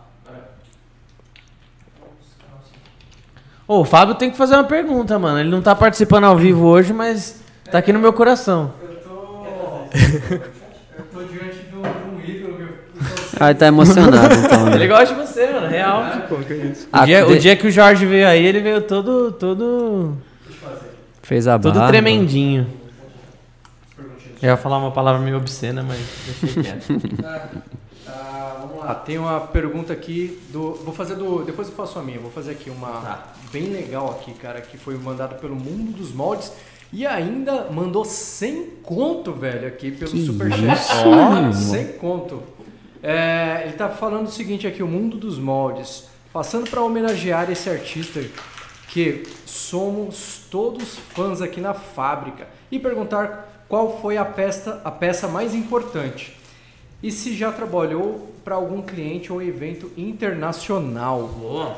Ô, o Fábio tem que fazer uma pergunta, mano. Ele não tá participando ao vivo hoje, mas tá aqui no meu coração. Eu tô. eu tô diante de um, ídolo que eu. Ah, tá emocionado então. né? Ele gosta de você, mano, real. O Ah, dia, de- o dia que o Jorge veio aí, ele veio todo, todo, Fez a todo barba. tremendinho. Eu ia falar uma palavra meio obscena, mas deixei quieto. Ah, vamos lá, tem uma pergunta aqui do. Vou fazer do. Depois eu faço a minha. Vou fazer aqui uma Tá. bem legal aqui, cara, que foi mandada pelo Mundo dos Moldes. E ainda mandou 100 conto, velho, aqui pelo Que Superchat. 100 conto. É, ele tá falando o seguinte aqui, o Mundo dos Moldes. Passando para homenagear esse artista que somos todos fãs aqui na fábrica e perguntar qual foi a peça, a peça mais importante e se já trabalhou para algum cliente ou evento internacional. Boa.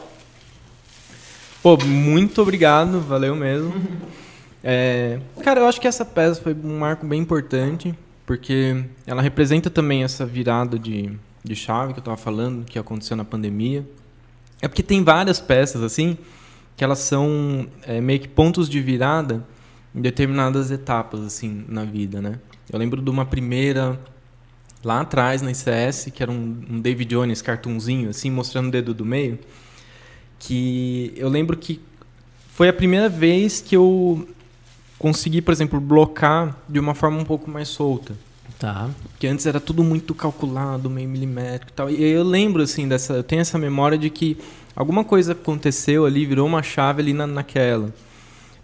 Pô, muito obrigado, valeu mesmo. É, cara, eu acho que essa peça foi um marco bem importante, porque ela representa também essa virada de, de chave que eu tava falando, que aconteceu na pandemia. É porque tem várias peças, assim, que elas são é, meio que pontos de virada em determinadas etapas, assim, na vida, né? Eu lembro de uma primeira lá atrás na ICS, que era um, um David Jones cartunzinho, assim, mostrando o dedo do meio, que eu lembro que foi a primeira vez que eu consegui, por exemplo, blocar de uma forma um pouco mais solta. Tá. Porque antes era tudo muito calculado, meio milimétrico e tal. E eu lembro, assim, dessa. Eu tenho essa memória de que alguma coisa aconteceu ali, virou uma chave ali na, naquela.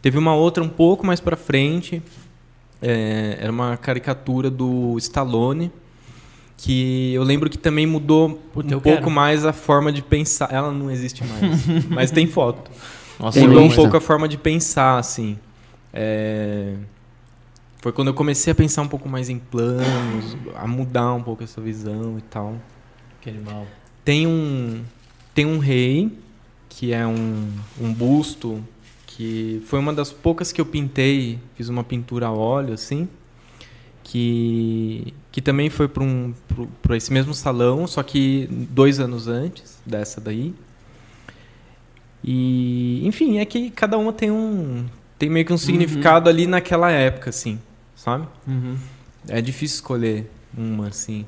Teve uma outra um pouco mais pra frente. é, era uma caricatura do Stallone. Que eu lembro que também mudou Puta, um pouco quero. mais a forma de pensar. Ela não existe mais, mas tem foto. Nossa, Mudou um pouco a forma de pensar, assim. É, Foi quando eu comecei a pensar um pouco mais em planos, a mudar um pouco essa visão e tal. Que animal. Tem um, tem um rei, que é um, um busto, que foi uma das poucas que eu pintei, fiz uma pintura a óleo, assim, que, que também foi para um, esse mesmo salão, só que dois anos antes dessa daí. E, enfim, é que cada uma tem um, tem meio que um significado ali naquela época, assim, sabe? Uhum. É difícil escolher uma, assim.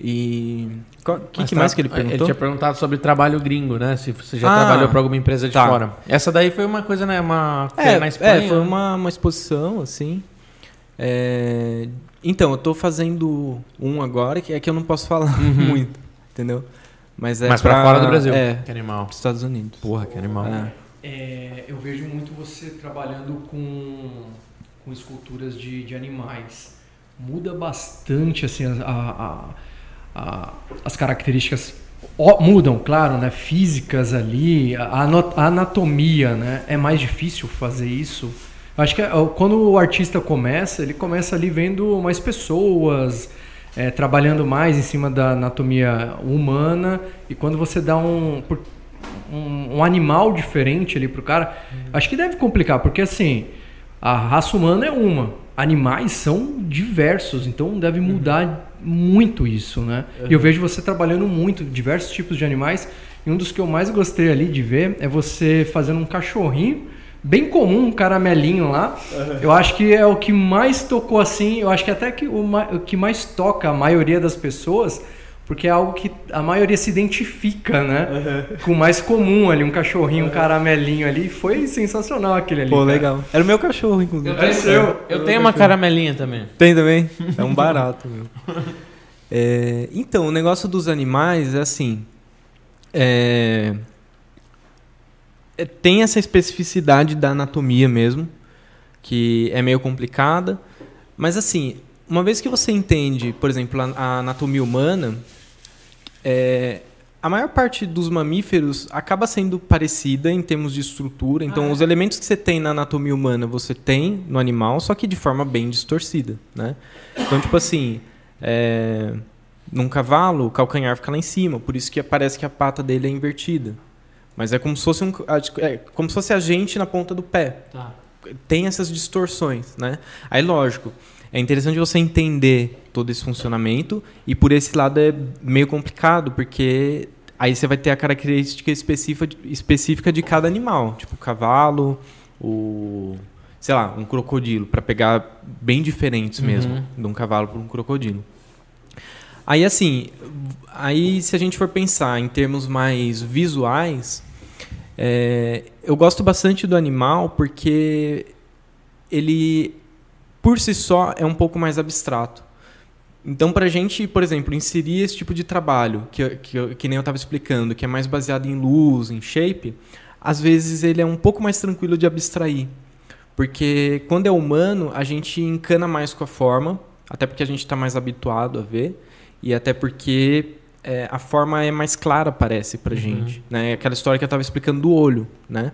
E. O que, que tá- mais que ele Ele perguntou? tinha perguntado sobre trabalho gringo, né? Se você já Ah, trabalhou para alguma empresa de tá. fora. Essa daí foi uma coisa, né? Uma É, na Espanha. é, foi uma, uma exposição, assim. É, Então, eu tô fazendo um agora, que é que eu não posso falar muito, entendeu? Mas é Mas pra fora do Brasil. É, Que animal. pros Estados Unidos. Porra, que animal. É. É, eu vejo muito você trabalhando com, com esculturas de, de animais. Muda bastante assim, a, a- a- as características. ó, mudam, claro, né? Físicas ali, a anatomia, né? É mais difícil fazer isso. Acho que quando o artista começa, ele começa ali vendo mais pessoas, é, trabalhando mais em cima da anatomia humana. E quando você dá um, um, um animal diferente ali pro cara, acho que deve complicar, porque assim, a raça humana é uma, animais são diversos, então deve mudar muito isso, né? E eu vejo você trabalhando muito, diversos tipos de animais, e um dos que eu mais gostei ali de ver é você fazendo um cachorrinho, bem comum, um caramelinho lá. Eu acho que é o que mais tocou assim, eu acho que até que o, o que mais toca a maioria das pessoas, porque é algo que a maioria se identifica, né? Com o mais comum ali, um cachorrinho, um caramelinho ali. Foi sensacional aquele ali. Pô, cara. legal. Era o meu cachorro, inclusive. Eu tenho, seu. eu tenho uma caramelinha também. Tem também? É um barato, meu. É, então, o negócio dos animais é assim. é, é, tem essa especificidade da anatomia mesmo, que é meio complicada. Mas assim, uma vez que você entende, por exemplo, a, a anatomia humana, é, a maior parte dos mamíferos acaba sendo parecida em termos de estrutura. Então, os elementos que você tem na anatomia humana, você tem no animal, só que de forma bem distorcida, né? Então, tipo assim, é, num cavalo, o calcanhar fica lá em cima, por isso que parece que a pata dele é invertida. Mas é como se fosse, um, é como se fosse a gente na ponta do pé Tá. tem essas distorções, né? Aí, lógico, é interessante você entender todo esse funcionamento e por esse lado é meio complicado, porque aí você vai ter a característica específica de, específica de cada animal, tipo o cavalo, o sei lá, um crocodilo, para pegar bem diferentes mesmo, Uhum. de um cavalo para um crocodilo. Aí assim, aí se a gente for pensar em termos mais visuais, é, eu gosto bastante do animal porque ele, por si só, é um pouco mais abstrato. Então, para a gente, por exemplo, inserir esse tipo de trabalho, que, que, que nem eu estava explicando, que é mais baseado em luz, em shape, às vezes ele é um pouco mais tranquilo de abstrair. Porque quando é humano, a gente encana mais com a forma, até porque a gente está mais habituado a ver, e até porque é, a forma é mais clara, parece, pra gente. Né? Aquela história que eu estava explicando do olho. Né?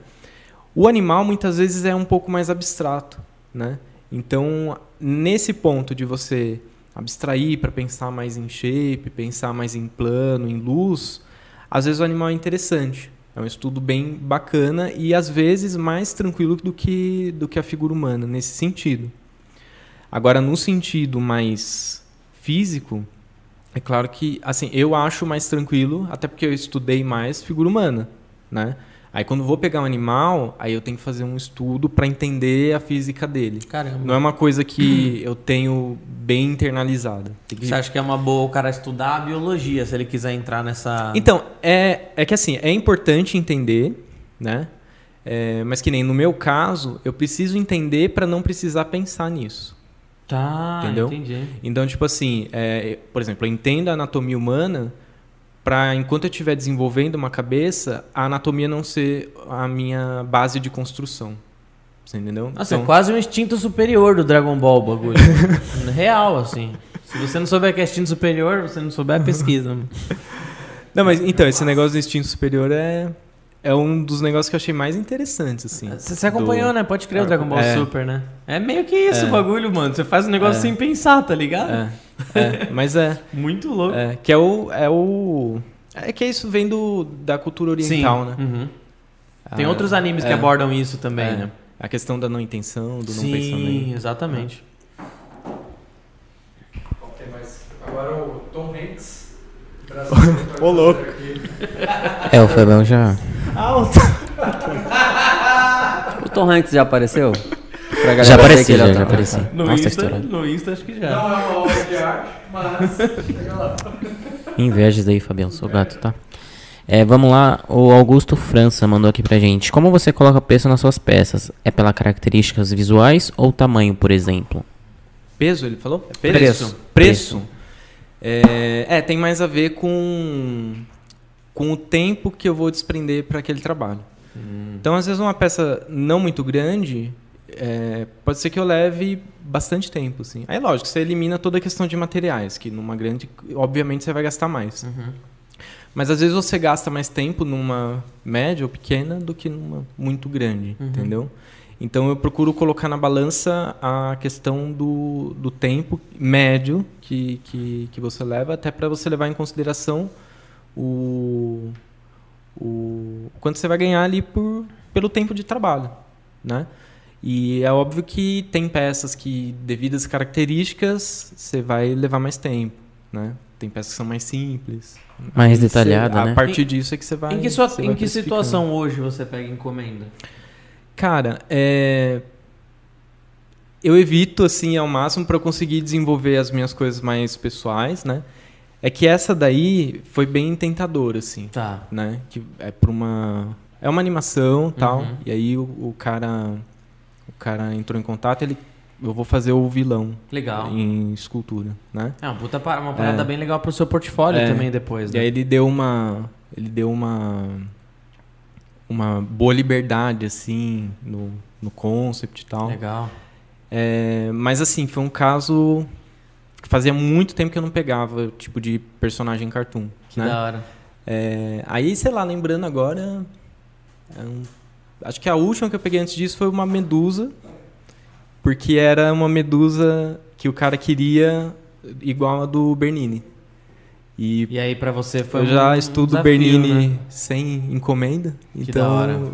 O animal, muitas vezes, é um pouco mais abstrato. Né? Então, nesse ponto de você abstrair para pensar mais em shape, pensar mais em plano, em luz, às vezes o animal é interessante. É um estudo bem bacana e às vezes mais tranquilo do que, do que a figura humana, nesse sentido. Agora, no sentido mais físico, é claro que, assim, eu acho mais tranquilo, até porque eu estudei mais figura humana, né? Aí quando vou pegar um animal, aí eu tenho que fazer um estudo para entender a física dele. Caramba. Não é uma coisa que eu tenho bem internalizada. Que- Você acha que é uma boa o cara estudar a biologia, se ele quiser entrar nessa... Então, é, é que assim, é importante entender, né? É, mas que nem no meu caso, eu preciso entender para não precisar pensar nisso. Tá, Entendeu? entendi. Então, tipo assim, é, por exemplo, eu entendo a anatomia humana para enquanto eu estiver desenvolvendo uma cabeça, a anatomia não ser a minha base de construção. Você entendeu? Nossa, Então- é quase um instinto superior do Dragon Ball o bagulho. Real, assim. Se você não souber que é instinto superior, você não souber, pesquisa. Não, mas então, esse negócio do instinto superior é, é um dos negócios que eu achei mais interessantes, assim. Você, acompanhou, do- né? Pode crer o Dragon Ball É. Super, né? É meio que isso o bagulho, mano. Você faz um negócio É. sem pensar, tá ligado? É, é, mas é. Muito louco. É, que é o, é o. É que isso vem do, da cultura oriental, Sim. né? Uhum. Tem Ah, outros animes que é. abordam isso também, É, né? A questão da não intenção, do não Sim, pensamento. exatamente. Ok, mas agora o Tom Hanks. Ô, louco. É, o Fabão já. O Tom Hanks já apareceu? Já apareci, é já, já apareci. No, Nossa, Insta, no Insta acho que já. Não é uma obra de arte, mas. Chega lá. Invejas aí, Fabião, sou gato, tá? É, vamos lá, o Augusto França mandou aqui pra gente. Como você coloca peso nas suas peças? É pela características visuais ou tamanho, por exemplo? Peso, ele falou? É Preço. Preço. É, é, tem mais a ver com, com o tempo que eu vou desprender para aquele trabalho. Então, às vezes, uma peça não muito grande, é, pode ser que eu leve bastante tempo. Assim. Aí, lógico, você elimina toda a questão de materiais, que numa grande, obviamente, você vai gastar mais. Mas às vezes você gasta mais tempo numa média ou pequena do que numa muito grande, entendeu? Então eu procuro colocar na balança a questão do, do tempo médio que, que, que você leva, até para você levar em consideração o, o quanto você vai ganhar ali por, pelo tempo de trabalho, né? E é óbvio que tem peças que, devido às características, você vai levar mais tempo, né? Tem peças que são mais simples. Mais Aí você- detalhada, né? A partir disso é que você vai. em que, sua- em vai que situação hoje você pega encomenda? Cara, é... eu evito assim ao máximo para eu conseguir desenvolver as minhas coisas mais pessoais, né? É que essa daí foi bem tentadora, assim, Tá. né? Que é para uma é uma animação, tal. Uhum. E aí o, o cara o cara entrou em contato, ele eu vou fazer o vilão Legal. em escultura, né? É uma, puta, uma parada bem legal pro seu portfólio É. também depois, E né? aí ele deu uma. Ele deu uma. Uma boa liberdade, assim, no, no concept e tal. Legal. É, mas assim, foi um caso fazia muito tempo que eu não pegava tipo de personagem cartoon. Que né? da hora. É, aí, sei lá, lembrando agora. é um- acho que a última que eu peguei antes disso foi uma medusa. Porque era uma medusa que o cara queria igual a do Bernini. E E aí pra você foi eu um já estudo desafio, Bernini né? sem encomenda, Que então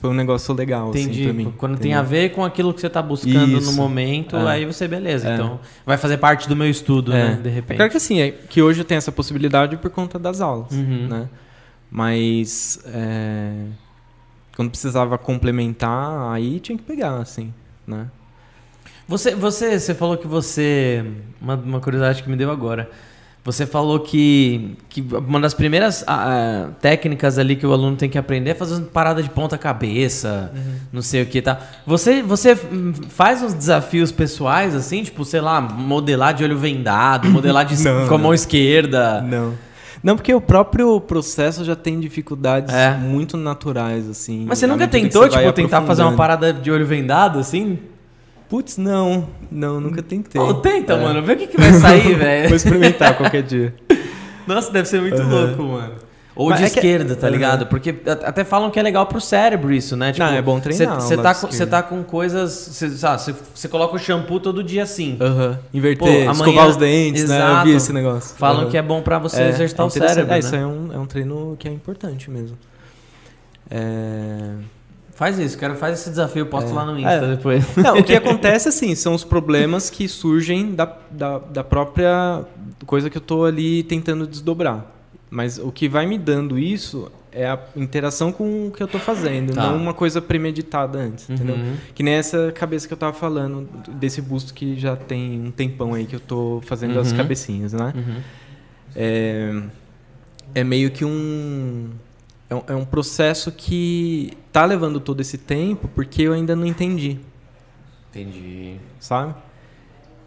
foi um negócio legal Entendi. assim mim. Quando tem a ver com aquilo que você tá buscando no Isso. momento, É. aí você, beleza. É. Então, vai fazer parte do meu estudo, É. né? De É repente. claro que assim, é que hoje eu tenho essa possibilidade por conta das aulas, Uhum. né? Mas é, quando precisava complementar, aí tinha que pegar, assim, né? Você, você, você falou que você. Uma, uma curiosidade que me deu agora. Você falou que, que uma das primeiras ah, técnicas ali que o aluno tem que aprender é fazer uma parada de ponta cabeça, não sei o que tá. Você, você faz uns desafios pessoais assim, tipo, sei lá, modelar de olho vendado, modelar de, Não, com a mão esquerda. Não. Não, porque o próprio processo já tem dificuldades É. muito naturais, assim. Mas você nunca tentou, você tipo, tentar fazer uma parada de olho vendado, assim? Putz, não. Não, nunca tentei. Pô, tenta, É. mano. Vê o que, que vai sair, velho. Vou experimentar qualquer dia. Nossa, deve ser muito Aham. louco, mano. Ou Mas de é que- esquerda, tá Aham. ligado? Porque até falam que é legal pro cérebro isso, né? Não, é bom treinar Você o tá, com- tá com coisas. Você coloca o shampoo todo dia assim. Aham. Inverter, Pô, amanhã- escovar os dentes, né? Eu Exato. vi esse negócio. Falam Aham. que é bom pra você exercitar o interessante. cérebro. É, né? isso é um, é um treino que é importante mesmo. É... Faz isso, quero fazer esse desafio, posto É. lá no Insta É. depois. Não, o que acontece, assim, são os problemas que surgem da, da, da própria coisa que eu tô ali tentando desdobrar. Mas o que vai me dando isso é a interação com o que eu tô fazendo, Tá. não uma coisa premeditada antes, entendeu? Uhum. Que nem essa cabeça que eu tava falando, desse busto que já tem um tempão aí que eu tô fazendo as Uhum. cabecinhas, né? Uhum. É, é meio que um é, um. é um processo que tá levando todo esse tempo porque eu ainda não entendi, Entendi. sabe?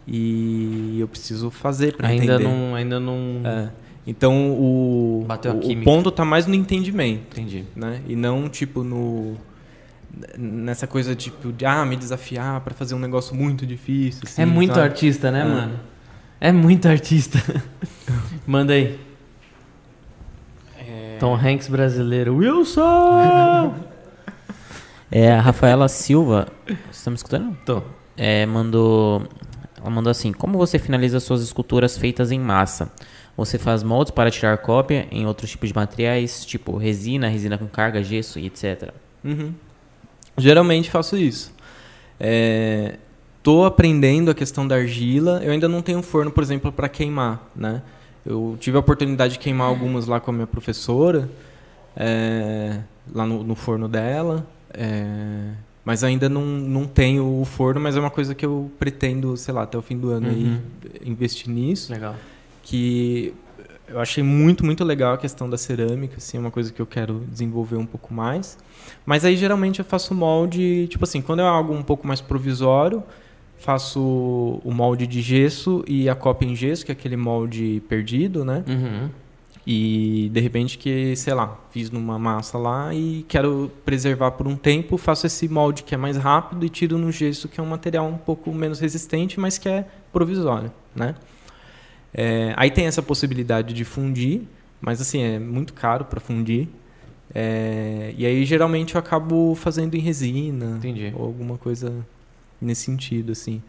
E eu preciso fazer para Ainda entender. não, ainda não. É. Então o, o- ponto tá mais no entendimento, Entendi. né? E não tipo no nessa coisa tipo de ah, me desafiar para fazer um negócio muito difícil. assim, é muito sabe? artista, né, É. mano? É muito artista. Manda aí. Tom Hanks brasileiro. Wilson! É, a Rafaela Silva, você tá me escutando? Tô. É, mandou. Ela mandou assim: Como você finaliza suas esculturas feitas em massa? Você faz moldes para tirar cópia em outros tipos de materiais, tipo resina, resina com carga, gesso e etc. Uhum. Geralmente faço isso. É, tô aprendendo a questão da argila. Eu ainda não tenho forno, por exemplo, para queimar, né? Eu tive a oportunidade de queimar algumas lá com a minha professora, é, lá no, no forno dela. é, mas ainda não, não tenho o forno, mas é uma coisa que eu pretendo, sei lá, até o fim do ano aí, Uhum. investir nisso Legal. que eu achei muito, muito legal a questão da cerâmica, assim, é uma coisa que eu quero desenvolver um pouco mais. Mas aí geralmente eu faço molde, tipo assim, quando é algo um pouco mais provisório, faço o molde de gesso e a cópia em gesso, que é aquele molde perdido, né? Uhum. E de repente que, sei lá, fiz numa massa lá e quero preservar por um tempo, faço esse molde que é mais rápido e tiro no gesso, que é um material um pouco menos resistente, mas que é provisório, né? É, aí tem essa possibilidade de fundir, mas assim, é muito caro para fundir. É, e aí geralmente eu acabo fazendo em resina Entendi. ou alguma coisa nesse sentido, assim.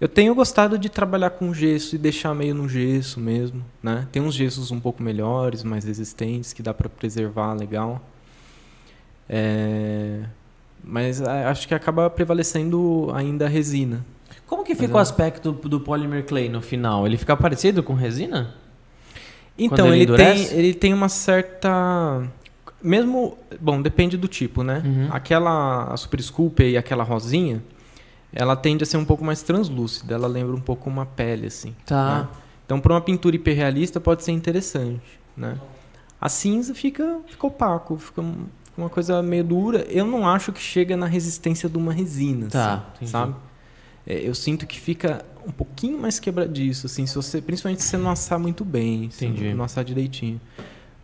Eu tenho gostado de trabalhar com gesso e deixar meio no gesso mesmo, né? Tem uns gessos um pouco melhores, mais resistentes, que dá para preservar legal. É, Mas é, acho que acaba prevalecendo ainda a resina. Como que fica é- o aspecto do polymer clay no final? Ele fica parecido com resina? Então, ele ele, tem, ele tem uma certa. Mesmo. Bom, depende do tipo, né? Uhum. Aquela a Super Sculpey e aquela rosinha, ela tende a ser um pouco mais translúcida. Ela lembra um pouco uma pele, assim. Tá. né? Então, para uma pintura hiperrealista, pode ser interessante, né? A cinza fica, fica opaco, fica um- fica uma coisa meio dura. Eu não acho que chega na resistência de uma resina, Tá, assim, sabe? É, eu sinto que fica um pouquinho mais quebradiço, assim, se você, principalmente se você não assar muito bem, se Entendi. não assar direitinho.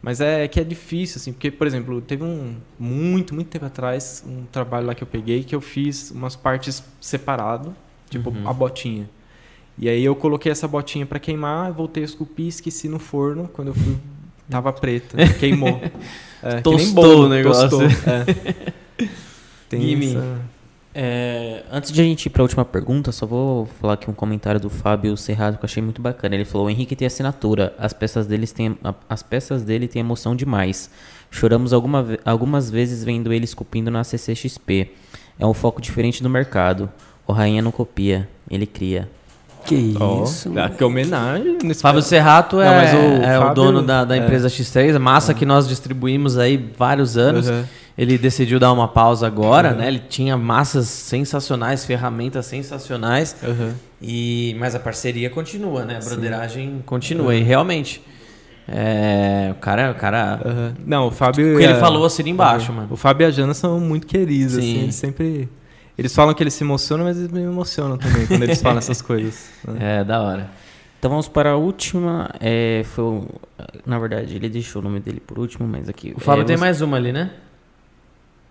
Mas é que é difícil, assim, porque, por exemplo, teve um muito, muito tempo atrás, um trabalho lá que eu peguei que eu fiz umas partes separado, tipo Uhum. a botinha. E aí eu coloquei essa botinha para queimar, voltei a esculpir, esqueci no forno, quando eu fui tava preta, queimou. É, que Tostou bolo, o negócio. tostou, é. Tem essa- É, antes de a gente ir para a última pergunta, só vou falar aqui um comentário do Fábio Serrado que eu achei muito bacana. Ele falou: o Henrique tem assinatura, as peças, deles têm, a- as peças dele têm emoção demais. Choramos alguma, algumas vezes vendo ele esculpindo na CCXP. É um foco diferente do mercado. O Rainha não copia, ele cria. Que isso? ah, que homenagem. nesse Fábio. Serrato é, Não, o é o Fábio- dono da, da é. empresa X3, massa que nós distribuímos aí vários anos. Uhum. Ele decidiu dar uma pausa agora, né? Ele tinha massas sensacionais, ferramentas sensacionais. Uhum. E, mas a parceria continua, né? A broderagem continua. E realmente, é, o cara, o cara Uhum. Não, o Fábio. o que ele a- falou assina embaixo, Uhum. mano. O Fábio e a Jana são muito queridos, Sim. assim, eles sempre. Eles falam que eles se emocionam, mas eles me emocionam também quando eles falam essas coisas. né? É, da hora. Então vamos para a última. É, foi, na verdade, ele deixou o nome dele por último, mas aqui. O Fábio é, tem você- mais uma ali, né?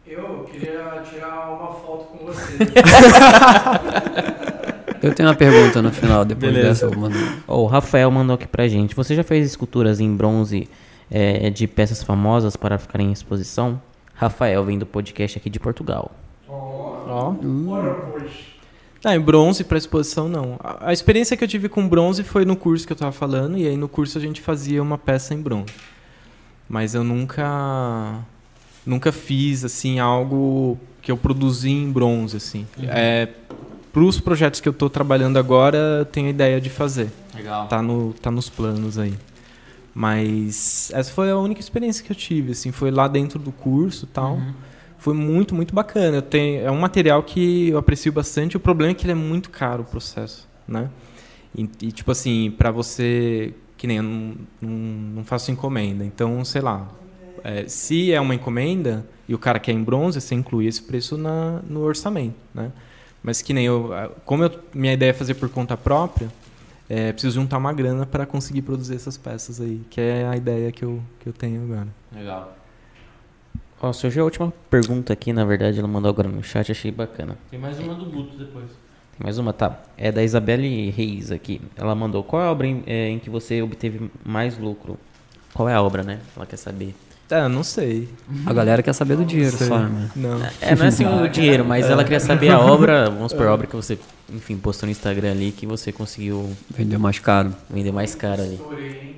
Eu queria tirar uma foto com você. Eu tenho uma pergunta no final, depois Beleza. dessa eu mando. Ó, o Rafael mandou aqui pra gente. Você já fez esculturas em bronze é, de peças famosas para ficarem em exposição? Rafael vem do podcast aqui de Portugal. Ó. Ah, em bronze para exposição não. A, a experiência que eu tive com bronze foi no curso que eu tava falando, e aí no curso a gente fazia uma peça em bronze. Mas eu nunca nunca fiz assim algo que eu produzi em bronze assim. É, para os projetos que eu tô trabalhando agora, tenho a ideia de fazer. Legal. Tá no tá nos planos aí. Mas essa foi a única experiência que eu tive, assim, foi lá dentro do curso e tal. Uhum. Foi muito, muito bacana. Eu tenho, é um material que eu aprecio bastante. O problema é que ele é muito caro o processo, né? E, e, tipo assim, para você que nem eu não, não, não faço encomenda, então sei lá, é, se é uma encomenda e o cara quer em bronze, você inclui esse preço na, no orçamento, né? Mas que nem eu, como eu, minha ideia é fazer por conta própria, é, preciso juntar uma grana para conseguir produzir essas peças aí, que é a ideia que eu, que eu tenho agora. Legal. Ó, surgiu a última pergunta aqui, na verdade, ela mandou agora no chat, achei bacana. Tem mais uma do Guto depois. Tem mais uma, tá? É da Isabelle Reis aqui. Ela mandou, qual é a obra em, é, em que você obteve mais lucro? Qual é a obra, né? Ela quer saber. Ah, não sei. A galera quer saber do dinheiro Sei. só, né? Não. É, não é assim o dinheiro, mas ela queria saber a obra, vamos por a obra que você, enfim, postou no Instagram ali, que você conseguiu Vendeu mais caro. vender mais caro ali.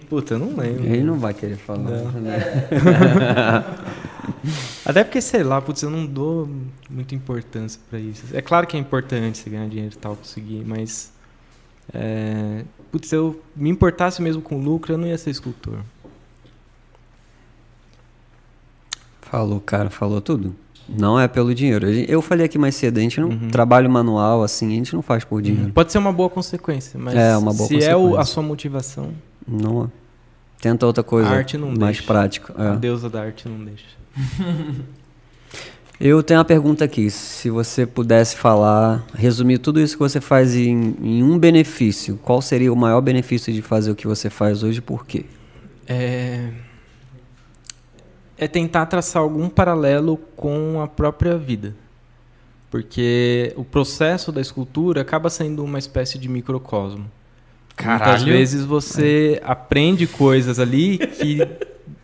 Puta, eu não lembro. Ele não vai querer falar. Não. né? Até porque, sei lá, putz, eu não dou muita importância pra isso. É claro que é importante você ganhar dinheiro e tal, conseguir, mas. É, putz, se eu me importasse mesmo com lucro, eu não ia ser escultor. Falou, cara, falou tudo. Não é pelo dinheiro. Eu falei aqui mais cedo, a gente não Uhum. trabalho manual assim, a gente não faz por dinheiro. Pode ser uma boa consequência, mas É, uma boa se é o- a sua motivação, Não. Tenta outra coisa A arte não mais deixa. prática. é. a deusa da arte não deixa. Eu tenho uma pergunta aqui. Se você pudesse falar, resumir tudo isso que você faz em, em um benefício, qual seria o maior benefício de fazer o que você faz hoje e por quê? É, é tentar traçar algum paralelo com a própria vida. Porque o processo da escultura acaba sendo uma espécie de microcosmo. Muitas Caralho. vezes você aprende coisas ali que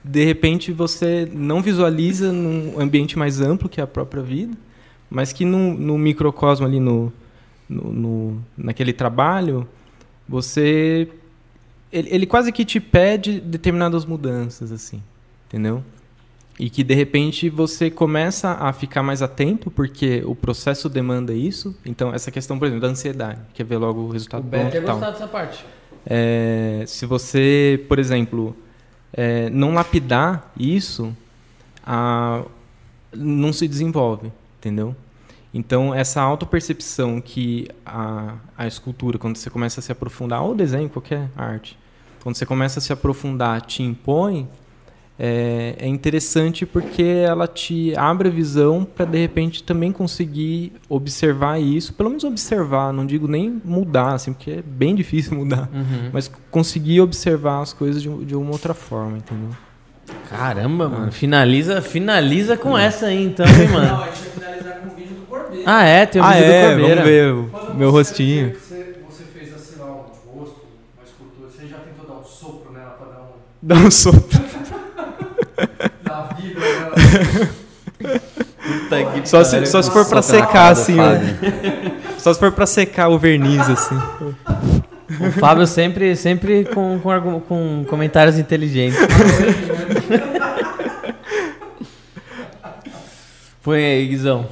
de repente você não visualiza num ambiente mais amplo que é a própria vida, mas que no, no microcosmo ali no, no, no- naquele trabalho você ele, ele quase que te pede determinadas mudanças assim, entendeu? E que de repente você começa a ficar mais atento porque o processo demanda isso. Então essa questão, por exemplo, da ansiedade, quer ver logo o O resultado Beto pronto ia e tal. gostar dessa parte. É, se você, por exemplo, é, não lapidar isso, a- não se desenvolve, entendeu? Então, essa autopercepção que a, a escultura, quando você começa a se aprofundar, ou o desenho, qualquer arte, quando você começa a se aprofundar, te impõe, é, é interessante porque ela te abre a visão para, de repente, também conseguir observar isso, pelo menos observar, não digo nem mudar, assim, porque é bem difícil mudar, Uhum. mas conseguir observar as coisas de, de uma outra forma, entendeu? Caramba, mano. Finaliza, finaliza com essa aí, então, hein, mano. a gente vai finalizar com o vídeo do Cordeiro. Ah, é, tem o vídeo do Corbeira. ver o Quando meu você rostinho. fez- Você, você fez assim, ó, um rosto, uma escultura, você já tentou dar um sopro nela pra dar um. Dá um sopro. Só se, só se for na secar, assim, ó. Fábio. Só se for pra secar o verniz, assim. O Fábio sempre, sempre com, com, com comentários inteligentes. Põe aí, Guizão.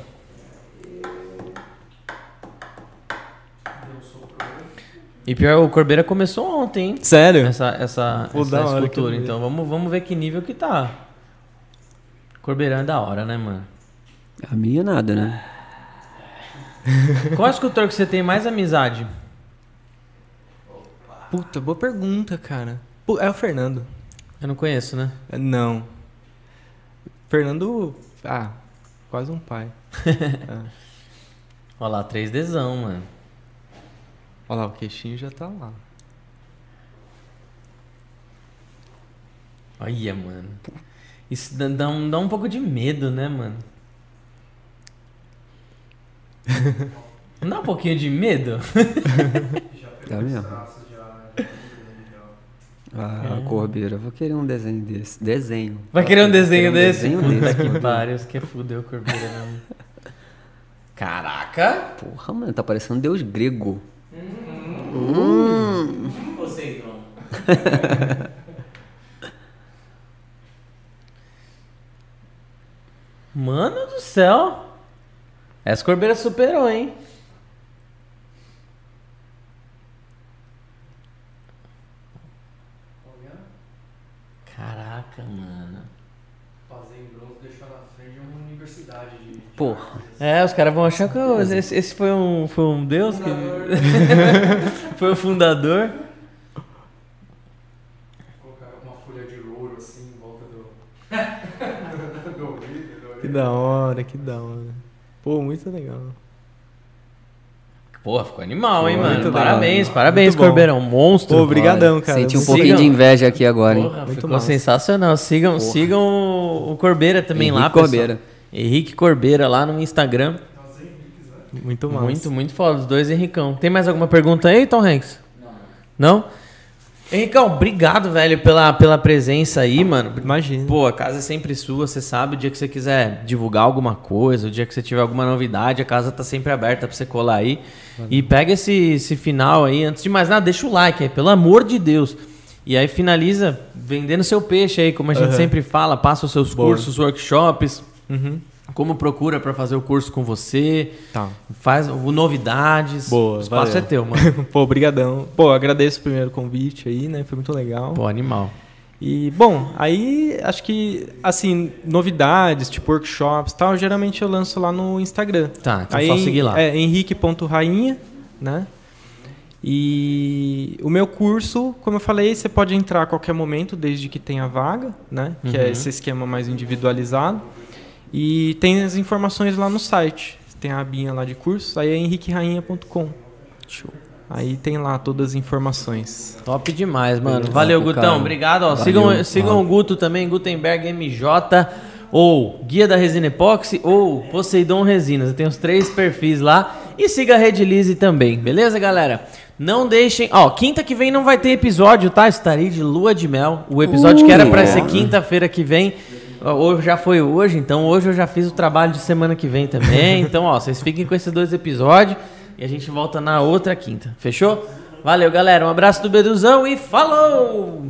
E pior, o Corbeira começou ontem, hein? Sério? Essa, essa, Pô, essa escultura. Então vamos, vamos ver que nível que tá. Corbeirão é da hora, né, mano? A minha nada, né? Qual é o escultor que você tem mais amizade? Puta, boa pergunta, cara. É o Fernando. Eu não conheço, né? É, Não. Fernando. Ah, quase um pai. Olha lá, 3Dzão, mano. Olha lá, o queixinho já tá lá. Olha, mano. Isso dá, dá um, dá um pouco de medo, né, mano? Não dá um pouquinho de medo? Tá mesmo? Ah, Corbeira, vou querer um desenho desse. Desenho. Vai querer um desenho querer um desse? desenho Puta desse, que pariu, você quer o Corbeira mesmo. Caraca! Porra, mano, tá parecendo deus grego. Você, então. Mano do céu! Essa Corbeira superou, hein? mano. Fazer em bronze deixar na frente de uma universidade. De... Porra. É, os caras vão achar que ô, esse, esse foi, um, foi um deus que... foi o fundador. Colocar uma folha de ouro assim em volta do. do ouvido. do Que da hora, que da hora. Pô, muito legal. Pô, ficou animal, hein, mano? muito legal. Parabéns, parabéns, Muito bom. Corbeirão. Monstro. Obrigadão, cara. Senti um Sigam. pouquinho de inveja aqui agora, hein? Porra, Muito ficou massa. sensacional. Sigam, sigam o, Corbeira também lá, Henrique pessoal. Corbeira. Henrique Corbeira lá no Instagram. Muito massa. Muito, muito foda. Os dois Henricão. Tem mais alguma pergunta aí, Tom Hanks? Não. Não? Henricão, obrigado, velho, pela, pela presença aí, mano. Imagina. Pô, a casa é sempre sua, você sabe. O dia que você quiser divulgar alguma coisa, o dia que você tiver alguma novidade, a casa tá sempre aberta pra você colar aí. E pega esse, esse final aí. Antes de mais nada, deixa o like aí, pelo amor de Deus. E aí finaliza vendendo seu peixe aí, como a gente Aham. sempre fala. Passa os seus Boa. cursos, workshops. Uhum. Como procura pra fazer o curso com você. Tá. Faz novidades. Boa, o espaço valeu. é teu, mano. Pô, brigadão. Pô, agradeço primeiro o convite aí, né? Foi muito legal. Pô, animal. E, bom, aí acho que, assim, novidades, tipo workshops e tal, geralmente eu lanço lá no Instagram. Tá, então aí, só seguir lá. É, henrique.rainha, né? E o meu curso, como eu falei, você pode entrar a qualquer momento, desde que tenha vaga, né? Que é Uhum. esse esquema mais individualizado. E tem as informações lá no site. Tem a abinha lá de cursos, aí é henriquerainha.com. Show. Aí tem lá todas as informações. Top demais, mano. Valeu, Gutão. cara. Obrigado. Ó, Valeu. sigam sigam o Guto também, Gutenberg MJ, ou Guia da Resina Epóxi, ou Poseidon Resinas. Eu tenho os três perfis lá. E siga a Redilize também, beleza, galera? Não deixem. Ó, quinta que vem não vai ter episódio, tá? Estarei de lua de mel. O episódio que era pra ser quinta-feira que vem. Hoje já foi hoje, então hoje eu já fiz o trabalho de semana que vem também. Então, ó, vocês fiquem com esses dois episódios e a gente volta na outra quinta. Fechou? Valeu, galera. Um abraço do Beduzão e falou!